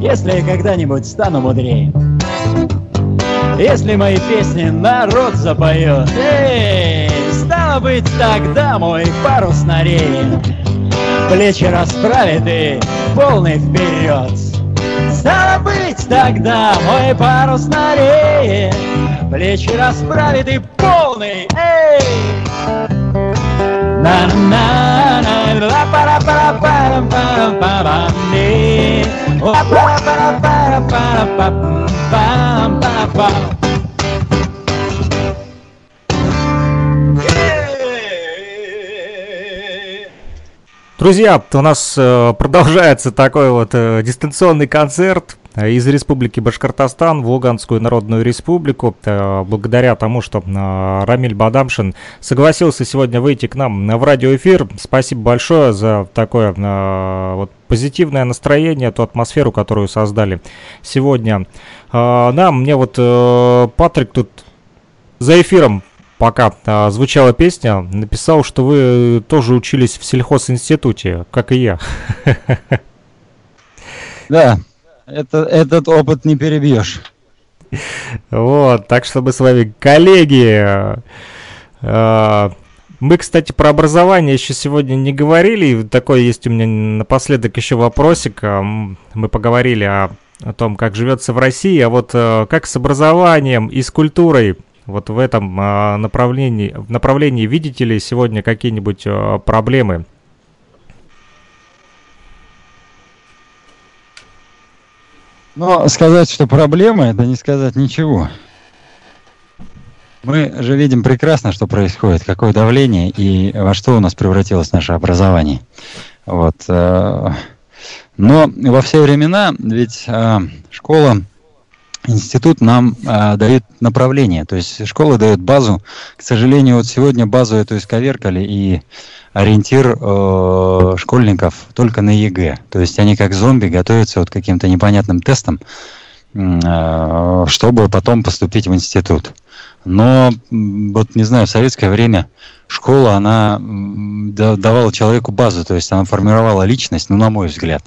Speaker 4: Если я когда-нибудь стану мудрее. Если мои песни народ запоет. Эй, стало быть, тогда мой парус на рее Плечи расправит полный вперед. Стало быть, тогда мой парус на рее Плечи расправит полный, эй! на на на ла пара пара пара пара пара не ла пара пара пара пара пара пам
Speaker 2: Друзья, у нас э, продолжается такой вот э, дистанционный концерт э, из Республики Башкортостан в Луганскую Народную Республику. Благодаря тому, что Рамиль Бадамшин согласился сегодня выйти к нам в радиоэфир. Спасибо большое за такое вот позитивное настроение, ту атмосферу, которую создали сегодня. Да, мне вот Патрик тут за эфиром пока а, звучала песня, написал, что вы тоже учились в сельхозинституте, как и я.
Speaker 5: Да, это, этот опыт не перебьешь.
Speaker 2: Вот, так что мы с вами коллеги. А, мы, кстати, про образование еще сегодня не говорили. Такой есть у меня напоследок еще вопросик. А, Мы поговорили о, о том, как живется в России, а вот э, как с образованием и с культурой вот в этом а, направлении, в направлении видите ли сегодня какие-нибудь а, проблемы?
Speaker 5: Но сказать, что проблема, это не сказать ничего. Мы же видим прекрасно, что происходит, какое давление и во что у нас превратилось наше образование. Вот. Э, но во все времена ведь школа институт нам э, дает направление, то есть школа дает базу. К сожалению, вот сегодня базу эту исковеркали, и ориентир э, школьников только на ЕГЭ. То есть они как зомби готовятся вот каким-то непонятным тестам, э, чтобы потом поступить в институт. Но вот не знаю, в советское время школа, она давала человеку базу, то есть она формировала личность, ну, на мой взгляд.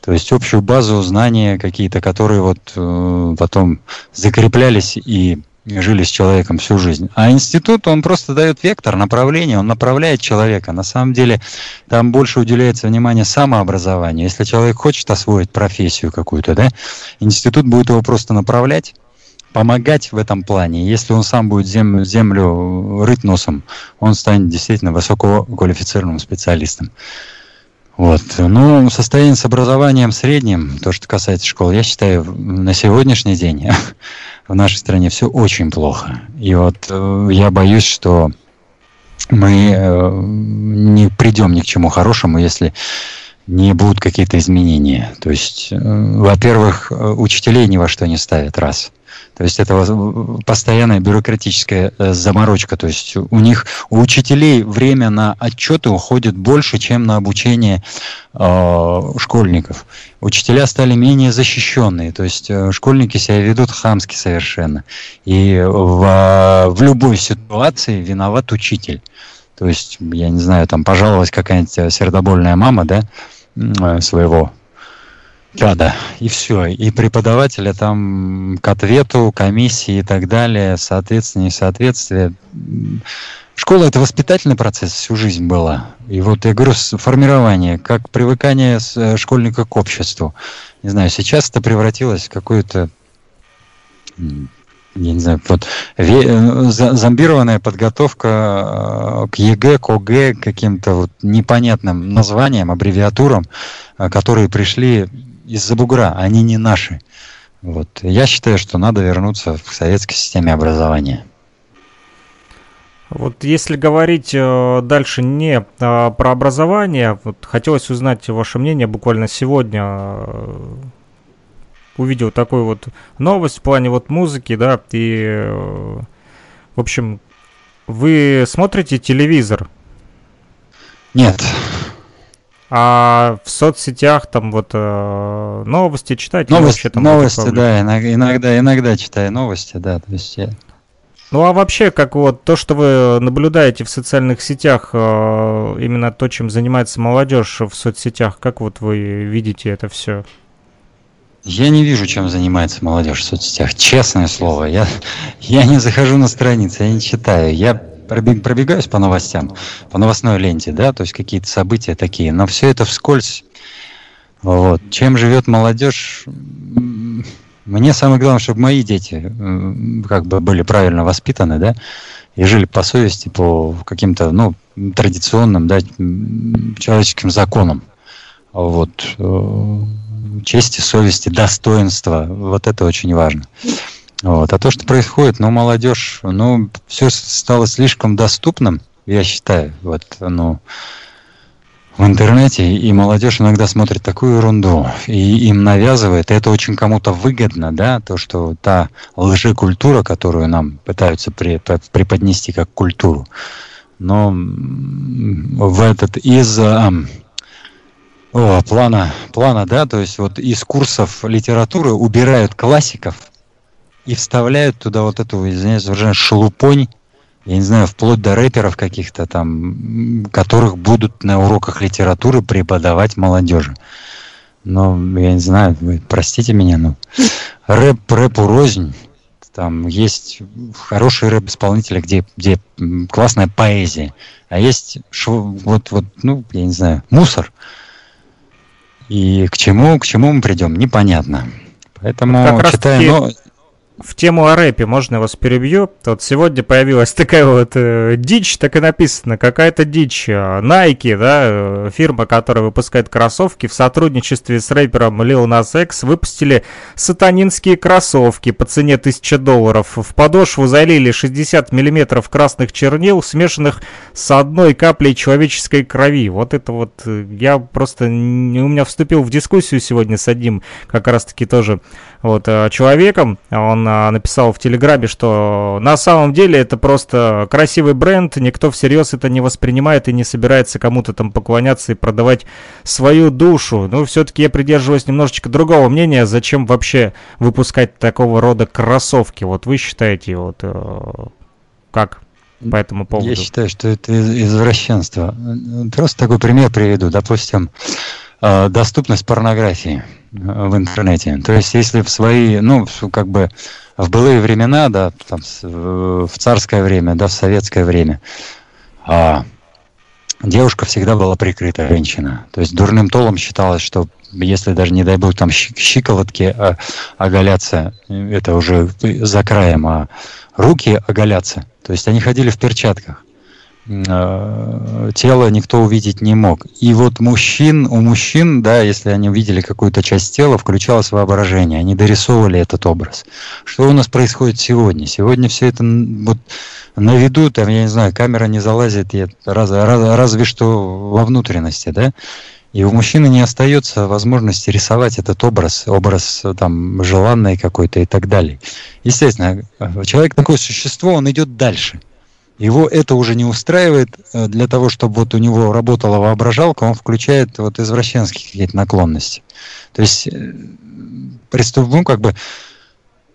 Speaker 5: То есть общую базу, знания какие-то, которые вот э, потом закреплялись и жили с человеком всю жизнь. А институт, он просто дает вектор, направление, он направляет человека. На самом деле там больше уделяется внимание самообразованию. Если человек хочет освоить профессию какую-то, да, институт будет его просто направлять, помогать в этом плане. Если он сам будет землю, землю рыть носом, он станет действительно высококвалифицированным специалистом. Вот. Ну, состояние с образованием средним, то, что касается школ, я считаю, на сегодняшний день в нашей стране все очень плохо. И вот э, я боюсь, что мы э, не придем ни к чему хорошему, если не будут какие-то изменения. То есть, э, во-первых, учителей ни во что не ставят, раз – то есть это постоянная бюрократическая э, заморочка. То есть у них, у учителей время на отчеты уходит больше, чем на обучение э, школьников. Учителя стали менее защищенные. То есть э, школьники себя ведут хамски совершенно. И в, в любой ситуации виноват учитель. То есть, я не знаю, там пожаловалась какая-нибудь э, сердобольная мама, да, своего да, да, и все. И преподавателя там к ответу, комиссии и так далее, соответствие, несоответствие. Школа это воспитательный процесс всю жизнь была. И вот я говорю, формирование, как привыкание э, школьника к обществу. Не знаю, сейчас это превратилось в какую-то я не знаю, вот э, зомбированная подготовка э, к ЕГЭ, к ОГЭ, каким-то вот непонятным названиям, аббревиатурам, которые пришли из-за бугра, они не наши. Вот. Я считаю, что надо вернуться к советской системе образования.
Speaker 2: Вот если говорить э, дальше не э, про образование, вот хотелось узнать ваше мнение. Буквально сегодня э, увидел такую вот новость в плане вот музыки, да, и, э, в общем, Вы смотрите телевизор?
Speaker 5: Нет.
Speaker 2: А в соцсетях там вот э, новости читать?
Speaker 5: Новости, там новости да, иногда, иногда читаю новости, да. То есть я...
Speaker 2: Ну а вообще, как вот то, что вы наблюдаете в социальных сетях, э, именно то, чем занимается молодежь в соцсетях, как вот вы видите это все?
Speaker 5: Я не вижу, чем занимается молодежь в соцсетях. Честное слово, я, я не захожу на страницы, я не читаю. Я пробегаюсь по новостям, по новостной ленте, да, то есть какие-то события такие, но все это вскользь. Вот. Чем живет молодежь? Мне самое главное, чтобы мои дети как бы были правильно воспитаны, да, и жили по совести, по каким-то, ну, традиционным, да, человеческим законам. Вот э, чести, совести, достоинства. Вот это очень важно. Вот. А то, что происходит, ну, молодежь, ну, все стало слишком доступным, я считаю, вот, ну, в интернете, и молодежь иногда смотрит такую ерунду, и им навязывает, и это очень кому-то выгодно, да, то, что та лжекультура, которую нам пытаются преподнести как культуру, но в этот из о, плана, плана, да, то есть вот из курсов литературы убирают классиков и вставляют туда вот эту, извиняюсь, выражение, шелупонь, я не знаю, вплоть до рэперов каких-то там, которых будут на уроках литературы преподавать молодежи. Но я не знаю, вы простите меня, но рэп рэпу рознь. Там есть хорошие рэп-исполнители, где, где классная поэзия. А есть вот, вот, ну, я не знаю, мусор. И к чему, к чему мы придем, непонятно. Поэтому как читаю, но
Speaker 2: в тему о рэпе, можно я вас перебью? Вот сегодня появилась такая вот э, дичь, так и написано, какая-то дичь. Э, Nike, да, э, фирма, которая выпускает кроссовки, в сотрудничестве с рэпером Lil Nas X выпустили сатанинские кроссовки по цене 1000 долларов. В подошву залили 60 миллиметров красных чернил, смешанных с одной каплей человеческой крови. Вот это вот, э, я просто, у меня вступил в дискуссию сегодня с одним, как раз-таки тоже вот, человеком. Он написал в Телеграме, что на самом деле это просто красивый бренд, никто всерьез это не воспринимает и не собирается кому-то там поклоняться и продавать свою душу. Но все-таки я придерживаюсь немножечко другого мнения, зачем вообще выпускать такого рода кроссовки. Вот вы считаете, вот э, как по этому поводу?
Speaker 5: Я считаю, что это извращенство. Просто такой пример приведу. Допустим, э, доступность порнографии в интернете. То есть, если в свои, ну, как бы в былые времена, да, там, в царское время, да, в советское время, а, девушка всегда была прикрыта, женщина. То есть дурным толом считалось, что если даже, не дай бог, там щиколотки а, оголятся, это уже за краем, а руки оголятся. То есть они ходили в перчатках. Э, тело никто увидеть не мог. И вот мужчин, у мужчин, да, если они увидели какую-то часть тела, включалось воображение, они дорисовывали этот образ. Что у нас происходит сегодня? Сегодня все это вот на виду, там, я не знаю, камера не залазит, раз, раз, разве что во внутренности, да? И у мужчины не остается возможности рисовать этот образ, образ там желанный какой-то и так далее. Естественно, человек такое существо, он идет дальше – его это уже не устраивает. Э, для того, чтобы вот у него работала воображалка, он включает вот извращенские какие-то наклонности. То есть э, преступ, ну, как бы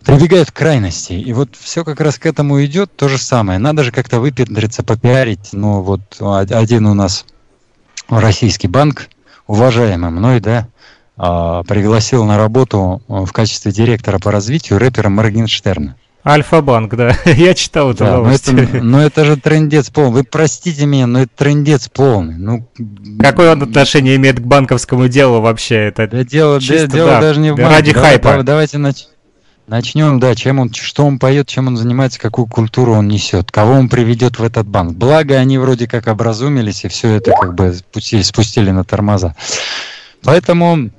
Speaker 5: прибегает к крайности. И вот все как раз к этому идет то же самое. Надо же как-то выпендриться, попиарить. Ну, вот один у нас российский банк, уважаемый мной, да, а, пригласил на работу э, в качестве директора по развитию рэпера Моргенштерна.
Speaker 2: Альфа-банк, да. Я читал эту да, новость.
Speaker 5: Но это, но это же трендец полный. Вы простите меня, но это трендец полный. Ну,
Speaker 2: Какое он отношение имеет к банковскому делу вообще? Это
Speaker 5: да, дело, чисто, дело да, даже не в банке.
Speaker 2: Ради Давай, хайпа.
Speaker 5: Давайте нач... начнем, да, чем он, что он поет, чем он занимается, какую культуру он несет, кого он приведет в этот банк. Благо, они вроде как образумились и все это как бы спустили, спустили на тормоза. Поэтому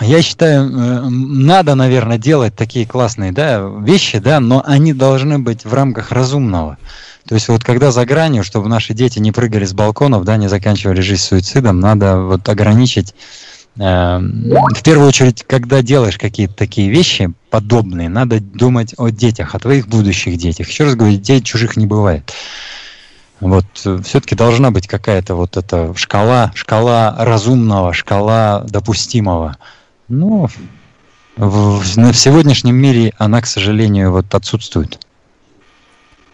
Speaker 5: я считаю, э, надо, наверное, делать такие классные да, вещи, да, но они должны быть в рамках разумного. То есть вот когда за гранью, чтобы наши дети не прыгали с балконов, да, не заканчивали жизнь суицидом, надо вот ограничить. Э, в первую очередь, когда делаешь какие-то такие вещи подобные, надо думать о детях, о твоих будущих детях. Еще раз говорю, детей чужих не бывает. Вот э, все-таки должна быть какая-то вот эта шкала, шкала разумного, шкала допустимого. Ну, в, в, в сегодняшнем мире она, к сожалению, вот отсутствует.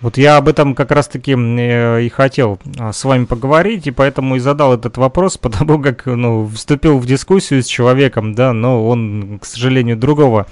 Speaker 2: Вот я об этом как раз-таки э, и хотел а, с вами поговорить, и поэтому и задал этот вопрос, потому как ну, вступил в дискуссию с человеком, да, но он, к сожалению, другого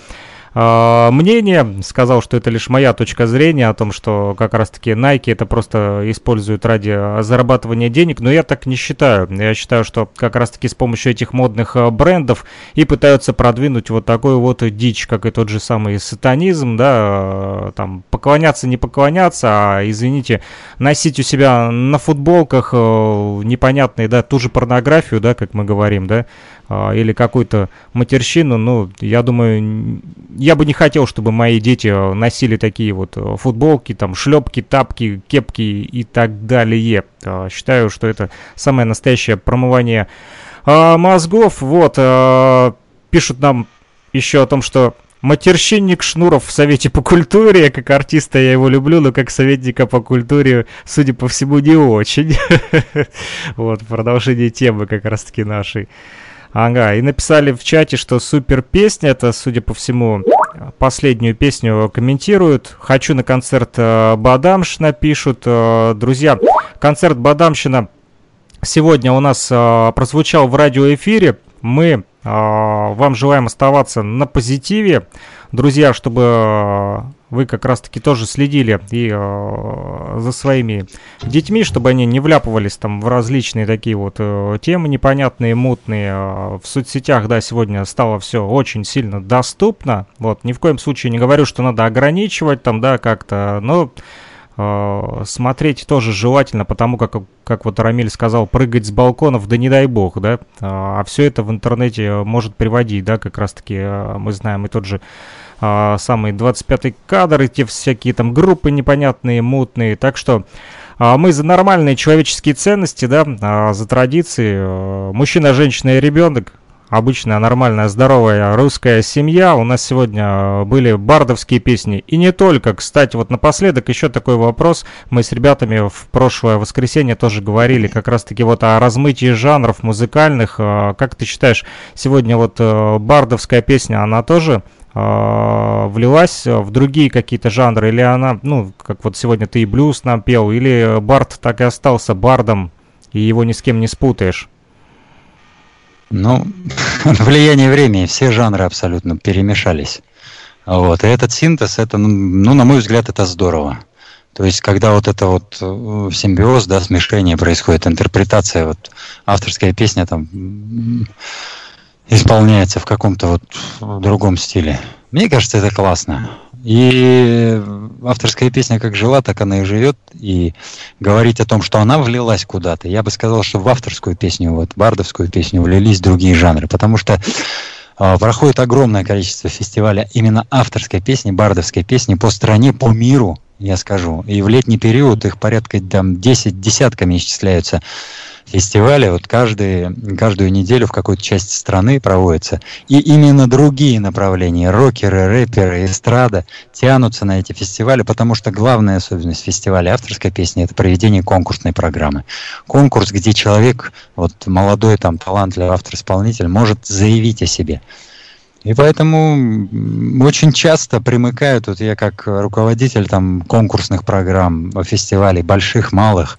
Speaker 2: э, мнение, сказал, что это лишь моя точка зрения о том, что как раз-таки Nike это просто используют ради зарабатывания денег, но я так не считаю. Я считаю, что как раз-таки с помощью этих модных а, брендов и пытаются продвинуть вот такой вот дичь, как и тот же самый сатанизм, да, а, там поклоняться, не поклоняться, а, извините, носить у себя на футболках непонятные, да, ту же порнографию, да, как мы говорим, да, или какую-то матерщину, ну, я думаю, я бы не хотел, чтобы мои дети э, носили такие вот э, футболки, там, шлепки, тапки, кепки и так далее. Считаю, что это самое настоящее промывание мозгов. Вот, пишут нам еще о том, что Матерщинник Шнуров в Совете по культуре. Как артиста я его люблю, но как советника по культуре, судя по всему, не очень. Вот, продолжение темы как раз-таки нашей. Ага, и написали в чате, что супер песня, это, судя по всему, последнюю песню комментируют. Хочу на концерт э, Бадамшина, пишут. Э, друзья, концерт Бадамшина сегодня у нас э, прозвучал в радиоэфире. Мы вам желаем оставаться на позитиве. Друзья, чтобы вы как раз-таки тоже следили и э, за своими детьми, чтобы они не вляпывались там в различные такие вот э, темы непонятные, мутные. В соцсетях, да, сегодня стало все очень сильно доступно. Вот, ни в коем случае не говорю, что надо ограничивать там, да, как-то, но смотреть тоже желательно, потому как, как вот Рамиль сказал, прыгать с балконов, да не дай бог, да, а все это в интернете может приводить, да, как раз-таки э, мы знаем и тот же а, самый 25-й кадр, эти всякие там группы непонятные, мутные. Так что мы за нормальные человеческие ценности, да, за традиции. Мужчина, женщина и ребенок. Обычная, нормальная, здоровая русская семья. У нас сегодня а, были бардовские песни. И не только. Кстати, вот напоследок еще такой вопрос. Мы с ребятами в прошлое воскресенье тоже говорили как раз-таки вот о размытии жанров музыкальных. Как ты считаешь, сегодня вот бардовская песня, она тоже э, влилась в другие какие-то жанры, или она, ну, как вот сегодня ты и блюз нам пел, или Барт так и остался бардом, и его ни с кем не спутаешь?
Speaker 5: Ну, влияние времени, все жанры абсолютно перемешались. Вот, и этот синтез, это, ну, ну, на мой взгляд, это здорово. То есть, когда вот это вот э, симбиоз, да, смешение происходит, интерпретация, вот авторская песня там исполняется в каком-то вот другом стиле. Мне кажется, это классно. И авторская песня как жила, так она и живет. И говорить о том, что она влилась куда-то, я бы сказал, что в авторскую песню, вот бардовскую песню влились другие жанры. Потому что э, проходит огромное количество фестивалей именно авторской песни, бардовской песни по стране, по миру, я скажу. И в летний период их порядка там 10 десятками исчисляются фестивали вот каждый, каждую неделю в какой-то части страны проводятся. И именно другие направления, рокеры, рэперы, эстрада, тянутся на эти фестивали, потому что главная особенность фестиваля авторской песни – это проведение конкурсной программы. Конкурс, где человек, вот молодой там талантливый автор-исполнитель, может заявить о себе. И поэтому очень часто примыкают, вот я как руководитель там конкурсных программ, фестивалей, больших, малых,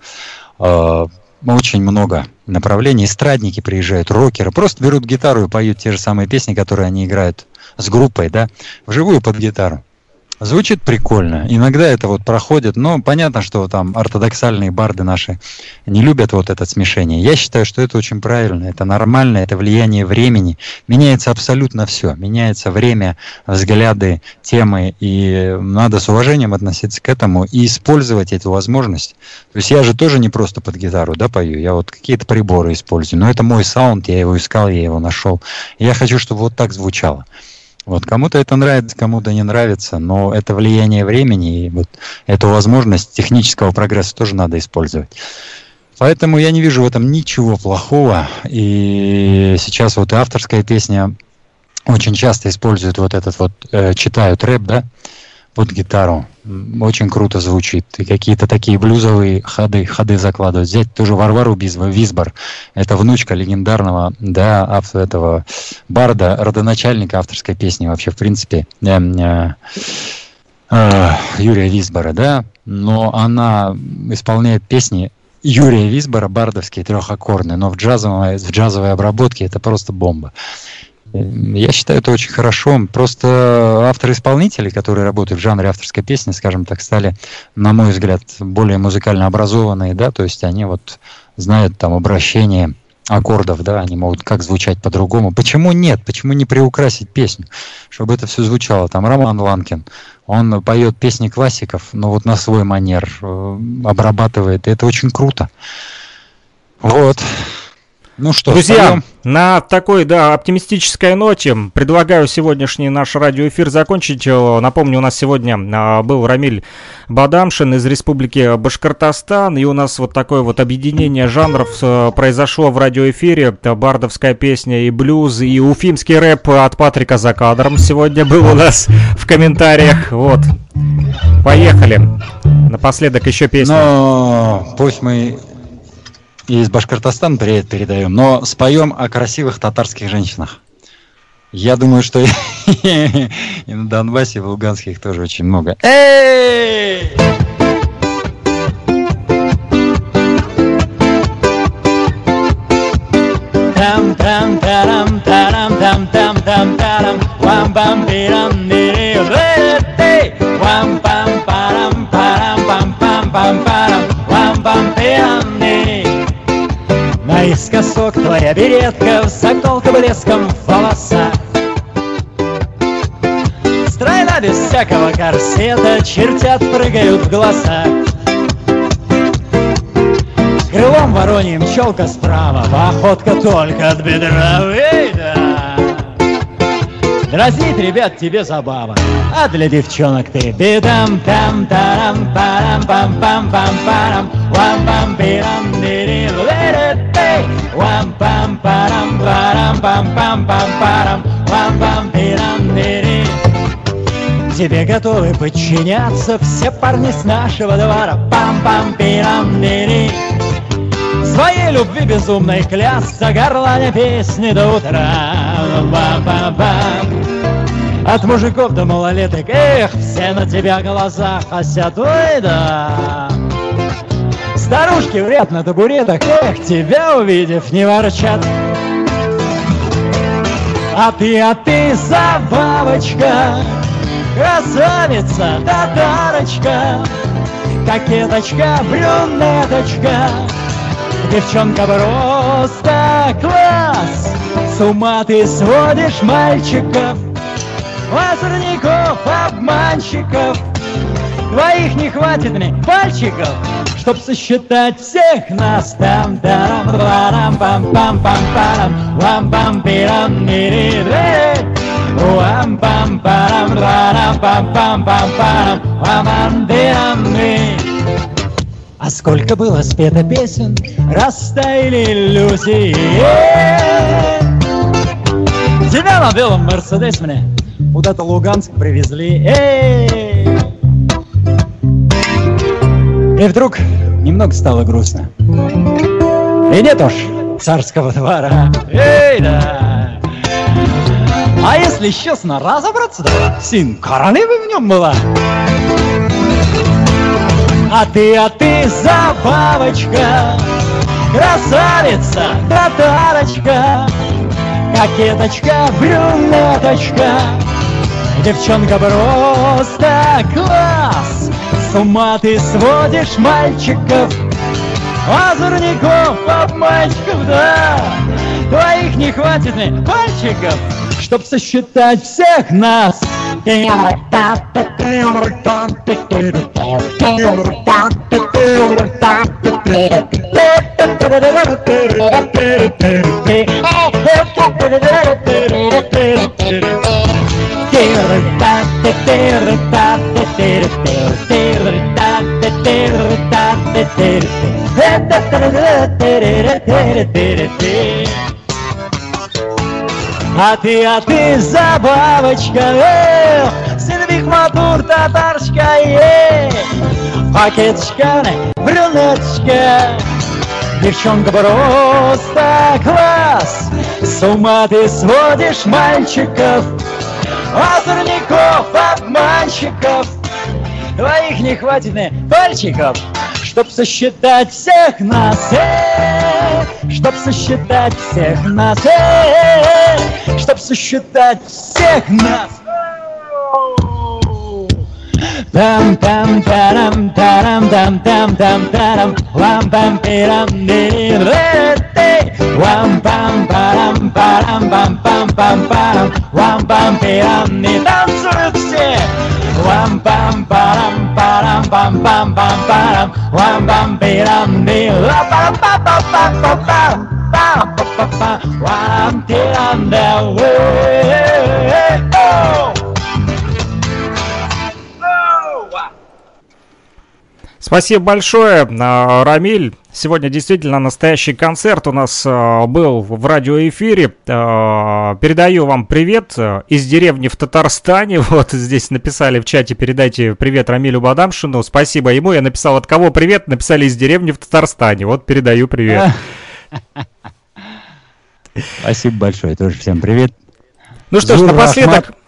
Speaker 5: э, очень много направлений. Эстрадники приезжают, рокеры, просто берут гитару и поют те же самые песни, которые они играют с группой, да, вживую под гитару. Звучит прикольно. Иногда это вот проходит, но понятно, что там ортодоксальные барды наши не любят вот это смешение. Я считаю, что это очень правильно, это нормально, это влияние времени. Меняется абсолютно все. Меняется время, взгляды, темы, и надо с уважением относиться к этому и использовать эту возможность. То есть я же тоже не просто под гитару да, пою, я вот какие-то приборы использую, но это мой саунд, я его искал, я его нашел. Я хочу, чтобы вот так звучало. Вот кому-то это нравится, кому-то не нравится, но это влияние времени и вот эту возможность технического прогресса тоже надо использовать. Поэтому я не вижу в этом ничего плохого. И сейчас вот авторская песня очень часто используют вот этот вот, э, читают рэп, да, под гитару.
Speaker 4: Очень круто звучит. И какие-то такие блюзовые ходы, ходы закладывают. Взять тоже Варвару Визбор. Это внучка легендарного, да, автора этого барда, родоначальника авторской песни вообще, в принципе, э, э, э, Юрия Визбора, да. Но она исполняет песни Юрия Визбора, бардовские, трехаккордные, но в джазовой, в джазовой обработке это просто бомба. Я считаю, это очень хорошо. Просто авторы-исполнители, которые работают в жанре авторской песни, скажем так, стали, на мой взгляд, более музыкально образованные, да, то есть они вот знают там обращение аккордов, да, они могут как звучать по-другому. Почему нет? Почему не приукрасить песню, чтобы это все звучало? Там Роман Ланкин, он поет песни классиков, но вот на свой манер э, обрабатывает, и это очень круто. Вот.
Speaker 2: Ну что, Друзья, встаем? на такой, да, оптимистической ноте предлагаю сегодняшний наш радиоэфир закончить. Напомню, у нас сегодня а, был Рамиль Бадамшин из Республики Башкортостан, и у нас вот такое вот объединение жанров э, произошло в радиоэфире. Бардовская песня и блюз, и уфимский рэп от Патрика за кадром сегодня был у нас в комментариях. Вот. Поехали. Напоследок еще песня.
Speaker 4: Но пусть мы из Башкортостана привет передаем, но споем о красивых татарских женщинах. Я думаю, что и на Донбассе, и в Луганске их тоже очень много. Эй! Наискосок твоя беретка, заколка блеском в волосах. Стройна без всякого корсета, чертят прыгают в глаза. Крылом вороньим челка справа, походка только от бедра. Эй, да! Дразнить ребят тебе забава, а для девчонок ты бедам там тарам парам пам пам пам парам вам пам пирам дири вам пам парам парам пам пам пам парам вам пам пирам дири Тебе готовы подчиняться все парни с нашего двора пам пам пирам дири Своей любви безумной клясться горланя песни до утра Ба-ба-ба от мужиков до малолеток, эх, все на тебя глаза косят, ой, да. Старушки вряд на табуретах, эх, тебя увидев, не ворчат. А ты, а ты забавочка, красавица, татарочка, кокеточка, брюнеточка, девчонка просто класс. С ума ты сводишь мальчиков, озорников, обманщиков. Твоих не хватит мне пальчиков, чтоб сосчитать всех нас. Там там парам пам пам пам парам вам пам пирам мири Уам пам парам парам пам пам пам парам вам пирам а сколько было спето песен, растаяли иллюзии. Тебя на белом Мерседес мне Куда-то Луганск привезли. Эй! И вдруг немного стало грустно. И нет уж царского двора. Эй, да! А если честно разобраться, да, сын королевы в нем была. А ты, а ты забавочка, красавица, татарочка, кокеточка, брюнеточка, Девчонка просто класс С ума ты сводишь мальчиков Озорников, обманщиков, да. Твоих не хватит мне пальчиков Чтоб сосчитать всех нас А ты, а ты забавочка, эх, Сильвик Матур, татарочка, е Пакеточка, брюнеточка. Девчонка просто класс. С ума ты сводишь мальчиков Озорников, обманщиков. Твоих не хватит мне пальчиков Чтоб сосчитать всех нас э, Чтоб сосчитать всех нас э, Чтоб сосчитать всех нас Там там тарам тарам там там там тарам Лам пам пирам ди Лам пам парам парам пам пам пам парам Лам пам пирам ди Танцуют все Лам пам парам парам пам пам пам парам Лам пам пирам ди Ла пам пам пам пам пам пам Пам пам пам пам Лам тирам да
Speaker 2: Спасибо большое, а, Рамиль. Сегодня действительно настоящий концерт у нас а, был в радиоэфире. А, Передаю вам привет из деревни в Татарстане. Вот здесь написали в чате, передайте привет Рамилю Бадамшину. Спасибо ему. Я написал, от кого привет? Написали из деревни в Татарстане. Вот передаю привет.
Speaker 5: Спасибо большое. Тоже всем привет.
Speaker 2: Ну что ж, напоследок,
Speaker 5: Рахмат.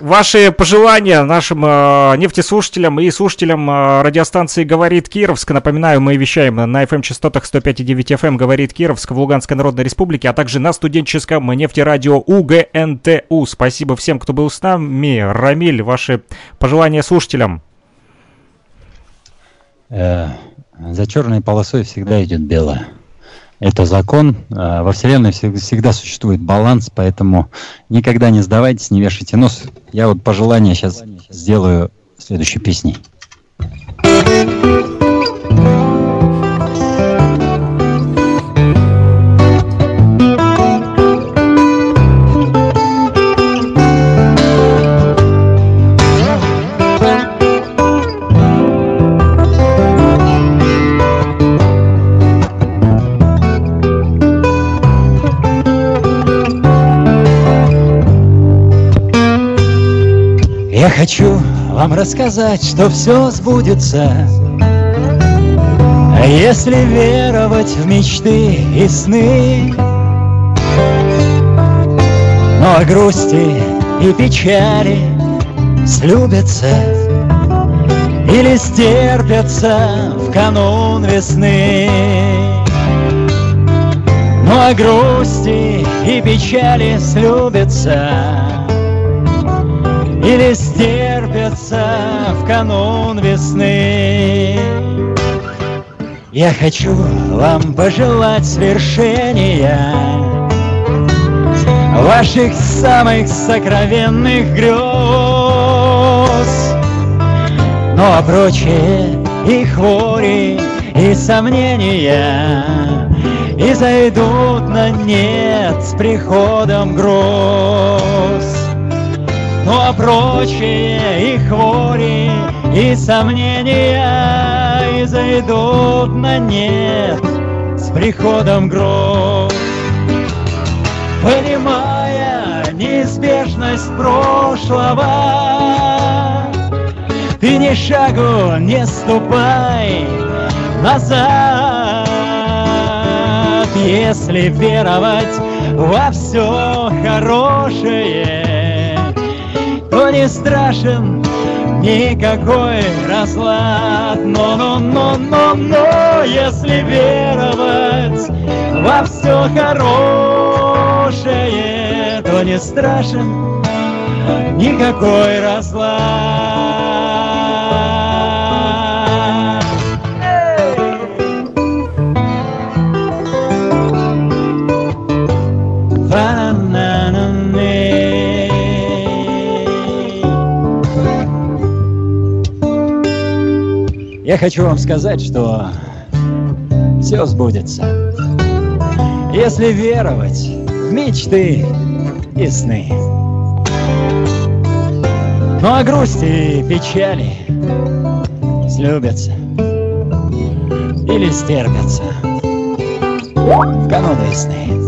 Speaker 2: Ваши пожелания нашим э, нефтеслушателям и слушателям э, радиостанции «Говорит Кировск». Напоминаю, мы вещаем на FM-частотах 105,9 FM «Говорит Кировск» в Луганской Народной Республике, а также на студенческом нефтерадио УГНТУ. Спасибо всем, кто был с нами. Рамиль, ваши пожелания слушателям.
Speaker 5: Э, За черной полосой всегда идет белое. Это закон. Э, Во Вселенной всег- всегда существует баланс, поэтому никогда не сдавайтесь, не вешайте нос. Я вот пожелание сейчас сделаю следующей песней.
Speaker 4: Хочу вам рассказать, что все сбудется, А Если веровать в мечты и сны. Но грусти и печали слюбятся Или стерпятся в канун весны. Ну а грусти и печали слюбятся или стерпятся в канун весны. Я хочу вам пожелать свершения ваших самых сокровенных грез. Ну а прочие и хвори, и сомнения И зайдут на нет с приходом гроз. Ну а прочие и хвори, и сомнения И зайдут на нет с приходом гроз. Понимая неизбежность прошлого, Ты ни шагу не ступай назад, Если веровать во все хорошее, Не страшен никакой разлад. Но-но-но-но-но, если веровать во все хорошее, то не страшен никакой разлад. Я хочу вам сказать, что все сбудется, если веровать в мечты и сны. Ну а грусти и печали слюбятся или стерпятся в канун весны.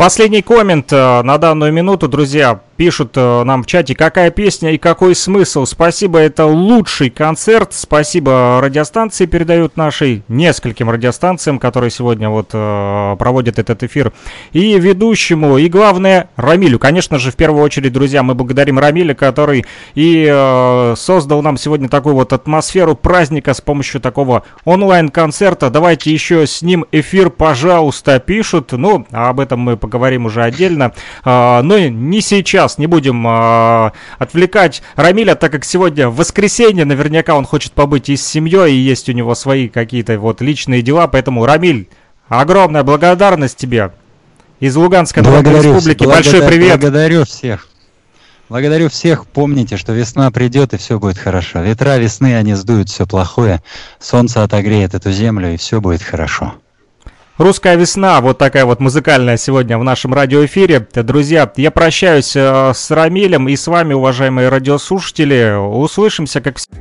Speaker 2: Последний коммент э, на данную минуту, друзья, пишут э, нам в чате, какая песня и какой смысл. Спасибо, это лучший концерт. Спасибо радиостанции передают нашей, нескольким радиостанциям, которые сегодня вот э, проводят этот эфир. И ведущему, и главное, Рамилю. Конечно же, в первую очередь, друзья, мы благодарим Рамиля, который и э, создал нам сегодня такую вот атмосферу праздника с помощью такого онлайн-концерта. Давайте еще с ним эфир, пожалуйста, пишут. Ну, об этом мы поговорим уже отдельно. Э, но не сейчас, не будем э, отвлекать Рамиля, так как сегодня воскресенье, наверняка он хочет побыть и с семьей, и есть у него свои какие-то вот личные дела, поэтому, Рамиль, огромная благодарность тебе из Луганской Народной Республики. Большой привет.
Speaker 5: Благодарю всех. Благодарю всех. Помните, что весна придет и все будет хорошо. Ветра весны, они сдуют все плохое. Солнце отогреет эту землю и все будет хорошо.
Speaker 2: Русская весна, вот такая вот музыкальная сегодня в нашем радиоэфире. Друзья, я прощаюсь э, с Рамилем и с вами, уважаемые радиослушатели. Услышимся, как всегда.